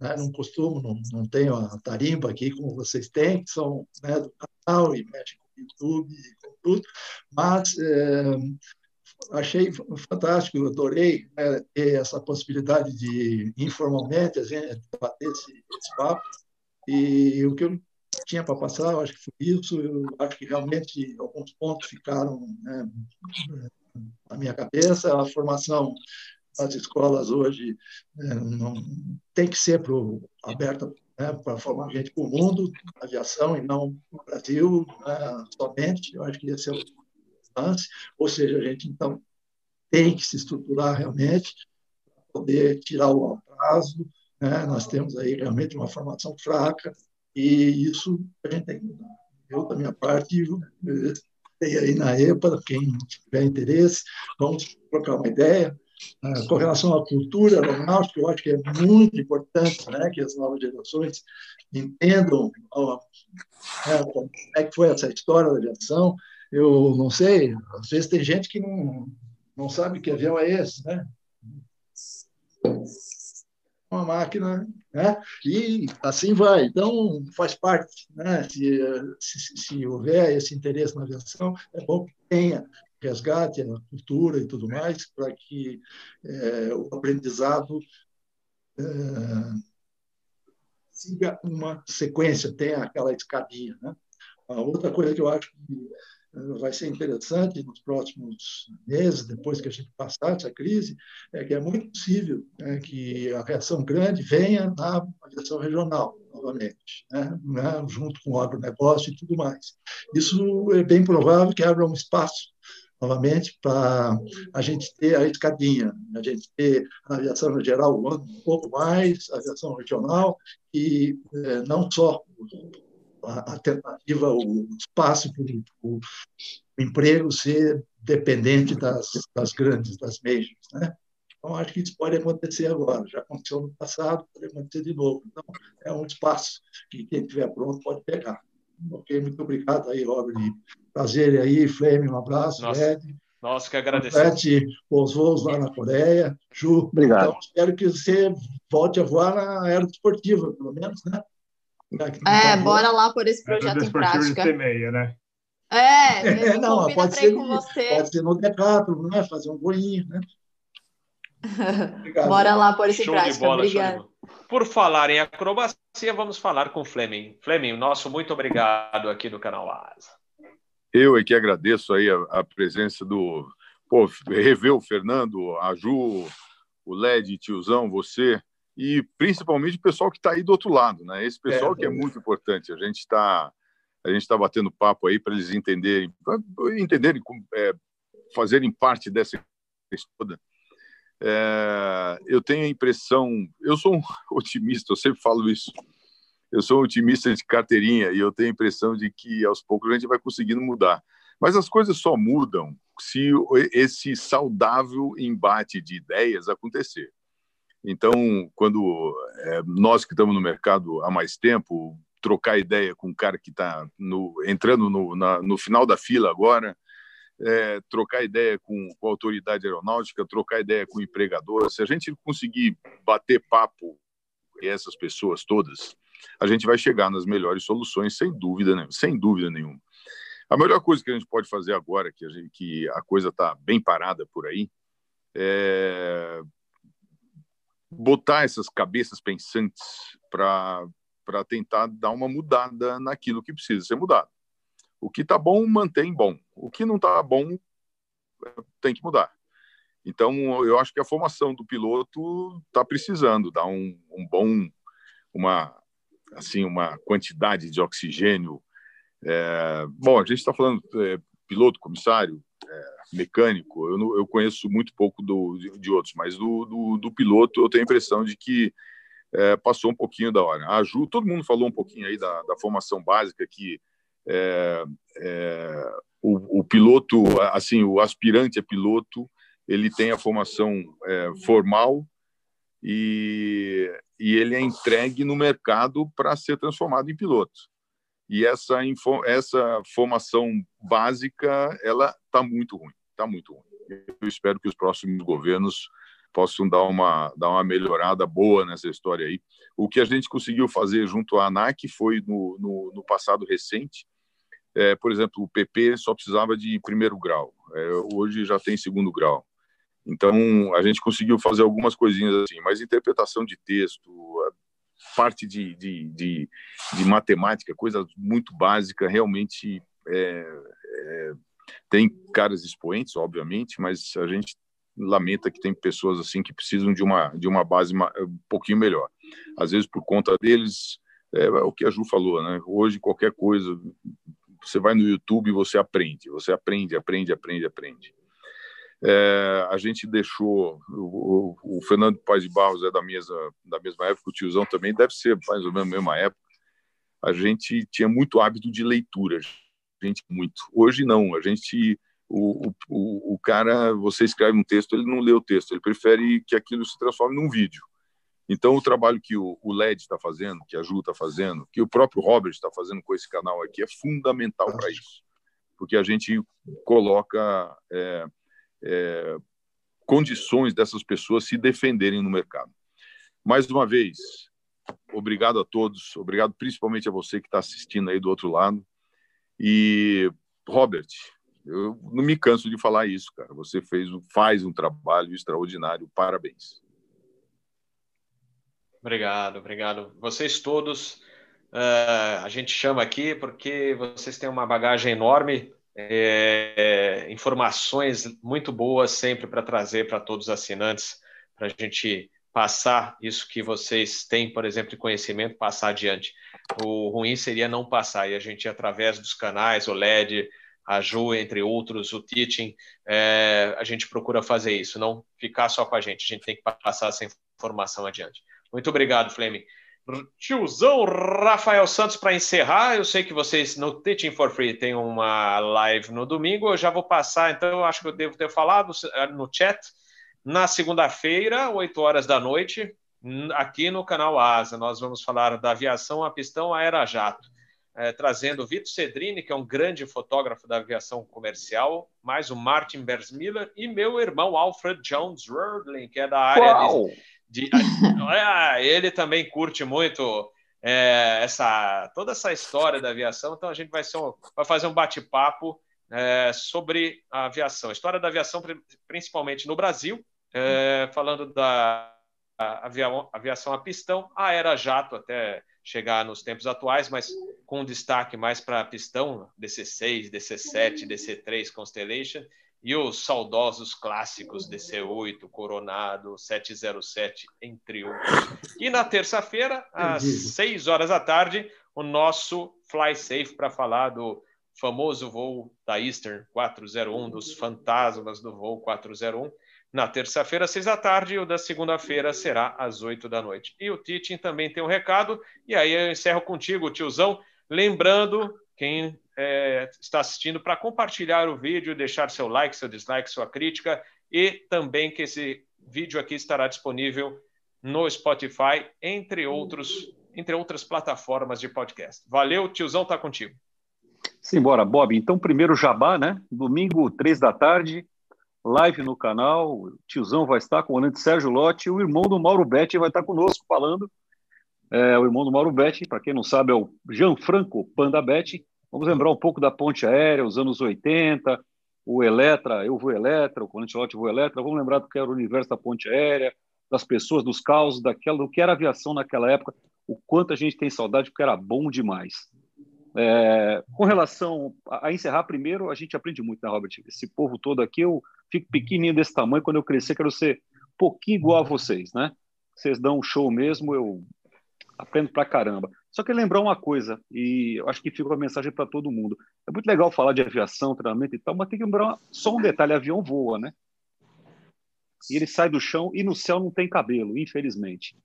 né, não costumo, não, não tenho a tarimba aqui como vocês têm, que são né, do canal e mexem com o YouTube e com tudo, mas uh, achei fantástico, adorei né, ter essa possibilidade de, informalmente, a bater esse, esse papo. E o que eu tinha para passar, eu acho que foi isso. Eu acho que realmente alguns pontos ficaram né, na minha cabeça. A formação das escolas hoje né, não tem que ser pro, aberta né, para formar gente para o mundo, aviação, e não para o Brasil né, somente. Eu acho que esse é o ou seja, a gente então tem que se estruturar realmente para poder tirar o atraso. Né? Nós temos aí realmente uma formação fraca e isso a gente tem que mudar. Eu, da minha parte, tem aí na EPA, quem tiver interesse, vamos trocar uma ideia. Uh, com relação à cultura aeronáutica, eu acho que é muito importante né, que as novas gerações entendam uh, como é que foi essa história da aviação, eu não sei, às vezes tem gente que não, não sabe que avião é esse, né? Uma máquina, né? E assim vai. Então, faz parte, né? Se, se, se houver esse interesse na aviação, é bom que tenha resgate a cultura e tudo mais, para que é, o aprendizado é, siga uma sequência, tenha aquela escadinha. Né? A outra coisa que eu acho que vai ser interessante nos próximos meses, depois que a gente passar essa crise, é que é muito possível né, que a reação grande venha na aviação regional, novamente, né, né, junto com o agronegócio e tudo mais. Isso é bem provável que abra um espaço novamente para a gente ter a escadinha, a gente ter a aviação geral um pouco mais, a aviação regional, e é, não só a, tentativa, o espaço para o emprego ser dependente das, das grandes, das majors. Né? Então, acho que isso pode acontecer agora. Já aconteceu no passado, pode acontecer de novo. Então, é um espaço que quem estiver pronto pode pegar. Ok, muito obrigado aí, Robert. Prazer aí, Flame, um abraço.
Nossa, Ed. Nossa que agradecemos.
os voos lá na Coreia. Ju,
obrigado. Então,
espero que você volte a voar na aerodesportiva, pelo menos, né?
É, bora lá por esse projeto em prática.
Meia, né?
É, [laughs]
é não, pode ser, pode ser no Decathlon, né? Fazer um boinho, né? [laughs]
Bora lá por esse show prática. Bola, Obrigado.
Por falar em acrobacia, vamos falar com o Fleming. Fleming, nosso muito obrigado aqui do canal Asa.
Eu é que agradeço aí a, a presença do. Pô, rever o Fernando, a Ju, o LED, tiozão, você, e principalmente o pessoal que está aí do outro lado, né? Esse pessoal é, que é muito importante. A gente está a gente está batendo papo aí para eles entenderem, entenderem, é, fazerem parte dessa toda. É, eu tenho a impressão, eu sou um [laughs] otimista, eu sempre falo isso. Eu sou um otimista de carteirinha e eu tenho a impressão de que aos poucos a gente vai conseguindo mudar. Mas as coisas só mudam se esse saudável embate de ideias acontecer. Então, quando é, nós que estamos no mercado há mais tempo, trocar ideia com um cara que está entrando no, na, no final da fila agora, é, trocar ideia com, com a autoridade aeronáutica, trocar ideia com o empregador. Se a gente conseguir bater papo com essas pessoas todas, a gente vai chegar nas melhores soluções, sem dúvida, né? sem dúvida nenhuma. A melhor coisa que a gente pode fazer agora, que a, gente, que a coisa está bem parada por aí, é botar essas cabeças pensantes para tentar dar uma mudada naquilo que precisa ser mudado. O que está bom, mantém bom. O que não está bom, tem que mudar. Então, eu acho que a formação do piloto está precisando dar um, um, bom, uma, assim, uma quantidade de oxigênio. É, bom, a gente está falando é, piloto, comissário, é, mecânico, eu, não, eu conheço muito pouco do, de, de outros, mas do, do, do, piloto eu tenho a impressão de que é, passou um pouquinho da hora. A Ju, todo mundo falou um pouquinho aí da, da formação básica, que é, é, o, o, piloto, assim, o aspirante a piloto, ele tem a formação é, formal e, e ele é entregue no mercado para ser transformado em piloto e essa essa formação básica ela está muito ruim, está muito ruim. Eu espero que os próximos governos possam dar uma dar uma melhorada boa nessa história aí. O que a gente conseguiu fazer junto à ANAC foi no, no, no passado recente. É, por exemplo, o PP só precisava de primeiro grau, é, hoje já tem segundo grau. Então, a gente conseguiu fazer algumas coisinhas assim, mas interpretação de texto, parte de, de, de, de matemática, coisa muito básica, realmente é, é, tem caras expoentes, obviamente, mas a gente lamenta que tem pessoas assim que precisam de uma de uma base um pouquinho melhor. Às vezes por conta deles, é, o que a Ju falou, né? Hoje qualquer coisa, você vai no YouTube e você aprende, você aprende, aprende, aprende, aprende. É, a gente deixou o, o, Fernando Paz de Barros é da mesma da mesma época, o tiozão também deve ser mais ou menos da mesma época. A gente tinha muito hábito de leitura, gente muito. Hoje não, a gente o, o, o cara, você escreve um texto, ele não lê o texto, ele prefere que aquilo se transforme num vídeo. Então, o trabalho que o, o LED está fazendo, que a Ju está fazendo, que o próprio Robert está fazendo com esse canal aqui, é fundamental para isso. Porque a gente coloca é, é, condições dessas pessoas se defenderem no mercado. Mais uma vez, obrigado a todos, obrigado principalmente a você que está assistindo aí do outro lado. E, Robert, eu não me canso de falar isso, cara. Você fez, faz um trabalho extraordinário. Parabéns.
Obrigado, obrigado. Vocês todos, uh, a gente chama aqui porque vocês têm uma bagagem enorme é, informações muito boas sempre para trazer para todos os assinantes, para a gente passar isso que vocês têm, por exemplo, de conhecimento, passar adiante. O ruim seria não passar, e a gente, através dos canais, o LED, a Ju, entre outros, o Teaching, é, a gente procura fazer isso, não ficar só com a gente, a gente tem que passar essa informação adiante. Muito obrigado, Fleming tiozão Rafael Santos para encerrar. Eu sei que vocês no Teaching for Free tem uma live no domingo. Eu já vou passar, então eu acho que eu devo ter falado eh, no chat. Na segunda-feira, 8 horas da noite, aqui no canal Asa, nós vamos falar da aviação a pistão aerojato, é, trazendo o Vitor Cedrini, que é um grande fotógrafo da aviação comercial, mais o Martin Bersmiller e meu irmão Alfred Jones Rurdling, que é da área Uau. de de, ah, ele também curte muito é, essa toda essa história da aviação, então a gente vai, um, vai fazer um bate-papo é, sobre a aviação, história da aviação, principalmente no Brasil, é, falando da avia, aviação a pistão, a era jato até chegar nos tempos atuais, mas com destaque mais para pistão, DC6, DC7, DC3 Constellation, e os saudosos clássicos DC8, Coronado, 707, entre outros. E na terça-feira, às 6 horas da tarde, o nosso Fly Safe para falar do famoso voo da Eastern 401, dos fantasmas do voo 401. Na terça-feira, às seis da tarde, e o da segunda-feira será às oito da noite. E o Titin também tem um recado, e aí eu encerro contigo, tiozão, lembrando quem é, está assistindo para compartilhar o vídeo, deixar seu like, seu dislike, sua crítica e também que esse vídeo aqui estará disponível no Spotify, entre outros, entre outras plataformas de podcast. Valeu, tiozão, tá contigo.
Simbora, Bob. Então, primeiro Jabá, né? Domingo, três da tarde, live no canal. O tiozão vai estar com o Orlando Sérgio Lotti o irmão do Mauro Betti vai estar conosco falando. É, o irmão do Mauro Betti, para quem não sabe, é o Gianfranco Panda Betti. Vamos lembrar um pouco da ponte aérea, os anos 80, o Eletra, eu vou Eletra, o Colante Lotti vou Eletra. Vamos lembrar do que era o universo da ponte aérea, das pessoas, dos causos, daquela, do que era aviação naquela época, o quanto a gente tem saudade, porque era bom demais. É, com relação a, a, encerrar, primeiro, a gente aprende muito, né, Robert? Esse povo todo aqui, eu fico pequenininho desse tamanho, quando eu crescer, quero ser pouquinho igual a vocês, né? Vocês dão um show mesmo, eu aprendo pra caramba. Só que lembrar uma coisa, e eu acho que fica uma mensagem para todo mundo. É muito legal falar de aviação, treinamento e tal, mas tem que lembrar só um detalhe: avião voa, né? E ele sai do chão e no céu não tem cabelo, infelizmente.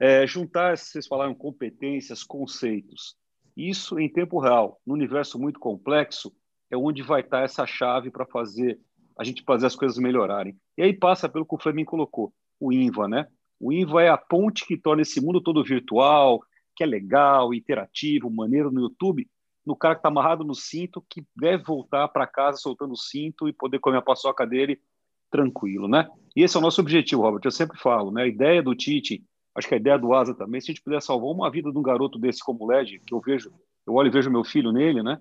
É, juntar, vocês falaram, competências, conceitos. Isso em tempo real, num universo muito complexo, é onde vai estar essa chave para fazer a gente fazer as coisas melhorarem. E aí passa pelo que o Fleming colocou, o INVA, né? O INVA é a ponte que torna esse mundo todo virtual, que é legal, interativo, maneiro no YouTube, no cara que está amarrado no cinto, que deve voltar para casa soltando o cinto e poder comer a paçoca dele tranquilo, né? E esse é o nosso objetivo, Robert. Eu sempre falo, né? A ideia do Tite, acho que a ideia do Asa também, se a gente puder salvar uma vida de um garoto desse como o Led, que eu vejo, eu olho e vejo meu filho nele, né?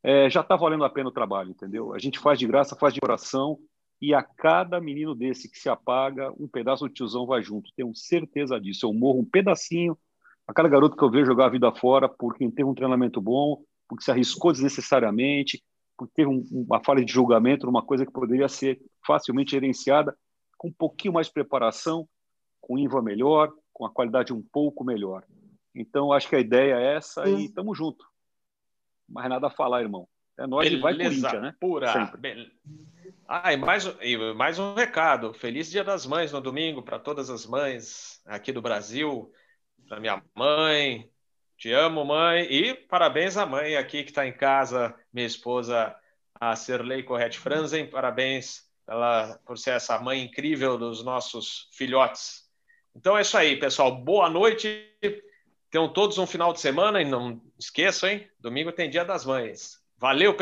É, já está valendo a pena o trabalho, entendeu? A gente faz de graça, faz de coração, e a cada menino desse que se apaga, um pedaço do tiozão vai junto. Tenho certeza disso. Eu morro um pedacinho a cada garoto que eu vejo jogar a vida fora porque teve um treinamento bom, porque se arriscou desnecessariamente, porque teve um, uma falha de julgamento numa coisa que poderia ser facilmente gerenciada com um pouquinho mais de preparação, com IVA melhor, com a qualidade um pouco melhor. Então, acho que a ideia é essa e estamos junto. Mais nada a falar, irmão. É nós e vai Corinthians, né?
Pura. Sempre. Ah, e mais, e mais um recado. Feliz Dia das Mães no domingo para todas as mães aqui do Brasil para minha mãe. Te amo, mãe. E parabéns à mãe aqui que está em casa, minha esposa, a Serlei Correte Franzen. Parabéns ela, por ser essa mãe incrível dos nossos filhotes. Então é isso aí, pessoal. Boa noite. Tenham todos um final de semana e não esqueçam, hein? Domingo tem Dia das Mães. Valeu,